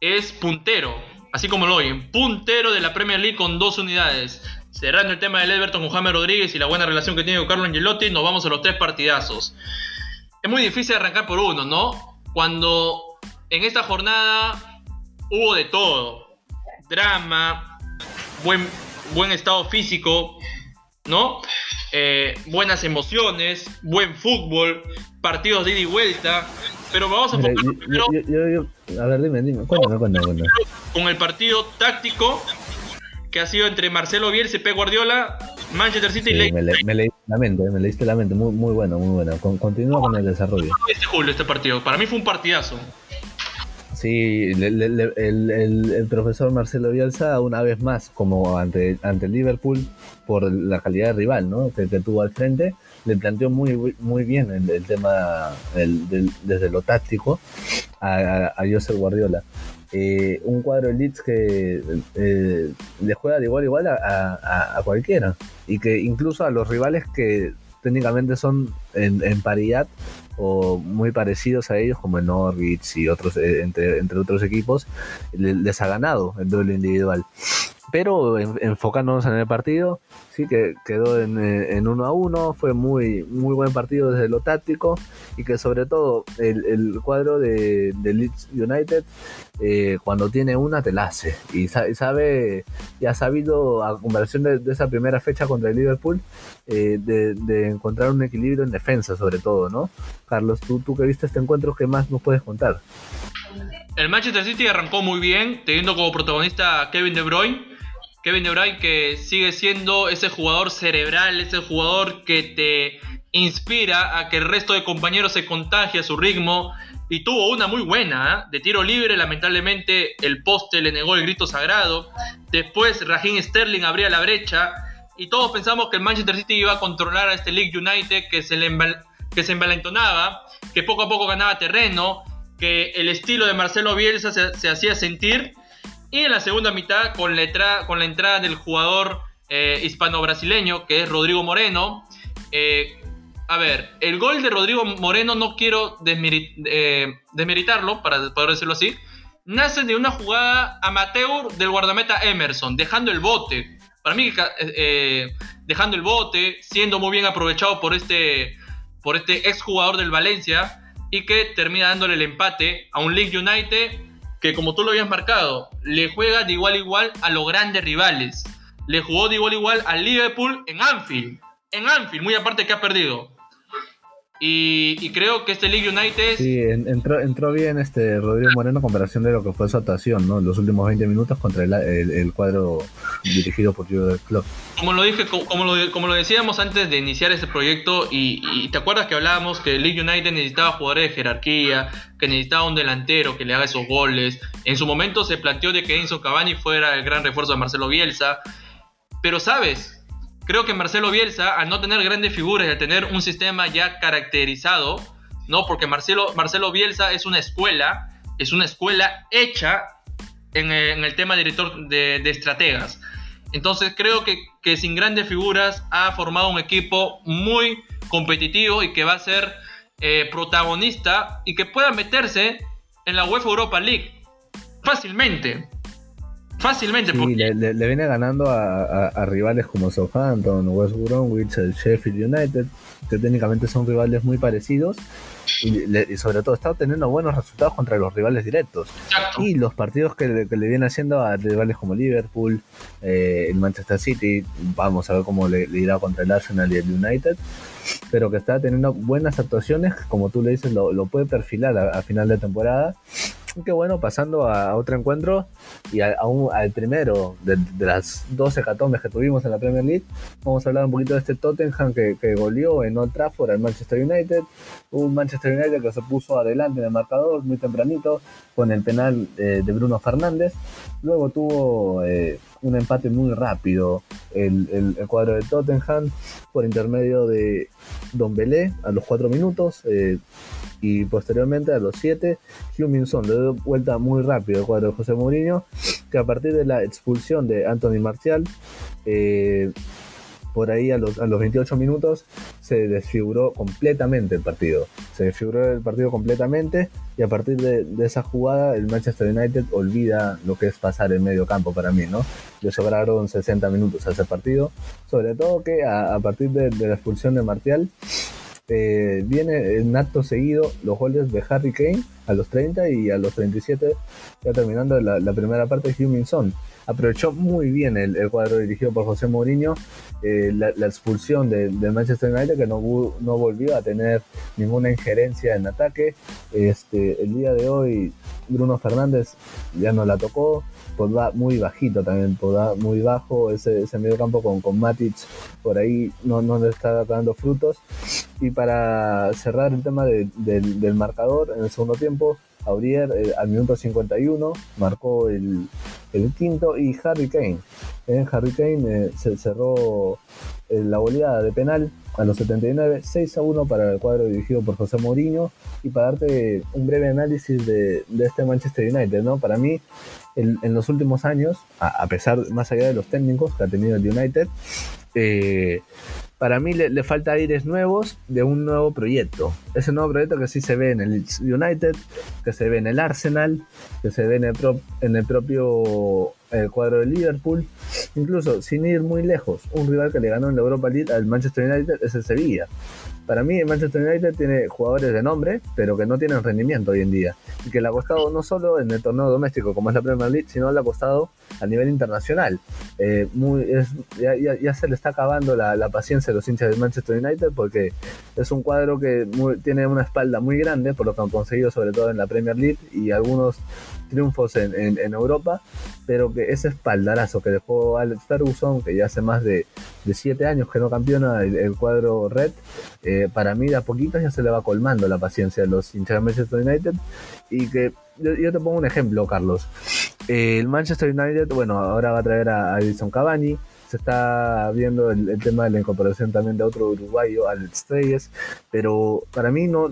es puntero, así como lo oyen, puntero de la Premier League con dos unidades. Cerrando el tema del Everton con James Rodríguez y la buena relación que tiene con Carlos Angelotti, nos vamos a los tres partidazos. Es muy difícil arrancar por uno, ¿no? Cuando en esta jornada hubo de todo drama, buen, buen estado físico, ¿no? Eh, buenas emociones, buen fútbol, partidos de ida y vuelta. Pero vamos a enfocar primero. a ver, dime, dime, cuéntame, cuéntame, Con el partido táctico que ha sido entre Marcelo Bielsa y Pep Guardiola, Manchester City y Leicester. Me, me, leíste la mente, me leíste la mente, muy, muy bueno, muy bueno. continúa con el desarrollo. Este julio, este partido, para mí fue un partidazo. Sí, el, profesor Marcelo Bielsa una vez más, como ante, ante el Liverpool, por la calidad de rival ¿no? que, tuvo al frente, le planteó muy, muy bien el, tema desde lo táctico a, a, Josep Guardiola. Eh, un cuadro de Leeds que eh, le juega de igual a igual a, cualquiera y que incluso a los rivales que técnicamente son en paridad o muy parecidos a ellos, como el Norwich y otros, eh, entre, entre otros equipos, les ha ganado el duelo individual. Pero enfocándonos en el partido, sí que quedó en, eh, en uno a uno, fue muy, muy buen partido desde lo táctico y que sobre todo el, cuadro de, Leeds United eh, cuando tiene una te la hace y sabe, y ha sabido a comparación de, esa primera fecha contra el Liverpool eh, de, encontrar un equilibrio en defensa sobre todo, ¿no? Carlos, tú, tú que viste este encuentro, ¿qué más nos puedes contar? El Manchester City arrancó muy bien, teniendo como protagonista a Kevin De Bruyne, Kevin De Bruyne que sigue siendo ese jugador cerebral, ese jugador que te inspira a que el resto de compañeros se contagie a su ritmo. Y tuvo una muy buena ¿eh? de tiro libre, lamentablemente el poste le negó el grito sagrado, después Raheem Sterling abría la brecha. Y todos pensamos que el Manchester City iba a controlar a este League United que se, le que envalentonaba, que poco a poco ganaba terreno, que el estilo de Marcelo Bielsa se hacía sentir y en la segunda mitad, con la, con la entrada del jugador eh, hispano-brasileño, que es Rodrigo Moreno. Eh, a ver, el gol de Rodrigo Moreno no quiero eh, desmeritarlo, para poder decirlo así. Nace de una jugada amateur del guardameta Emerson, dejando el bote. Para mí, dejando el bote, siendo muy bien aprovechado por este, por este exjugador del Valencia y que termina dándole el empate a un League United que como tú lo habías marcado, le juega de igual a igual a los grandes rivales. Le jugó de igual a igual al Liverpool en Anfield. En Anfield, muy aparte que ha perdido. Y, creo que este League United. Sí, entró, entró bien este Rodrigo Moreno en comparación de lo que fue su actuación, ¿no? Los últimos 20 minutos contra el, cuadro dirigido por del Club. Como lo dije, como lo, como lo decíamos antes de iniciar este proyecto, y, te acuerdas que hablábamos que el League United necesitaba jugadores de jerarquía, que necesitaba un delantero que le haga esos goles. En su momento se planteó de que Enzo Cavani fuera el gran refuerzo de Marcelo Bielsa. Pero sabes, creo que Marcelo Bielsa, al no tener grandes figuras al tener un sistema ya caracterizado, ¿no? Porque Marcelo, Marcelo Bielsa es una escuela, es una escuela hecha en, el tema director de, estrategas. Entonces creo que, que, sin grandes figuras ha formado un equipo muy competitivo y que va a ser eh, protagonista y que pueda meterse en la UEFA Europa League fácilmente. Fácilmente. Sí, le, viene ganando a, rivales como Southampton, West Bromwich, el Sheffield United, que técnicamente son rivales muy parecidos. Y, sobre todo está obteniendo buenos resultados contra los rivales directos. Y los partidos que le, viene haciendo a rivales como Liverpool, eh, el Manchester City, vamos a ver cómo le, irá contra el Arsenal y el United, pero que está teniendo buenas actuaciones, como tú le dices, lo, puede perfilar a, final de temporada qué bueno, pasando a, otro encuentro y a, al primero de, las 12 catombes que tuvimos en la Premier League, vamos a hablar un poquito de este Tottenham que, que goleó en Old Trafford al Manchester United. Un Manchester United que se puso adelante en el marcador muy tempranito con el penal eh, de Bruno Fernández. Luego tuvo eh, un empate muy rápido el, el, cuadro de Tottenham por intermedio de Don Belé a los 4 minutos. Eh, y posteriormente a los 7, Huminson le dio vuelta muy rápido el cuadro de José Mourinho, que a partir de la expulsión de Anthony Marcial, eh, por ahí a los, a los 28 minutos se desfiguró completamente el partido. Se desfiguró el partido completamente y a partir de, esa jugada el Manchester United olvida lo que es pasar el medio campo para mí, ¿no? Le sobraron 60 minutos a ese partido, sobre todo que a, partir de, de la expulsión de Martial eh, viene en acto seguido los goles de Harry Kane a los 30 y a los 37, ya terminando la, primera parte, Heung-Min Son. Aprovechó muy bien el, cuadro dirigido por José Mourinho eh, la, expulsión de, Manchester United, que no, no volvió a tener ninguna injerencia en ataque. Este, el día de hoy, Bruno Fernández ya no la tocó. Podá muy bajito también, Podá muy bajo, ese, ese medio campo con, con Matic por ahí no, no le está dando frutos. Y para cerrar el tema del marcador, en el segundo tiempo, Aurier eh, al minuto 51 marcó el, quinto y Harry Kane. Eh, Harry Kane eh, se cerró la goleada de penal a los 79, 6 a 1 para el cuadro dirigido por José Mourinho. Y para darte un breve análisis de, este Manchester United, ¿no? Para mí, en los últimos años, a, pesar, más allá de los técnicos que ha tenido el United, para mí le, falta aires nuevos de un nuevo proyecto. Ese nuevo proyecto que sí se ve en el United, que se ve en el Arsenal, que se ve en el, en el propio el cuadro de Liverpool. Incluso sin ir muy lejos, un rival que le ganó en la Europa League al Manchester United es el Sevilla. Para mí, Manchester United tiene jugadores de nombre, pero que no tienen rendimiento hoy en día. Y que le ha costado no solo en el torneo doméstico, como es la Premier League, sino le ha costado a nivel internacional. Eh, muy, ya, se le está acabando la, paciencia de los hinchas del Manchester United porque es un cuadro que tiene una espalda muy grande, por lo que han conseguido, sobre todo en la Premier League y algunos triunfos en, Europa, pero que ese espaldarazo que dejó Alex Ferguson, que ya hace más de, siete años que no campeona el, cuadro red, eh, para mí de a poquito ya se le va colmando la paciencia de los hinchas de Manchester United. Y que yo, te pongo un ejemplo, Carlos. el Manchester United, bueno, ahora va a traer a, Edison Cavani, se está viendo el, tema de la incorporación también de otro uruguayo, Alex Reyes, pero para mí no,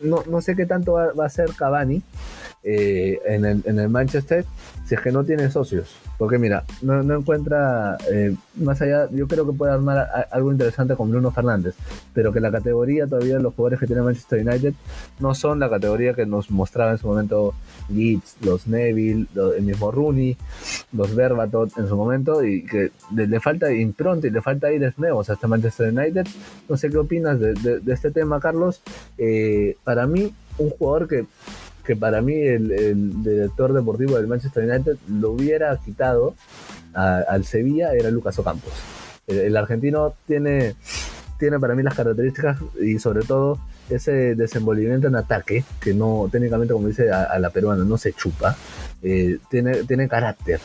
no, sé qué tanto va, va a ser Cavani, eh, en, el, en, el, Manchester si es que no tiene socios. Porque mira, no, no encuentra, eh, más allá, yo creo que puede armar algo interesante con Bruno Fernández, pero que la categoría todavía de los jugadores que tiene Manchester United no son la categoría que nos mostraba en su momento Leeds, los Neville, el mismo Rooney, los Berbatot en su momento, y que le, falta impronta y le falta aires nuevos a este Manchester United. No sé qué opinas de, de, este tema, Carlos. Eh, para mí, un jugador que que para mí el, director deportivo del Manchester United lo hubiera quitado al Sevilla era Lucas Ocampos. El, argentino tiene, tiene para mí las características y sobre todo ese desenvolvimiento en ataque, que no técnicamente como dice a, la peruana no se chupa, eh, tiene, tiene carácter.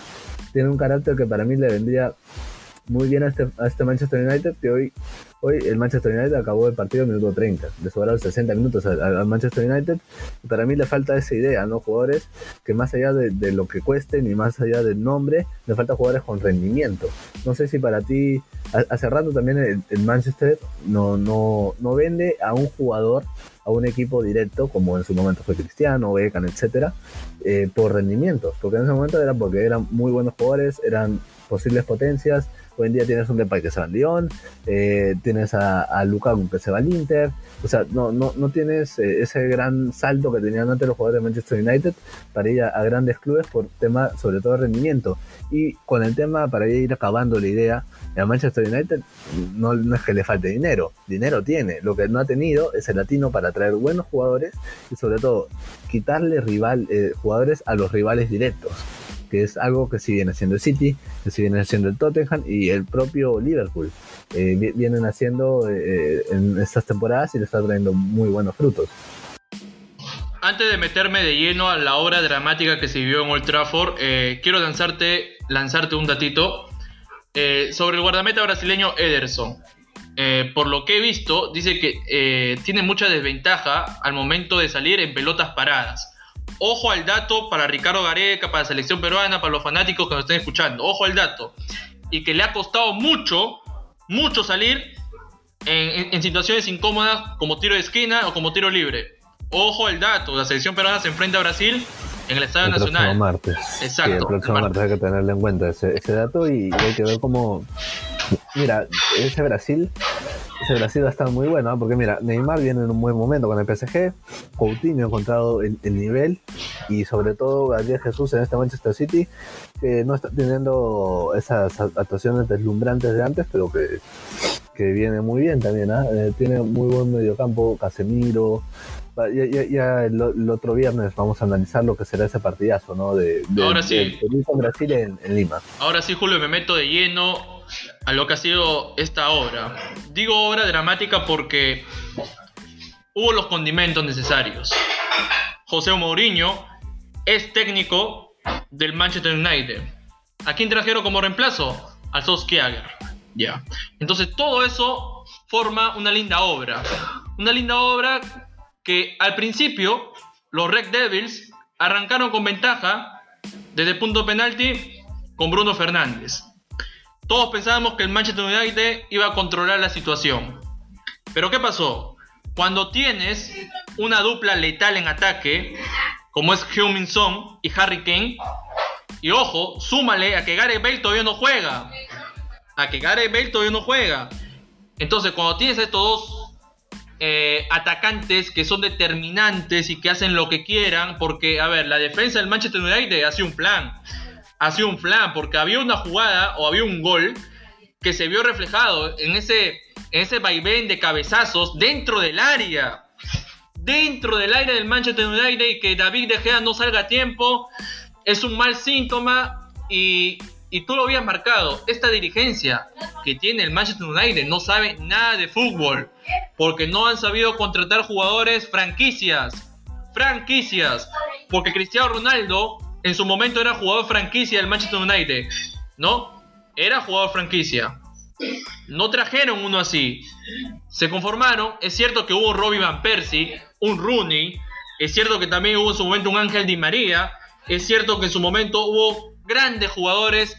Tiene un carácter que para mí le vendría muy bien a este, a este Manchester United que hoy Hoy el Manchester United acabó el partido en minuto 30, le sobraron 60 minutos al, Manchester United. Para mí le falta esa idea, ¿no? Jugadores que más allá de, lo que cuesten y más allá del nombre, le falta jugadores con rendimiento. No sé si para ti, hace rato también el, Manchester no, no, no vende a un jugador a un equipo directo, como en su momento fue Cristiano, Beckham, etcétera, eh, por rendimientos, porque en ese momento era porque eran muy buenos jugadores, eran posibles potencias, Hoy en día tienes un Depay que se va al Lyon, eh, tienes a, a, Lukaku que se va al Inter. O sea, no, no, no tienes eh, ese gran salto que tenían antes los jugadores de Manchester United para ir a, grandes clubes por tema, sobre todo, rendimiento. Y con el tema, para ir acabando la idea, a Manchester United no, no es que le falte dinero, dinero tiene. Lo que no ha tenido es el latino para traer buenos jugadores y, sobre todo, quitarle rival, eh, jugadores a los rivales directos que es algo que viene haciendo el City, que viene haciendo el Tottenham y el propio Liverpool. Eh, vienen haciendo eh, en estas temporadas y le está trayendo muy buenos frutos. antes de meterme de lleno a la obra dramática que se vivió en Old Trafford, eh, quiero lanzarte, lanzarte un datito sobre el guardameta brasileño Ederson. Por lo que he visto, dice que tiene mucha desventaja al momento de salir en pelotas paradas. Ojo al dato para Ricardo Gareca, para la selección peruana, para los fanáticos que nos estén escuchando. Ojo al dato. Y que le ha costado mucho, mucho salir en, situaciones incómodas como tiro de esquina o como tiro libre. Ojo al dato, la selección peruana se enfrenta a Brasil en el Estadio Nacional. El martes. Exacto. el próximo martes. hay que tenerle en cuenta ese, dato y hay que ver cómo... Mira, ese Brasil ese Brasil va a estar muy bueno, porque mira, Neymar viene en un buen momento con el PSG, Coutinho ha encontrado el, nivel y sobre todo Gabriel Jesús en este Manchester City, que no está teniendo esas actuaciones deslumbrantes de antes, pero que, que viene muy bien también, ¿ah? eh, tiene muy buen mediocampo, Casemiro, ya, el, otro viernes vamos a analizar lo que será ese partidazo, ¿no? De, Ahora sí. Brasil en, Lima. Ahora sí, Julio, me meto de lleno a lo que ha sido esta obra. Digo obra dramática porque hubo los condimentos necesarios. José Mourinho es técnico del Manchester United. ¿A quién trajeron como reemplazo? A Solskjaer. Ya. Entonces todo eso forma una linda obra. Una linda obra que al principio los Red Devils arrancaron con ventaja desde punto penalti con Bruno Fernández. Todos pensábamos que el Manchester United iba a controlar la situación. Pero ¿qué pasó? Cuando tienes una dupla letal en ataque, como es Heung-Min y Harry Kane, y ojo, súmale a que Gareth Bale todavía no juega. A que Gareth Bale todavía no juega. Entonces, cuando tienes estos dos eh, atacantes que son determinantes y que hacen lo que quieran, porque, a ver, la defensa del Manchester United ha sido un plan, ha sido un plan, porque había una jugada o había un gol que se vio reflejado en ese, en ese vaivén de cabezazos dentro del área. Dentro del área del Manchester United y que David De Gea no salga a tiempo es un mal síntoma y y tú lo habías marcado, esta dirigencia que tiene el Manchester United no sabe nada de fútbol, porque no han sabido contratar jugadores franquicias, franquicias, porque Cristiano Ronaldo en su momento era jugador franquicia del Manchester United, ¿no? Era jugador franquicia. No trajeron uno así. Se conformaron. Es cierto que hubo Robbie Van Persie, un Rooney. Es cierto que también hubo en su momento un Ángel Di María. Es cierto que en su momento hubo grandes jugadores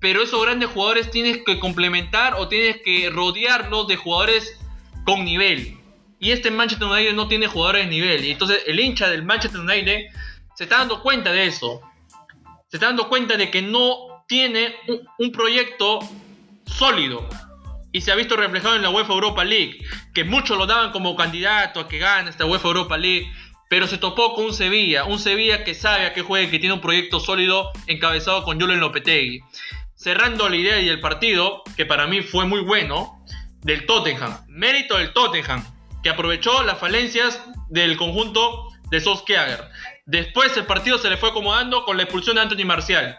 pero esos grandes jugadores tienes que complementar o tienes que rodearlos de jugadores con nivel. Y este Manchester United no tiene jugadores de nivel. Y entonces el hincha del Manchester United se está dando cuenta de eso. Se está dando cuenta de que no tiene un, proyecto sólido. Y se ha visto reflejado en la UEFA Europa League. Que muchos lo daban como candidato a que gane esta UEFA Europa League. Pero se topó con un Sevilla. Un Sevilla que sabe a qué juega, que tiene un proyecto sólido encabezado con Julen Lopetegui cerrando la idea y el partido, que para mí fue muy bueno, del Tottenham. Mérito del Tottenham, que aprovechó las falencias del conjunto de Solskjaer. Después el partido se le fue acomodando con la expulsión de Anthony Marcial.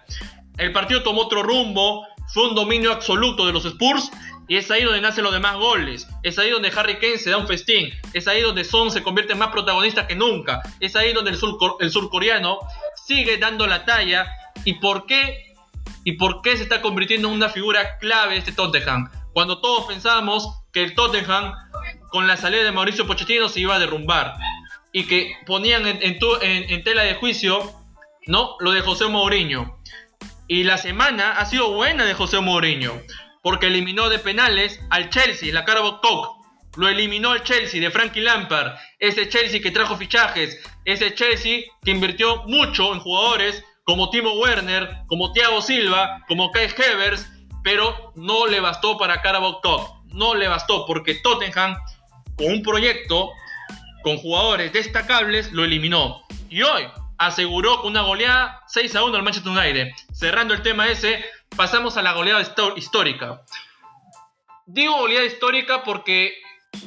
El partido tomó otro rumbo, fue un dominio absoluto de los Spurs y es ahí donde nacen los demás goles. Es ahí donde Harry Kane se da un festín. Es ahí donde Son se convierte en más protagonista que nunca. Es ahí donde el, surcoreano sigue dando la talla. ¿Y por qué y por qué se está convirtiendo en una figura clave este Tottenham. Cuando todos pensábamos que el Tottenham, con la salida de Mauricio Pochettino, se iba a derrumbar. Y que ponían en, tela de juicio ¿no? lo de José Mourinho. Y la semana ha sido buena de José Mourinho. Porque eliminó de penales al Chelsea, la Carabao Talk. Lo eliminó el Chelsea de Frankie Lampard. Ese Chelsea que trajo fichajes. Ese Chelsea que invirtió mucho en jugadores como Timo Werner, como Thiago Silva, como Kai Hevers, pero no le bastó para Carabao Top. No le bastó porque Tottenham, con un proyecto, con jugadores destacables, lo eliminó. Y hoy aseguró una goleada 6 a 1 al Manchester United. Cerrando el tema ese, pasamos a la goleada histórica. Digo goleada histórica porque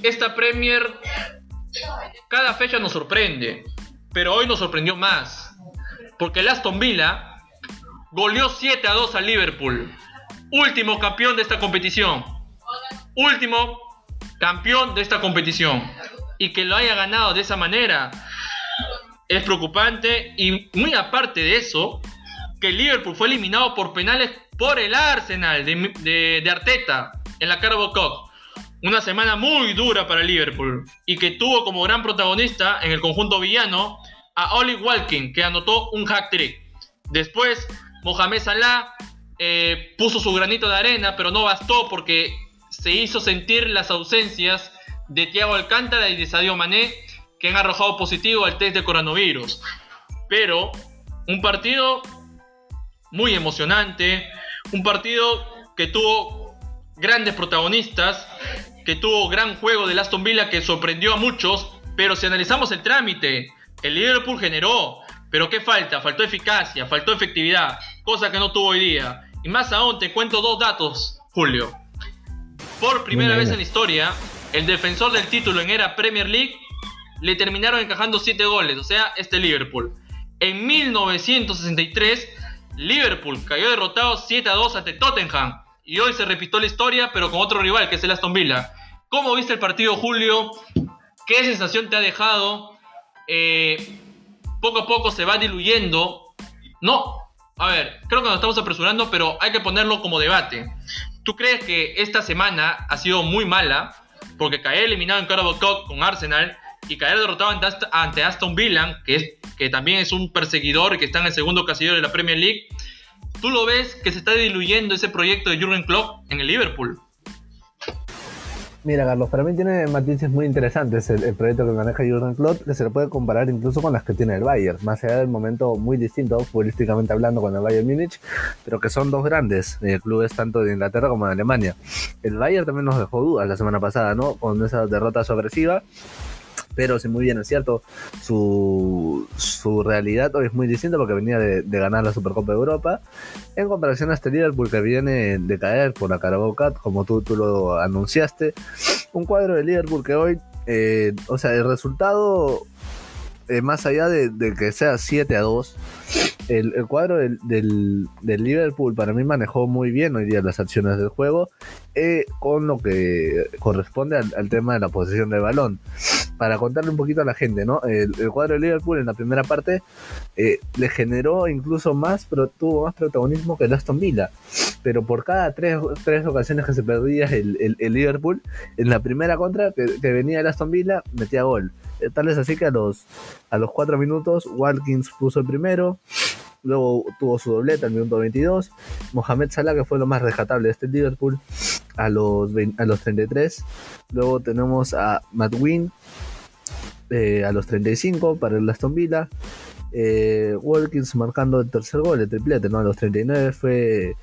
esta Premier cada fecha nos sorprende, pero hoy nos sorprendió más porque el Aston Villa goleó 7 a 2 al Liverpool. Último campeón de esta competición. Último campeón de esta competición. Y que lo haya ganado de esa manera es preocupante y muy aparte de eso, que Liverpool fue eliminado por penales por el Arsenal de, Arteta en la Carabao Cup. Una semana muy dura para Liverpool y que tuvo como gran protagonista en el conjunto villano a Oli Walking, que anotó un hack trick. Después, Mohamed Salah eh, puso su granito de arena, pero no bastó porque se hizo sentir las ausencias de Thiago Alcántara y de Sadio Mané, que han arrojado positivo al test de coronavirus. Pero un partido muy emocionante, un partido que tuvo grandes protagonistas, que tuvo gran juego de Aston Villa que sorprendió a muchos, pero si analizamos el trámite, el Liverpool generó, pero ¿qué falta? Faltó eficacia, faltó efectividad, cosa que no tuvo hoy día. Y más aún, te cuento dos datos, Julio. Por primera vez en la historia, el defensor del título en era Premier League le terminaron encajando 7 goles, o sea, este Liverpool. En 1963, Liverpool cayó derrotado 7 a 2 ante Tottenham. Y hoy se repitió la historia, pero con otro rival, que es el Aston Villa. ¿Cómo viste el partido, Julio? ¿Qué sensación te ha dejado? Eh, poco a poco se va diluyendo. No, a ver, creo que nos estamos apresurando, pero hay que ponerlo como debate. ¿Tú crees que esta semana ha sido muy mala? Porque caer eliminado en Carabao con Arsenal y caer derrotado ante Aston Villa, que, es, que también es un perseguidor que está en el segundo casillero de la Premier League, ¿tú lo ves que se está diluyendo ese proyecto de Jurgen Klopp en el Liverpool? Mira, Carlos, para mí tiene matices muy interesantes el, proyecto que maneja Jurgen Klopp, que se lo puede comparar incluso con las que tiene el Bayern, más allá del momento muy distinto, futbolísticamente hablando, con el Bayern Múnich, pero que son dos grandes eh, clubes tanto de Inglaterra como de Alemania. El Bayern también nos dejó dudas la semana pasada, ¿no? Con esa derrota sorpresiva pero si muy bien es cierto, su, su realidad hoy es muy distinta porque venía de, ganar la Supercopa de Europa, en comparación a este Liverpool que viene de caer por la Carabao Cup, como tú, tú lo anunciaste, un cuadro de Liverpool que hoy, eh, o sea, el resultado, eh, más allá de, de, que sea 7 a 2, el, cuadro del, del, Liverpool para mí manejó muy bien hoy día las acciones del juego eh, con lo que corresponde al, tema de la posesión del balón. Para contarle un poquito a la gente, ¿no? El, cuadro de Liverpool en la primera parte eh, le generó incluso más, pero tuvo más protagonismo que el Aston Villa. Pero por cada tres, ocasiones que se perdía el, Liverpool, en la primera contra que, venía el Aston Villa, metía gol. Eh, tal es así que a los, a los cuatro minutos Watkins puso el primero, luego tuvo su dobleta al minuto 22, Mohamed Salah que fue lo más rescatable de este Liverpool a los, a los 33, luego tenemos a Matt Wynn eh, a los 35 para el Aston Villa, eh, marcando el tercer gol, el triplete, ¿no? A los 39 fue,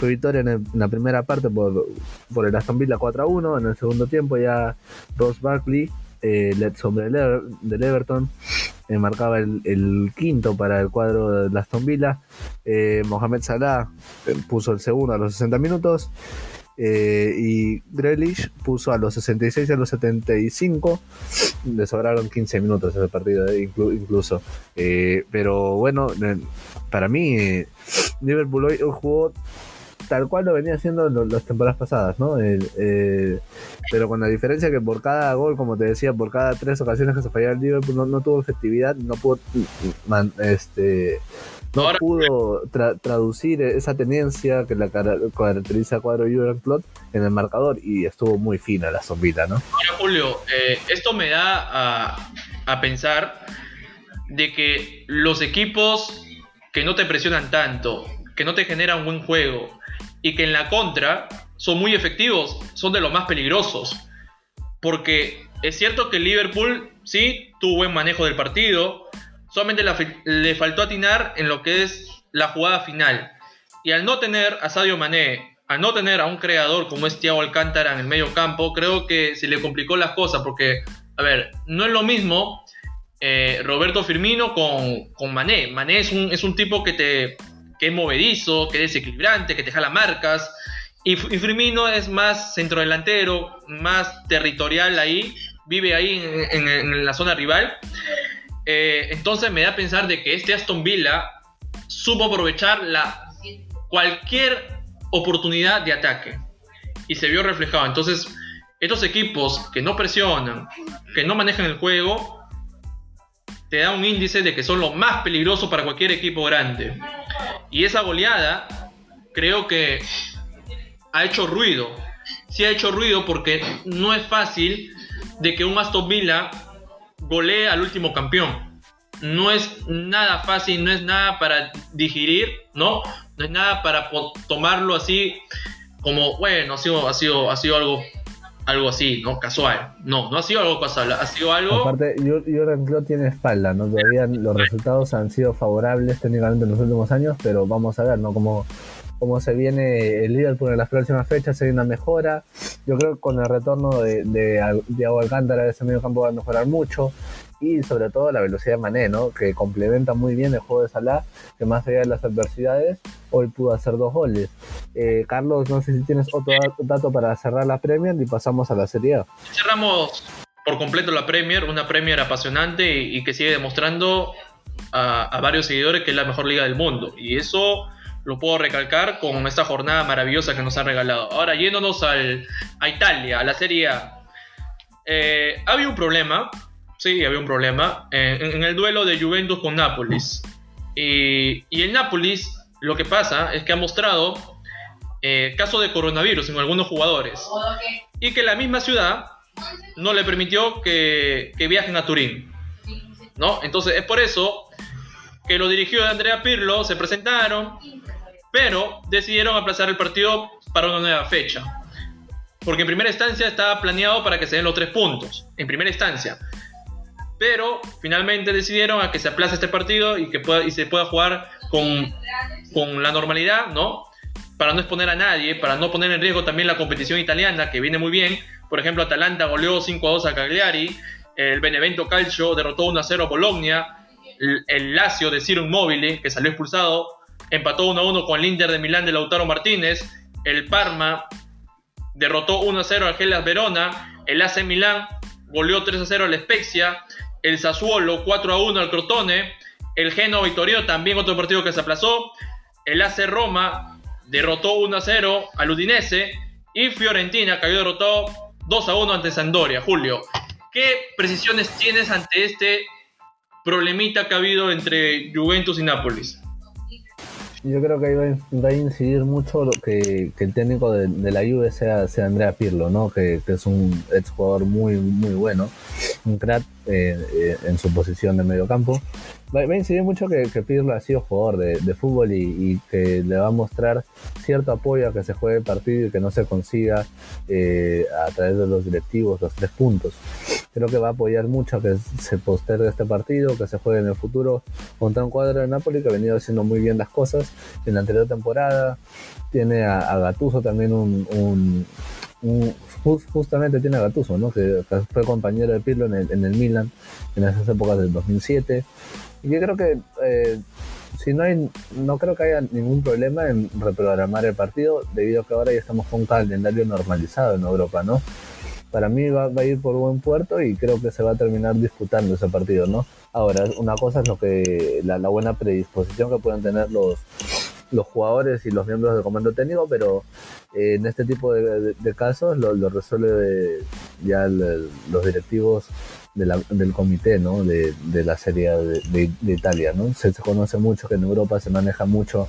victoria en, la primera parte por, por el Aston Villa 4 a 1, en el segundo tiempo ya Ross Barkley eh, del, Everton, eh, marcaba el, quinto para el cuadro de Aston Villa. Eh, Mohamed Salah puso el segundo a los 60 minutos. Y Grealish puso a los 66 y a los 75. Le sobraron 15 minutos ese partido, incluso. pero bueno, para mí, Liverpool hoy jugó tal cual lo venía haciendo las temporadas pasadas, ¿no? pero con la diferencia que por cada gol, como te decía, por cada tres ocasiones que se fallaba el Liverpool, no, tuvo efectividad, no pudo, este, no pudo traducir esa tendencia que la caracteriza a cuadro Jurgen Plot en el marcador y estuvo muy fina la zombita, ¿no? Mira, Julio, eh, esto me da a, a pensar de que los equipos que no te presionan tanto, que no te generan buen juego, y que en la contra son muy efectivos, son de los más peligrosos. Porque es cierto que Liverpool sí tuvo buen manejo del partido, solamente le faltó atinar en lo que es la jugada final. Y al no tener a Sadio Mané, al no tener a un creador como es Thiago Alcántara en el medio campo, creo que se le complicó las cosas porque, a ver, no es lo mismo eh, Roberto Firmino con, con Mané. Mané es un, es un tipo que te, que es movedizo, que es desequilibrante, que te jala marcas. Y, Firmino es más centrodelantero, más territorial ahí, vive ahí en, la zona rival. Eh, entonces me da a pensar de que este Aston Villa supo aprovechar la, cualquier oportunidad de ataque y se vio reflejado. Entonces, estos equipos que no presionan, que no manejan el juego, te da un índice de que son los más peligrosos para cualquier equipo grande. Y esa goleada creo que ha hecho ruido. Sí ha hecho ruido porque no es fácil de que un Aston Villa golee al último campeón. No es nada fácil, no es nada para digerir, ¿no? No es nada para tomarlo así como, bueno, ha sido, ha sido, ha sido algo algo así, ¿no? Casual. No, no ha sido algo casual, ha sido algo... Aparte, Jurgen Klopp tiene espalda, ¿no? Todavía los resultados han sido favorables técnicamente en los últimos años, pero vamos a ver, ¿no? Como cómo se viene el Liverpool en las próximas fechas, se viene una mejora. Yo creo que con el retorno de, de Diego Alcántara de ese medio campo va a mejorar mucho. Y sobre todo la velocidad de Mané, ¿no? Que complementa muy bien el juego de Salah, que más allá de las adversidades, hoy pudo hacer dos goles. Eh, Carlos, no sé si tienes otro dato para cerrar la Premier y pasamos a la Serie A. Cerramos por completo la Premier, una Premier apasionante y, que sigue demostrando a, a varios seguidores que es la mejor liga del mundo. Y eso lo puedo recalcar con esta jornada maravillosa que nos han regalado. Ahora, yéndonos al, a Italia, a la Serie A. Eh, había un problema, sí, había un problema eh, en, el duelo de Juventus con Nápoles. Y, y el Nápoles, lo que pasa es que ha mostrado eh, caso de coronavirus en algunos jugadores. Y que la misma ciudad no le permitió que, que viajen a Turín. ¿No? Entonces es por eso que los dirigidos de Andrea Pirlo se presentaron pero decidieron aplazar el partido para una nueva fecha. Porque en primera instancia estaba planeado para que se den los tres puntos, en primera instancia. Pero finalmente decidieron a que se aplace este partido y que se pueda jugar con, con la normalidad, ¿no? Para no exponer a nadie, para no poner en riesgo también la competición italiana, que viene muy bien. Por ejemplo, Atalanta goleó 5 a 2 a Cagliari, el Benevento Calcio derrotó 1 a 0 a Bologna, el, el Lazio de Ciro Immobile, que salió expulsado, empató 1 a 1 con el Inter de Milán de Lautaro Martínez, el Parma derrotó 1 a 0 al Gelas Verona, el AC Milán goleó 3 a 0 al Spezia, el Sassuolo 4 a 1 al Crotone, el Genoa Vittorio también otro partido que se aplazó, el AC Roma derrotó 1 a 0 al Udinese. Y Fiorentina cayó derrotado 2 a 1 ante Sandoria. Julio, ¿qué precisiones tienes ante este problemita que ha habido entre Juventus y Nápoles? Yo creo que ahí va, a incidir mucho que, el técnico de, la Juve sea, Andrea Pirlo, ¿no? Que, es un exjugador muy, muy bueno, un crack eh, eh, en su posición de medio campo va, a incidir mucho que, Pirlo ha sido jugador de, fútbol y, que le va a mostrar cierto apoyo a que se juegue el partido y que no se consiga eh, a través de los directivos los tres puntos. Creo que va a apoyar mucho a que se postergue este partido, que se juegue en el futuro contra un cuadro de Napoli que ha venido haciendo muy bien las cosas en la anterior temporada. Tiene a, Gatuso también un, justamente tiene a Gattuso, ¿no? que fue compañero de Pirlo en el Milan en esas épocas del 2007 yo creo que eh, si no hay, no creo que haya ningún problema en reprogramar el partido, debido a que ahora ya estamos con un calendario normalizado en Europa, ¿no? Para mí va, a ir por buen puerto y creo que se va a terminar disputando ese partido, ¿no? Ahora, una cosa es lo que la, buena predisposición que pueden tener los, los jugadores y los miembros del comando técnico, pero eh, en este tipo de, casos lo, lo resuelve ya los directivos del comité ¿no? de, la Serie de, Italia. ¿no? Se, conoce mucho que en Europa se maneja mucho,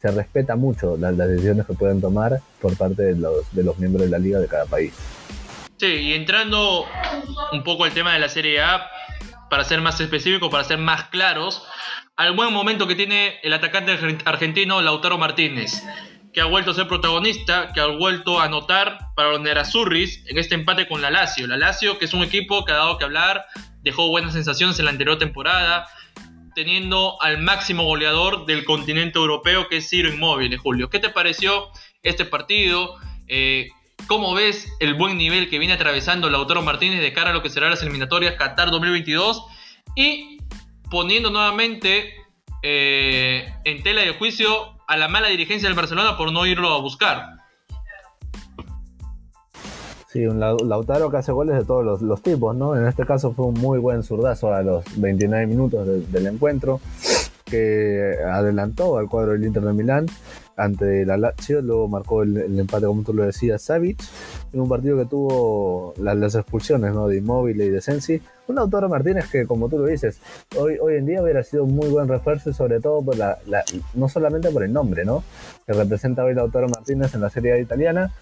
se respeta mucho las, decisiones que pueden tomar por parte de los, de los miembros de la liga de cada país. Sí, y entrando un poco al tema de la Serie A, para ser más específico, para ser más claros, al buen momento que tiene el atacante argentino Lautaro Martínez que ha vuelto a ser protagonista, que ha vuelto a anotar para los Nerazzurris en este empate con la Lazio. La Lazio, que es un equipo que ha dado que hablar, dejó buenas sensaciones en la anterior temporada, teniendo al máximo goleador del continente europeo, que es Ciro Inmóvil, Julio. ¿Qué te pareció este partido? Eh, ¿Cómo ves el buen nivel que viene atravesando Lautaro Martínez de cara a lo que será las eliminatorias Qatar 2022? Y poniendo nuevamente eh, en tela de juicio a la mala dirigencia del Barcelona por no irlo a buscar. Sí, un Lautaro que hace goles de todos los, tipos, ¿no? En este caso fue un muy buen zurdazo a los 29 minutos del encuentro, que adelantó al cuadro del Inter de Milán ante la Lazio, luego marcó el, empate, como tú lo decías, Savic, en un partido que tuvo las, expulsiones ¿no? de Immobile y de Sensi, Un Lautaro Martínez que, como tú lo dices, hoy, hoy en día hubiera sido un muy buen refuerzo, sobre todo por la, no solamente por el nombre, ¿no? Que representa hoy Lautaro Martínez en la Serie italiana,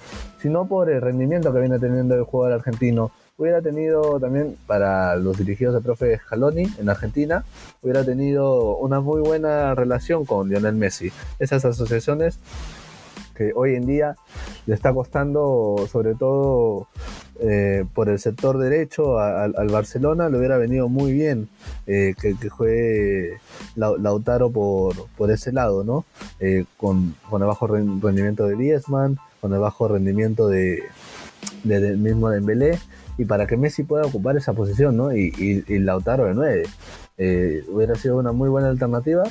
sino por el rendimiento que viene teniendo el jugador argentino hubiera tenido también para los dirigidos de profe Scaloni en Argentina, hubiera tenido una muy buena relación con Lionel Messi. Esas asociaciones que hoy en día le está costando, sobre todo eh, por el sector derecho al Barcelona, le hubiera venido muy bien eh, que, que, juegue Lautaro por, por ese lado, ¿no? Eh, con, con, el bajo rendimiento de Griezmann, con el bajo rendimiento de, del mismo Dembélé y para que Messi pueda ocupar esa posición, ¿no? Y, y, Lautaro de 9. Eh, hubiera sido una muy buena alternativa.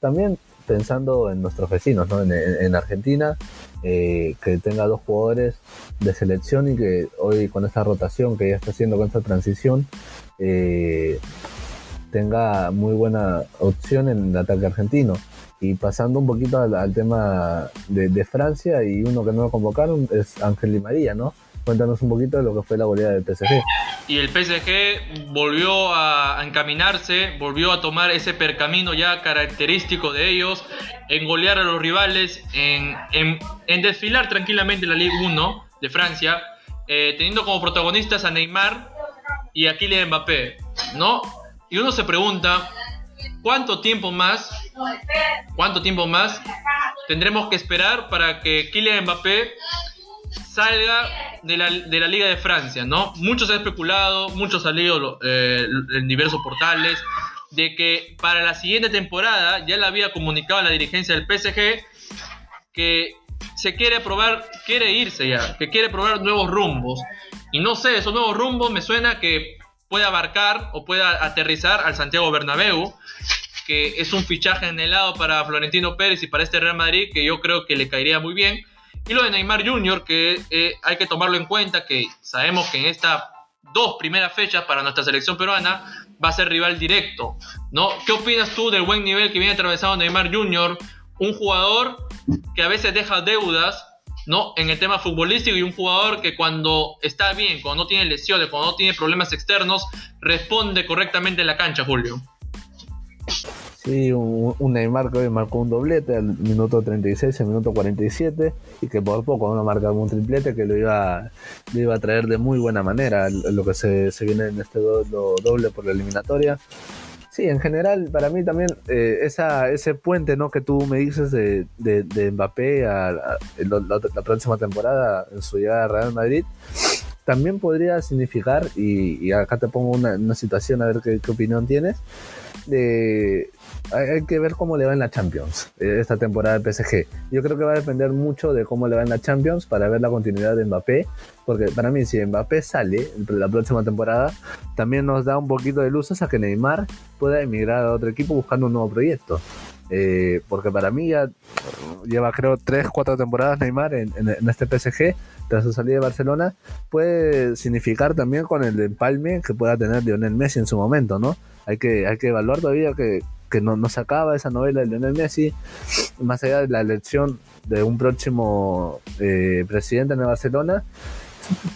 También pensando en nuestros vecinos, ¿no? En, Argentina, eh, que tenga dos jugadores de selección y que hoy con esta rotación que ya está haciendo con esta transición, eh, tenga muy buena opción en el ataque argentino. Y pasando un poquito al, tema de, Francia y uno que no lo convocaron es Ángel Di María, ¿no? Cuéntanos un poquito de lo que fue la goleada del PSG. Y el PSG volvió a encaminarse, volvió a tomar ese percamino ya característico de ellos, en golear a los rivales, en, en, desfilar tranquilamente la Ligue 1 de Francia, eh, teniendo como protagonistas a Neymar y a Kylian Mbappé, ¿no? Y uno se pregunta, ¿cuánto tiempo más, cuánto tiempo más tendremos que esperar para que Kylian Mbappé salga de la, de la Liga de Francia, ¿no? Muchos se ha especulado, muchos han salido eh, en diversos portales, de que para la siguiente temporada ya le había comunicado a la dirigencia del PSG que se quiere probar, quiere irse ya, que quiere probar nuevos rumbos. Y no sé, esos nuevos rumbos me suena que puede abarcar o pueda aterrizar al Santiago Bernabéu, que es un fichaje en el lado para Florentino Pérez y para este Real Madrid que yo creo que le caería muy bien. Y lo de Neymar Jr., que eh, hay que tomarlo en cuenta, que sabemos que en estas dos primeras fechas para nuestra selección peruana va a ser rival directo, ¿no? ¿Qué opinas tú del buen nivel que viene atravesando Neymar Jr., un jugador que a veces deja deudas, ¿no? En el tema futbolístico y un jugador que cuando está bien, cuando no tiene lesiones, cuando no tiene problemas externos, responde correctamente en la cancha, Julio. Sí, un, Neymar que hoy marcó un doblete al minuto 36, al minuto 47, y que por poco no marcaba un triplete que lo iba, lo iba a traer de muy buena manera lo que se, viene en este doble por la eliminatoria. Sí, en general, para mí también eh, esa, ese puente ¿no? que tú me dices de, de, Mbappé a, la, próxima temporada en su llegada a Real Madrid, también podría significar, y, acá te pongo una, situación a ver qué, qué opinión tienes, hay, que ver cómo le va en la Champions eh, esta temporada del PSG. Yo creo que va a depender mucho de cómo le va en la Champions para ver la continuidad de Mbappé, porque para mí si Mbappé sale la próxima temporada, también nos da un poquito de luces a que Neymar pueda emigrar a otro equipo buscando un nuevo proyecto. Eh, porque para mí ya lleva creo 3, 4 temporadas Neymar en, este PSG tras su salida de Barcelona, puede significar también con el empalme que pueda tener Lionel Messi en su momento, ¿no? Hay que, hay que evaluar todavía que, que no, no se acaba esa novela de Lionel Messi, más allá de la elección de un próximo eh, presidente en Barcelona,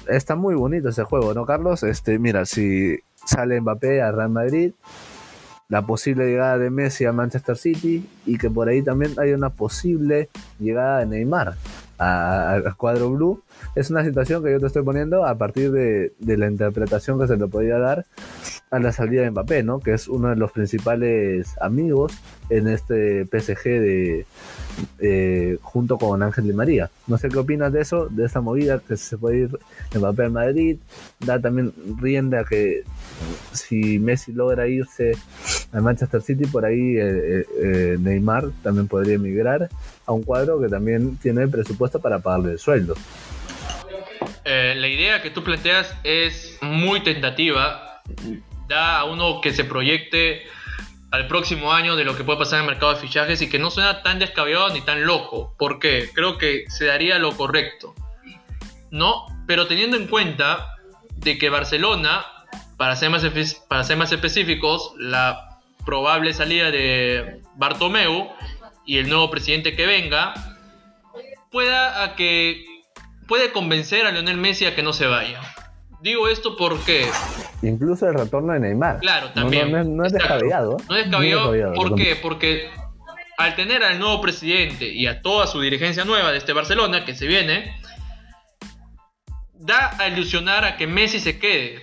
está muy bonito ese juego, ¿no, Carlos? Este, mira, si sale Mbappé a Real Madrid, la posible llegada de Messi a Manchester City y que por ahí también hay una posible llegada de Neymar al cuadro blue. Es una situación que yo te estoy poniendo a partir de, la interpretación que se le podía dar a la salida de Mbappé, ¿no? Que es uno de los principales amigos en este PSG de eh, junto con Ángel de María. No sé qué opinas de eso, de esa movida que se puede ir Mbappé al Madrid, da también rienda que si Messi logra irse al Manchester City, por ahí eh, eh, Neymar también podría emigrar a un cuadro que también tiene presupuesto para pagarle el sueldo. La idea que tú planteas es muy tentativa da a uno que se proyecte al próximo año de lo que puede pasar en el mercado de fichajes y que no suena tan descabellado ni tan loco. porque Creo que se daría lo correcto. ¿No? Pero teniendo en cuenta de que Barcelona, para ser más, para ser más específicos, la probable salida de Bartomeu y el nuevo presidente que venga, pueda a que puede convencer a Lionel Messi a que no se vaya. Digo esto porque incluso el retorno de Neymar. Claro, también. No, es descabellado. No es descabellado. ¿Por qué? Porque al tener al nuevo presidente y a toda su dirigencia nueva de este Barcelona que se viene, da a ilusionar a que Messi se quede.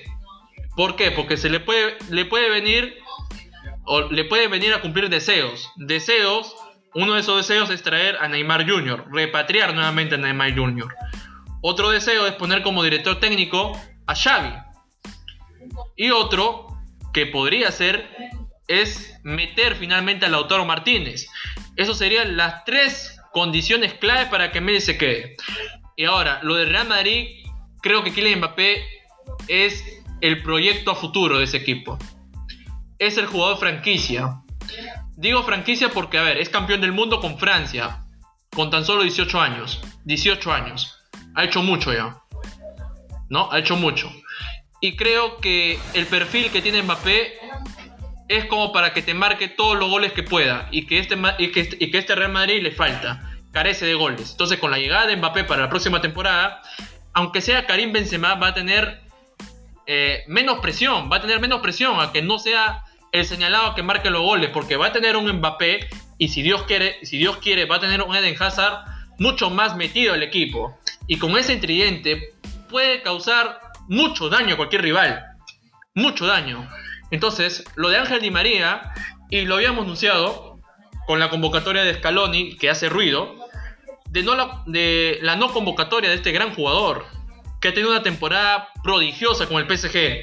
¿Por qué? Porque se le puede, le puede venir o le puede venir a cumplir deseos. Deseos, uno de esos deseos es traer a Neymar Jr., repatriar nuevamente a Neymar Jr. Otro deseo es poner como director técnico a Xavi. Y otro que podría ser es meter finalmente a Lautaro Martínez. Esas serían las tres condiciones clave para que Messi se quede. Y ahora, lo de Real Madrid, creo que Kylian Mbappé es el proyecto a futuro de ese equipo. Es el jugador franquicia. Digo franquicia porque, a ver, es campeón del mundo con Francia, con tan solo 18 años. 18 años. Ha hecho mucho ya. ¿No? Ha hecho mucho. Y creo que el perfil que tiene Mbappé es como para que te marque todos los goles que pueda y que este, y que, y que este Real Madrid le falta, carece de goles. Entonces con la llegada de Mbappé para la próxima temporada, aunque sea Karim Benzema, va a tener eh, menos presión, va a tener menos presión a que no sea el señalado que marque los goles, porque va a tener un Mbappé y si Dios quiere, si Dios quiere, va a tener un Eden Hazard mucho más metido al equipo. Y con ese tridente puede causar mucho daño a cualquier rival. Mucho daño. Entonces, lo de Ángel Di María, y lo habíamos anunciado con la convocatoria de Scaloni, que hace ruido, de, no la, de la no convocatoria de este gran jugador, que ha tenido una temporada prodigiosa con el PSG.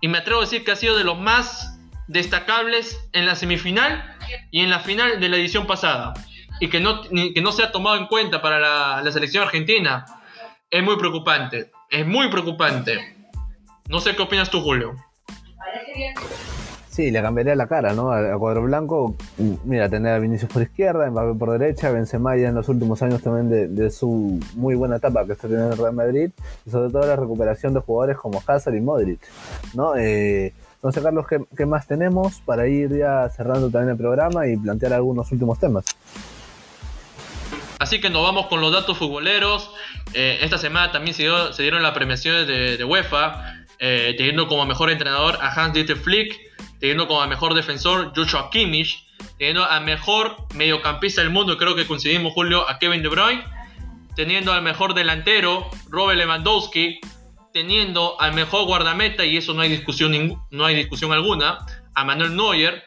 Y me atrevo a decir que ha sido de los más destacables en la semifinal y en la final de la edición pasada. Y que no, que no se ha tomado en cuenta para la, selección argentina. Es muy preocupante. Es muy preocupante. No sé qué opinas tú, Julio. Sí, le cambiaría la cara, ¿no? A, cuadro blanco, mira, tener a Vinicius por izquierda, Mbappé por derecha, Benzema ya en los últimos años también de, su muy buena etapa que está teniendo el Real Madrid, y sobre todo la recuperación de jugadores como Hazard y Modric, ¿no? Eh, no sé, Carlos, ¿qué, más tenemos para ir ya cerrando también el programa y plantear algunos últimos temas? Así que nos vamos con los datos futboleros. Eh, esta semana también se, dieron las premiaciones de, UEFA eh, teniendo como mejor entrenador a Hans-Dieter Flick, teniendo como mejor defensor Joshua Kimmich, teniendo al mejor mediocampista del mundo, creo que coincidimos Julio, a Kevin De Bruyne, teniendo al mejor delantero Robert Lewandowski, teniendo al mejor guardameta, y eso no hay discusión, no hay discusión alguna, a Manuel Neuer,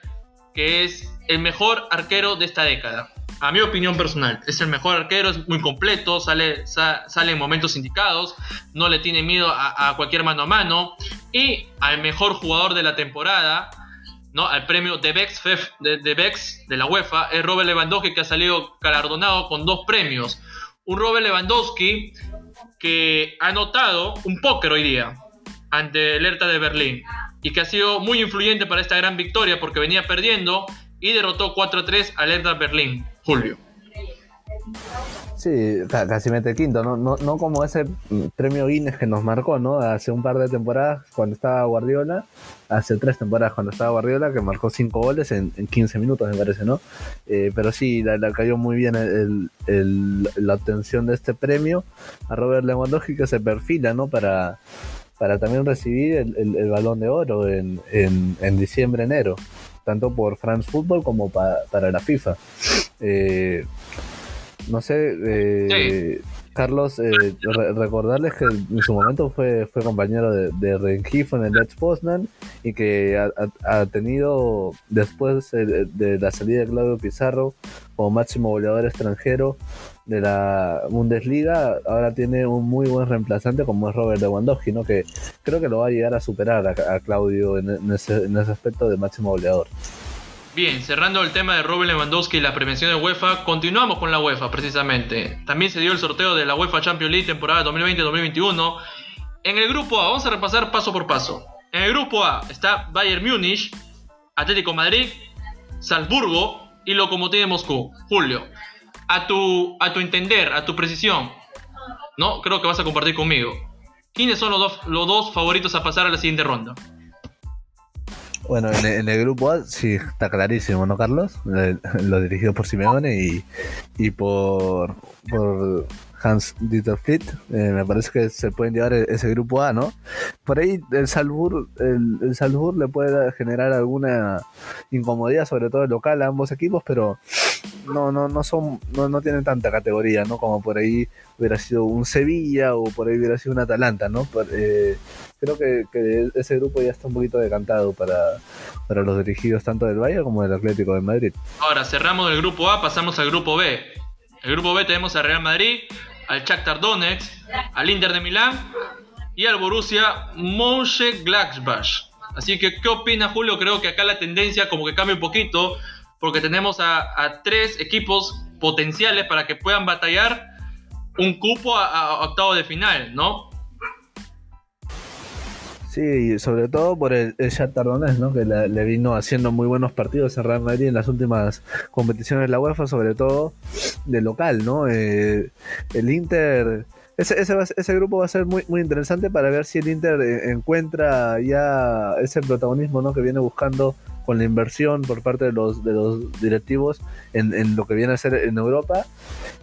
que es el mejor arquero de esta década a mi opinión personal, es el mejor arquero, es muy completo, sale, sale en momentos indicados, no le tiene miedo a, cualquier mano a mano. Y al mejor jugador de la temporada, ¿no? al premio de Bex, de, de, de la UEFA, es Robert Lewandowski, que ha salido galardonado con dos premios. Un Robert Lewandowski que ha anotado un póker hoy día ante el Hertha de Berlín y que ha sido muy influyente para esta gran victoria porque venía perdiendo y derrotó 4-3 al Hertha Berlín. Julio. Sí, casi mete quinto, ¿no? No, no como ese premio Guinness que nos marcó, ¿no? Hace un par de temporadas cuando estaba Guardiola, hace tres temporadas cuando estaba Guardiola, que marcó cinco goles en, 15 minutos, me parece, ¿no? Eh, pero sí, le, cayó muy bien la obtención de este premio a Robert Lewandowski, que se perfila, ¿no? Para, para también recibir el, balón de oro en, en diciembre-enero tanto por France Football como para la FIFA. Eh, no sé, eh, Carlos, eh, recordarles que en su momento fue, fue compañero de, de Rengifo en el Let's Poznan y que ha, tenido, después de, la salida de Claudio Pizarro como máximo goleador extranjero de la Bundesliga, ahora tiene un muy buen reemplazante como es Robert Lewandowski, ¿no? que creo que lo va a llegar a superar a, Claudio en, ese, en ese aspecto de máximo goleador. Bien, cerrando el tema de Robert Lewandowski y la prevención de UEFA, continuamos con la UEFA precisamente. También se dio el sorteo de la UEFA Champions League temporada 2020-2021. En el grupo A, vamos a repasar paso por paso. En el grupo A está Bayern Múnich, Atlético Madrid, Salzburgo y Lokomotiv de Moscú. Julio, a tu, a tu entender, a tu precisión, ¿no? Creo que vas a compartir conmigo. ¿Quiénes son los dos, los dos favoritos a pasar a la siguiente ronda? Bueno, en, el grupo A sí está clarísimo, ¿no, Carlos? lo dirigido por Simeone y, y por Hans Dieter Flitt. Eh, me parece que se pueden llevar e-, ese grupo A, ¿no? Por ahí el Salzburg, el, el Salzburg le puede generar alguna incomodidad, sobre todo el local a ambos equipos, pero no, no, no son, no, no tienen tanta categoría, ¿no? Como por ahí hubiera sido un Sevilla o por ahí hubiera sido un Atalanta, ¿no? Eh, creo que, ese grupo ya está un poquito decantado para, para los dirigidos tanto del Valle como del Atlético de Madrid. Ahora cerramos el grupo A, pasamos al grupo B. El grupo B tenemos al Real Madrid, al Shakhtar Donetsk, al Inter de Milán y al Borussia Mönchengladbach. Así que, ¿qué opina Julio? Creo que acá la tendencia como que cambia un poquito porque tenemos a, tres equipos potenciales para que puedan batallar un cupo a, octavo de final, ¿no? Sí, sobre todo por el, el ¿no? Que le, vino haciendo muy buenos partidos a Real Madrid en las últimas competiciones de la UEFA, sobre todo de local, ¿no? Eh, el Inter... Ese, ese, ese, grupo va a ser muy, muy interesante para ver si el Inter eh, encuentra ya ese protagonismo ¿no? que viene buscando con la inversión por parte de los, de los directivos en, en, lo que viene a ser en Europa.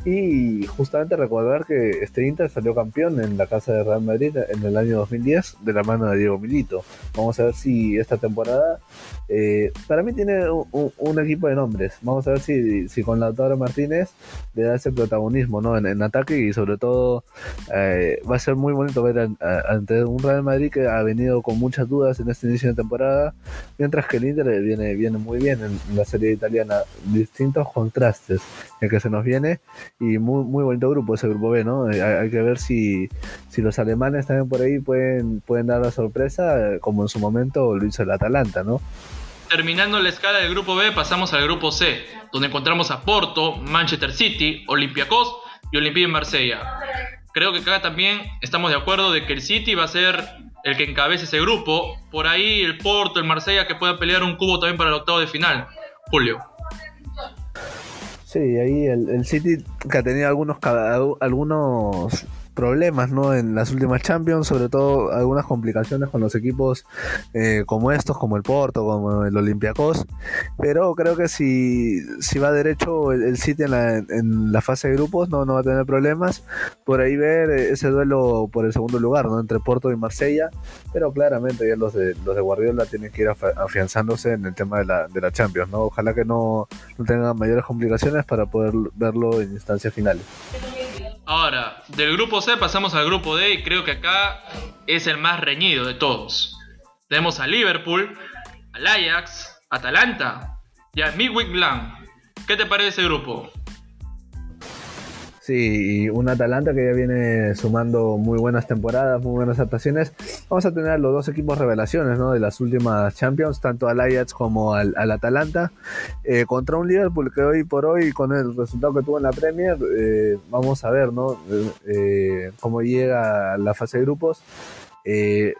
Y justamente recordar que este Inter salió campeón en la casa de Real Madrid en el año 2010 de la mano de Diego Milito. Vamos a ver si esta temporada, eh, para mí tiene un, equipo de nombres. Vamos a ver si, si con Lautaro Martínez le da ese protagonismo ¿no? en, ataque y sobre todo eh, va a ser muy bonito ver ante un Real Madrid que ha venido con muchas dudas en este inicio de temporada, mientras que el Inter viene, viene muy bien en, la serie italiana. Distintos contrastes en que se nos viene y muy, muy bonito grupo ese grupo B, ¿no? Eh, hay, que ver si, si los alemanes también por ahí pueden, pueden dar la sorpresa, como en su momento lo hizo el Atalanta, ¿no? Terminando la escala del grupo B, pasamos al grupo C, donde encontramos a Porto, Manchester City, Olympiacos y Olympique de Marsella. Creo que acá también estamos de acuerdo de que el City va a ser el que encabece ese grupo. Por ahí el Porto, el Marsella que pueda pelear un cubo también para el octavo de final. Julio. Sí, ahí el, el City que ha tenido algunos, algunos problemas ¿no? en las últimas Champions, sobre todo algunas complicaciones con los equipos eh, como estos, como el Porto, como el Olympiacos, pero creo que si, si va derecho el, City en la, en la, fase de grupos no, no va a tener problemas, por ahí ver ese duelo por el segundo lugar ¿no? entre Porto y Marsella, pero claramente ya los de, los de Guardiola tienen que ir afianzándose en el tema de la, de la Champions, ¿no? ojalá que no, no tengan mayores complicaciones para poder verlo en instancias finales. Ahora, del grupo C pasamos al grupo D y creo que acá es el más reñido de todos. Tenemos a Liverpool, al Ajax, Atalanta y a Midweek Blanc. ¿Qué te parece ese grupo? Sí, y un Atalanta que ya viene sumando muy buenas temporadas, muy buenas actuaciones. Vamos a tener los dos equipos revelaciones ¿no? de las últimas Champions, tanto al Ajax como al, Atalanta, eh, contra un Liverpool que hoy por hoy, con el resultado que tuvo en la Premier, eh, vamos a ver ¿no? Eh, cómo llega la fase de grupos.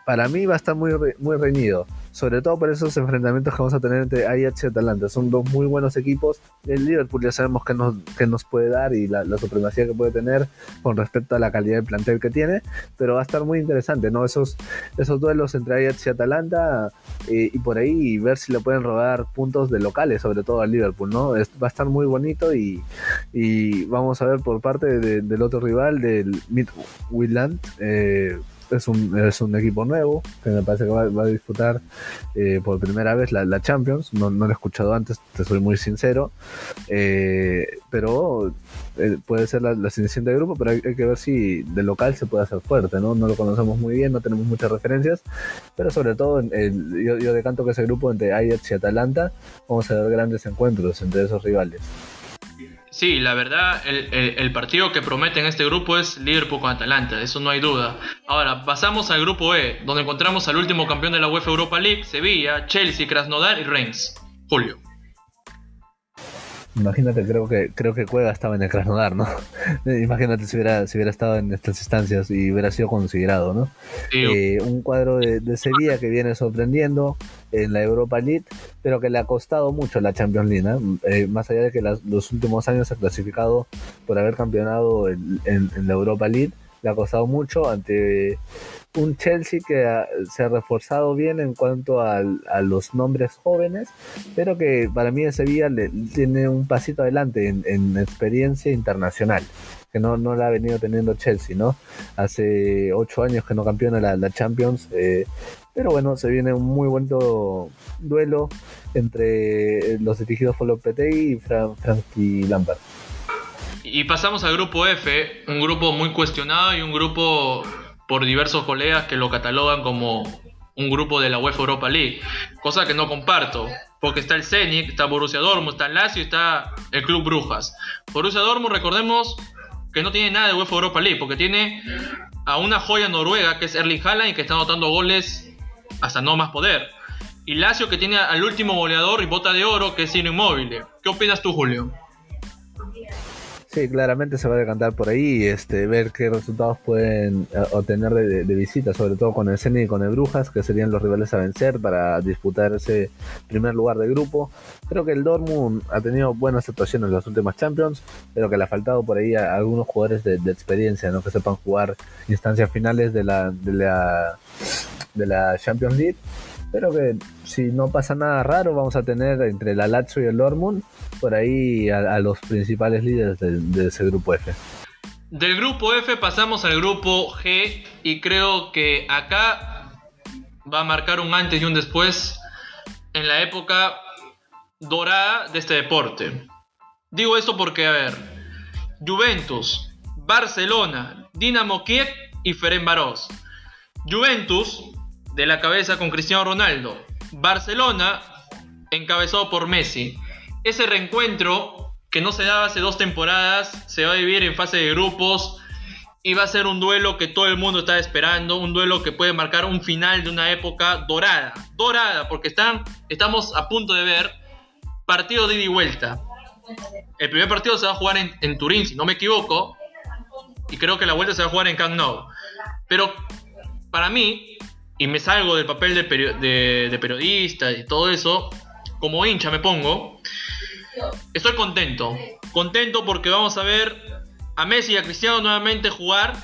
para mí va a estar muy, muy reñido sobre todo por esos enfrentamientos que vamos a tener entre Ajax y Atalanta. Son dos muy buenos equipos. El Liverpool ya sabemos que nos, que nos puede dar y la, supremacía que puede tener con respecto a la calidad del plantel que tiene, pero va a estar muy interesante, ¿no? Esos, esos duelos entre Ajax y Atalanta eh, y por ahí ver si le pueden robar puntos de locales, sobre todo al Liverpool, ¿no? va a estar muy bonito y, y vamos a ver por parte del otro rival, del Midland, eh, es un, es un equipo nuevo que me parece que va, a disputar eh, por primera vez la, Champions. No, lo he escuchado antes, te soy muy sincero. Eh, pero eh, puede ser la, la de grupo, pero hay, que ver si de local se puede hacer fuerte. ¿no? no lo conocemos muy bien, no tenemos muchas referencias. Pero sobre todo, yo, yo decanto que ese grupo entre Ajax y Atalanta, vamos a ver grandes encuentros entre esos rivales. Sí, la verdad, el, partido que promete en este grupo es Liverpool con Atalanta, eso no hay duda. Ahora, pasamos al grupo E, donde encontramos al último campeón de la UEFA Europa League, Sevilla, Chelsea, Krasnodar y Reims. Julio. Imagínate, creo que creo que Cueva estaba en el Krasnodar, ¿no? Imagínate si hubiera, si hubiera estado en estas instancias y hubiera sido considerado, ¿no? Eh, un cuadro de, Sevilla que viene sorprendiendo en la Europa League, pero que le ha costado mucho la Champions League, eh, más allá de que los últimos años se ha clasificado por haber campeonado en la Europa League, le ha costado mucho ante un Chelsea que se ha reforzado bien en cuanto a, los nombres jóvenes, pero que para mí en Sevilla le, tiene un pasito adelante en, experiencia internacional. que no, no la ha venido teniendo Chelsea, ¿no? Hace ocho años que no campeona la, la Champions, eh, pero bueno, se viene un muy buen duelo entre los dirigidos por Lopetegui y Fran Frankie Lampard. Y pasamos al grupo F, un grupo muy cuestionado y un grupo por diversos colegas que lo catalogan como un grupo de la UEFA Europa League, cosa que no comparto, porque está el Zenit, está Borussia Dortmund, está el Lazio está el Club Brujas. Borussia Dortmund, recordemos que no tiene nada de UEFA Europa League, porque tiene a una joya noruega que es Erling Haaland y que está anotando goles hasta no más poder. Y Lazio que tiene al último goleador y bota de oro que es Ciro Inmóvil. ¿Qué opinas tú, Julio? Sí, claramente se va a decantar por ahí, este, ver qué resultados pueden eh, obtener de, visita, sobre todo con el Zenit y con el Brujas, que serían los rivales a vencer para disputar ese primer lugar de grupo. Creo que el Dortmund ha tenido buenas actuaciones en las últimas Champions, pero que le ha faltado por ahí a algunos jugadores de, experiencia, ¿no? que sepan jugar instancias finales de la, de la, de la Champions League pero que si no pasa nada raro, vamos a tener entre la Lazio y el Dortmund por ahí a, los principales líderes de, ese grupo F. Del grupo F pasamos al grupo G y creo que acá va a marcar un antes y un después en la época dorada de este deporte. Digo esto porque, a ver, Juventus, Barcelona, Dinamo Kiev y Ferencváros. Juventus de la cabeza con Cristiano Ronaldo. Barcelona encabezado por Messi. Ese reencuentro que no se daba hace dos temporadas se va a vivir en fase de grupos y va a ser un duelo que todo el mundo está esperando, un duelo que puede marcar un final de una época dorada, dorada, porque están, estamos a punto de ver partido de ida y vuelta. El primer partido se va a jugar en, en Turín, si no me equivoco, y creo que la vuelta se va a jugar en Camp Nou. Pero para mí, y me salgo del papel de, de, periodista y todo eso, como hincha me pongo, estoy contento. Contento porque vamos a ver a Messi y a Cristiano nuevamente jugar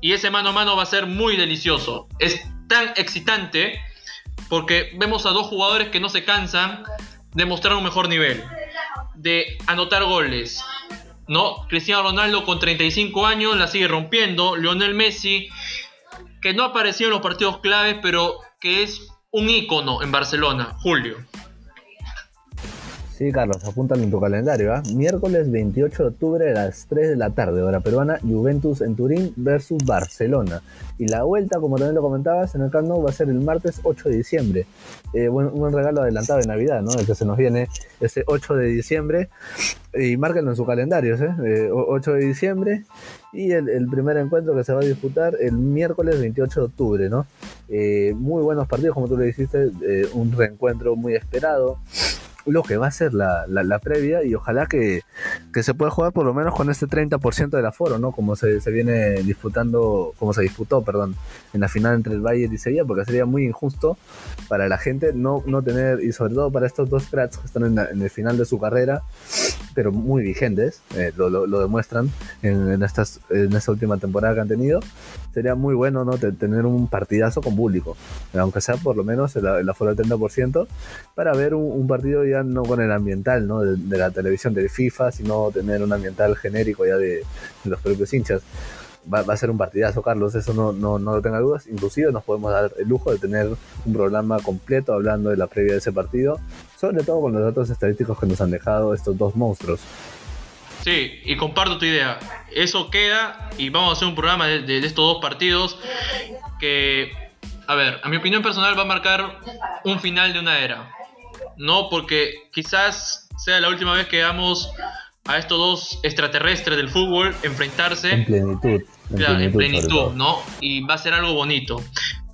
y ese mano a mano va a ser muy delicioso. Es tan excitante porque vemos a dos jugadores que no se cansan de mostrar un mejor nivel, de anotar goles. ¿no? Cristiano Ronaldo con 35 años la sigue rompiendo, Lionel Messi que no apareció en los partidos claves, pero que es un ícono en Barcelona, Julio. Sí, Carlos, apúntalo en tu calendario. ¿ah? Miércoles 28 de octubre a las 3 de la tarde, hora peruana, Juventus en Turín versus Barcelona. Y la vuelta, como también lo comentabas, en el Camp Nou va a ser el martes 8 de diciembre. Eh, buen, un regalo adelantado de Navidad, ¿no? El que se nos viene ese 8 de diciembre. Y márquenlo en su calendario, ¿eh? 8 de diciembre. Y el, primer encuentro que se va a disputar el miércoles 28 de octubre, ¿no? Eh, muy buenos partidos, como tú le dijiste, eh, un reencuentro muy esperado lo que va a ser la, la, previa y ojalá que, se pueda jugar por lo menos con este 30% del aforo, ¿no? Como se, se, viene disputando, como se disputó, perdón, en la final entre el Bayern y Sevilla, porque sería muy injusto para la gente no, no tener, y sobre todo para estos dos cracks que están en, el final de su carrera, pero muy vigentes, eh, lo, lo, demuestran en, estas, en esta última temporada que han tenido, sería muy bueno, ¿no? tener un partidazo con público, aunque sea por lo menos el, aforo del 30%, para ver un, un partido ya no con el ambiental, ¿no? De, la televisión del FIFA, sino tener un ambiental genérico ya de, los propios hinchas. Va, a ser un partidazo, Carlos, eso no, no, no lo tenga dudas. Inclusive nos podemos dar el lujo de tener un programa completo hablando de la previa de ese partido, sobre todo con los datos estadísticos que nos han dejado estos dos monstruos. Sí, y comparto tu idea. Eso queda y vamos a hacer un programa de, de estos dos partidos que, a ver, a mi opinión personal va a marcar un final de una era no porque quizás sea la última vez que veamos a estos dos extraterrestres del fútbol enfrentarse en plenitud, en plenitud, ¿no? Y va a ser algo bonito.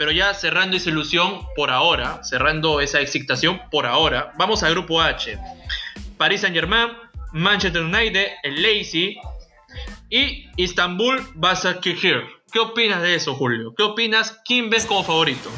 Pero ya cerrando esa ilusión por ahora, cerrando esa excitación por ahora, vamos al grupo H. Paris Saint Germain, Manchester United, el Lazy y Istanbul Basakir. ¿Qué opinas de eso, Julio? ¿Qué opinas? ¿Quién ves como favorito?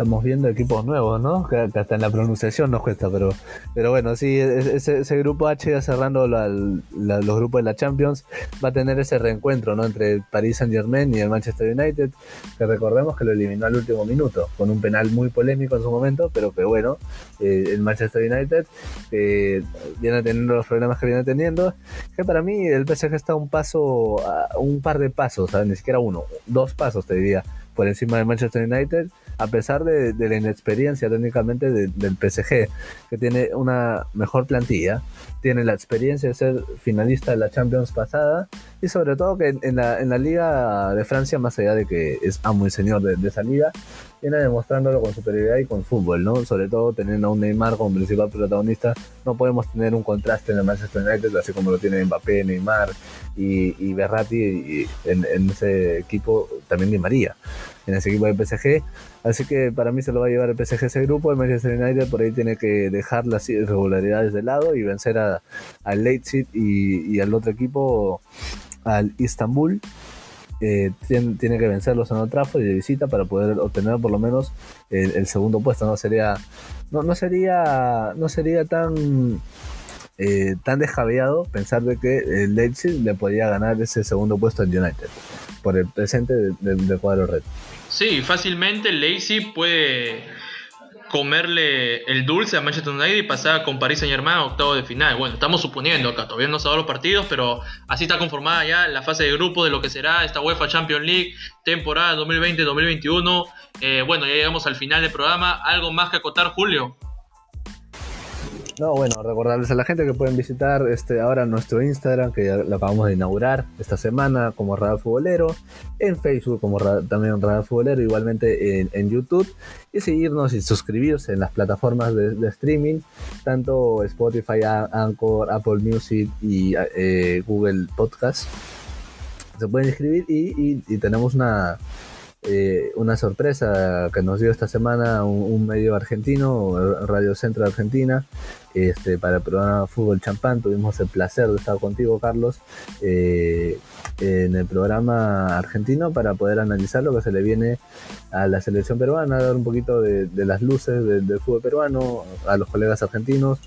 Estamos viendo equipos nuevos, ¿no? Que, hasta en la pronunciación nos cuesta, pero, pero bueno, sí, ese, ese grupo H ya cerrando los grupos de la Champions va a tener ese reencuentro, ¿no? Entre el Paris Saint Germain y el Manchester United, que recordemos que lo eliminó al último minuto, con un penal muy polémico en su momento, pero que bueno, eh, el Manchester United eh, viene teniendo los problemas que viene teniendo, que para mí el PSG está un paso, un par de pasos, ni siquiera uno, dos pasos te diría, por encima del Manchester United a pesar de, la inexperiencia técnicamente del PSG, que tiene una mejor plantilla, tiene la experiencia de ser finalista de la Champions pasada y sobre todo que en, la, Liga de Francia, más allá de que es amo y señor de, esa liga, viene demostrándolo con superioridad y con fútbol, ¿no? Sobre todo teniendo a un Neymar como principal protagonista, no podemos tener un contraste en el Manchester United, así como lo tiene Mbappé, Neymar y, y Berratti y en, en, ese equipo también Di María en ese equipo de PSG. Así que para mí se lo va a llevar el PSG ese grupo. El Manchester United por ahí tiene que dejar las irregularidades de lado y vencer a, al Leipzig y, y al otro equipo, al Istanbul. Eh, tiene, tiene, que vencerlos en el Trafford y de visita para poder obtener por lo menos el, segundo puesto. No sería, no, no sería, no sería tan eh, tan descabeado pensar de que el Leipzig le podría ganar ese segundo puesto al United por el presente del cuadro red. Sí, fácilmente Leipzig puede comerle el dulce a Manchester United y pasar con Paris Saint Germain a octavo de final. Bueno, estamos suponiendo acá, todavía no se han los partidos, pero así está conformada ya la fase de grupo de lo que será esta UEFA Champions League temporada 2020-2021. Eh, bueno, ya llegamos al final del programa. ¿Algo más que acotar, Julio? No, bueno, recordarles a la gente que pueden visitar este ahora nuestro Instagram, que ya lo acabamos de inaugurar esta semana como Radar Futbolero, en Facebook como también Radar Futbolero, igualmente en, YouTube, y seguirnos y suscribirse en las plataformas de, streaming, tanto Spotify, Anchor, Apple Music y eh, Google Podcast. Se pueden inscribir y tenemos una eh, una sorpresa que nos dio esta semana un, medio argentino, Radio Centro Argentina, este, para el programa Fútbol Champán. Tuvimos el placer de estar contigo, Carlos, eh, en el programa argentino para poder analizar lo que se le viene a la selección peruana, dar un poquito de, las luces del fútbol peruano a los colegas argentinos.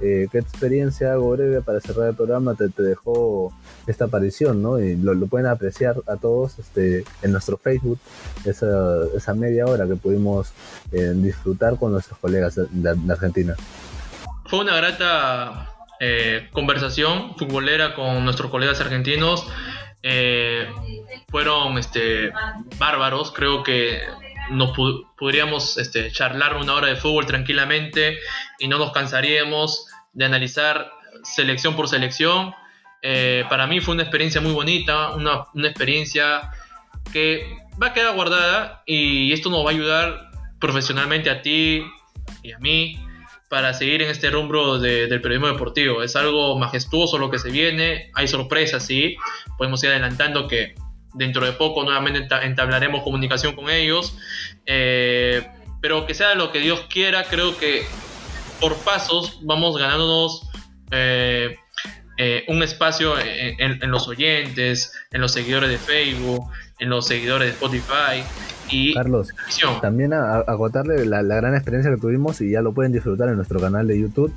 Eh, ¿Qué experiencia, algo breve para cerrar el programa, te, dejó esta aparición? ¿no? Y lo, pueden apreciar a todos este, en nuestro Facebook, esa, esa media hora que pudimos eh, disfrutar con nuestros colegas de, Argentina. Fue una grata eh, conversación futbolera con nuestros colegas argentinos. Eh, fueron este, bárbaros, creo que nos podríamos este, charlar una hora de fútbol tranquilamente y no nos cansaríamos de analizar selección por selección. Eh, para mí fue una experiencia muy bonita, una, una, experiencia que va a quedar guardada y esto nos va a ayudar profesionalmente a ti y a mí para seguir en este rumbo del periodismo deportivo. Es algo majestuoso lo que se viene, hay sorpresas, sí, podemos ir adelantando que dentro de poco nuevamente entablaremos comunicación con ellos, eh, pero que sea lo que Dios quiera, creo que por pasos vamos ganándonos eh, eh, un espacio en, los oyentes, en los seguidores de Facebook, en los seguidores de Spotify. Y Carlos, también a, agotarle la, gran experiencia que tuvimos y ya lo pueden disfrutar en nuestro canal de YouTube,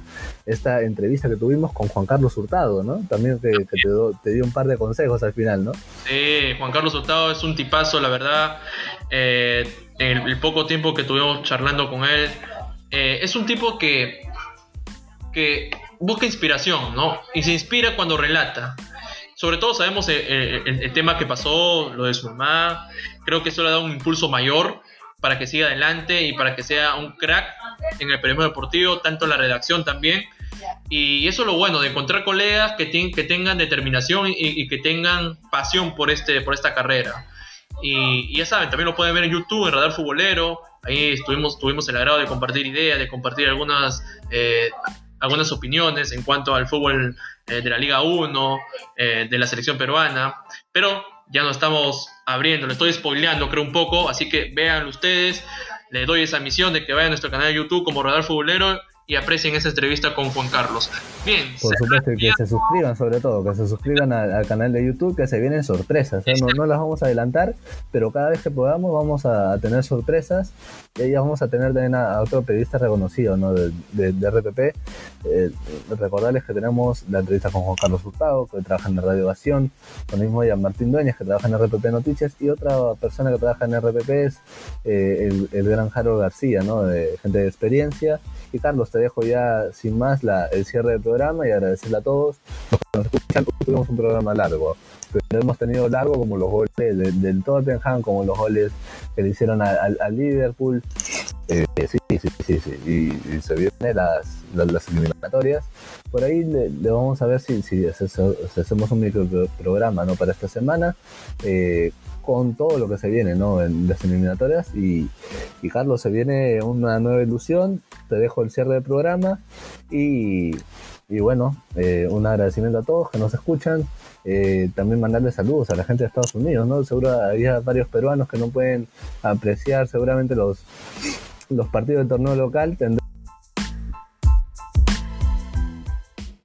esta entrevista que tuvimos con Juan Carlos Hurtado, ¿no? También que, te, dio un par de consejos al final, ¿no? Sí, Juan Carlos Hurtado es un tipazo, la verdad. Eh, en el, poco tiempo que estuvimos charlando con él, eh, es un tipo que, que busca inspiración, ¿no? Y se inspira cuando relata sobre todo sabemos eh, eh, el, tema que pasó, lo de su mamá. Creo que eso le ha dado un impulso mayor para que siga adelante y para que sea un crack en el periodismo deportivo, tanto en la redacción también. Y eso es lo bueno, de encontrar colegas que, que tengan determinación y, que tengan pasión por, este, por esta carrera. Y, ya saben, también lo pueden ver en YouTube, en Radar Futbolero. Ahí estuvimos, tuvimos el agrado de compartir ideas, de compartir algunas, eh, algunas opiniones en cuanto al fútbol eh, de la Liga 1, eh, de la selección peruana, pero ya no estamos abriendo, lo estoy spoileando creo un poco, así que vean ustedes, les doy esa misión de que vayan a nuestro canal de YouTube como Radar Futbolero y aprecien esa entrevista con Juan Carlos. Bien. Por supuesto, y que se suscriban sobre todo, que se suscriban al, canal de YouTube, que se vienen sorpresas. ¿eh? No, no, las vamos a adelantar, pero cada vez que podamos vamos a, tener sorpresas y ahí vamos a tener también a, otro periodista reconocido ¿no? de, de, RPP. Eh, recordarles que tenemos la entrevista con Juan Carlos Hurtado, que trabaja en la Radio Ovación, con el mismo día Martín Dueñas, que trabaja en RPP Noticias, y otra persona que trabaja en RPP es eh, el, el, gran Jaro García, ¿no? de gente de experiencia. Y Carlos, te dejo ya sin más la, el cierre del programa y agradecerle a todos que nos escuchan. Tuvimos un programa largo, pero hemos tenido largo como los goles del, Tottenham, como los goles que le hicieron al, Liverpool. Eh, sí, sí, sí, sí, Y, se vienen las, las, eliminatorias. Por ahí le, vamos a ver si, si, hacemos un micro programa ¿no? para esta semana. Eh, con todo lo que se viene ¿no? en las eliminatorias. Y, Carlos, se viene una nueva ilusión. Te dejo el cierre del programa. Y, bueno, eh, un agradecimiento a todos que nos escuchan. Eh, también mandarle saludos a la gente de Estados Unidos, ¿no? Seguro había varios peruanos que no pueden apreciar seguramente los, los partidos del torneo local.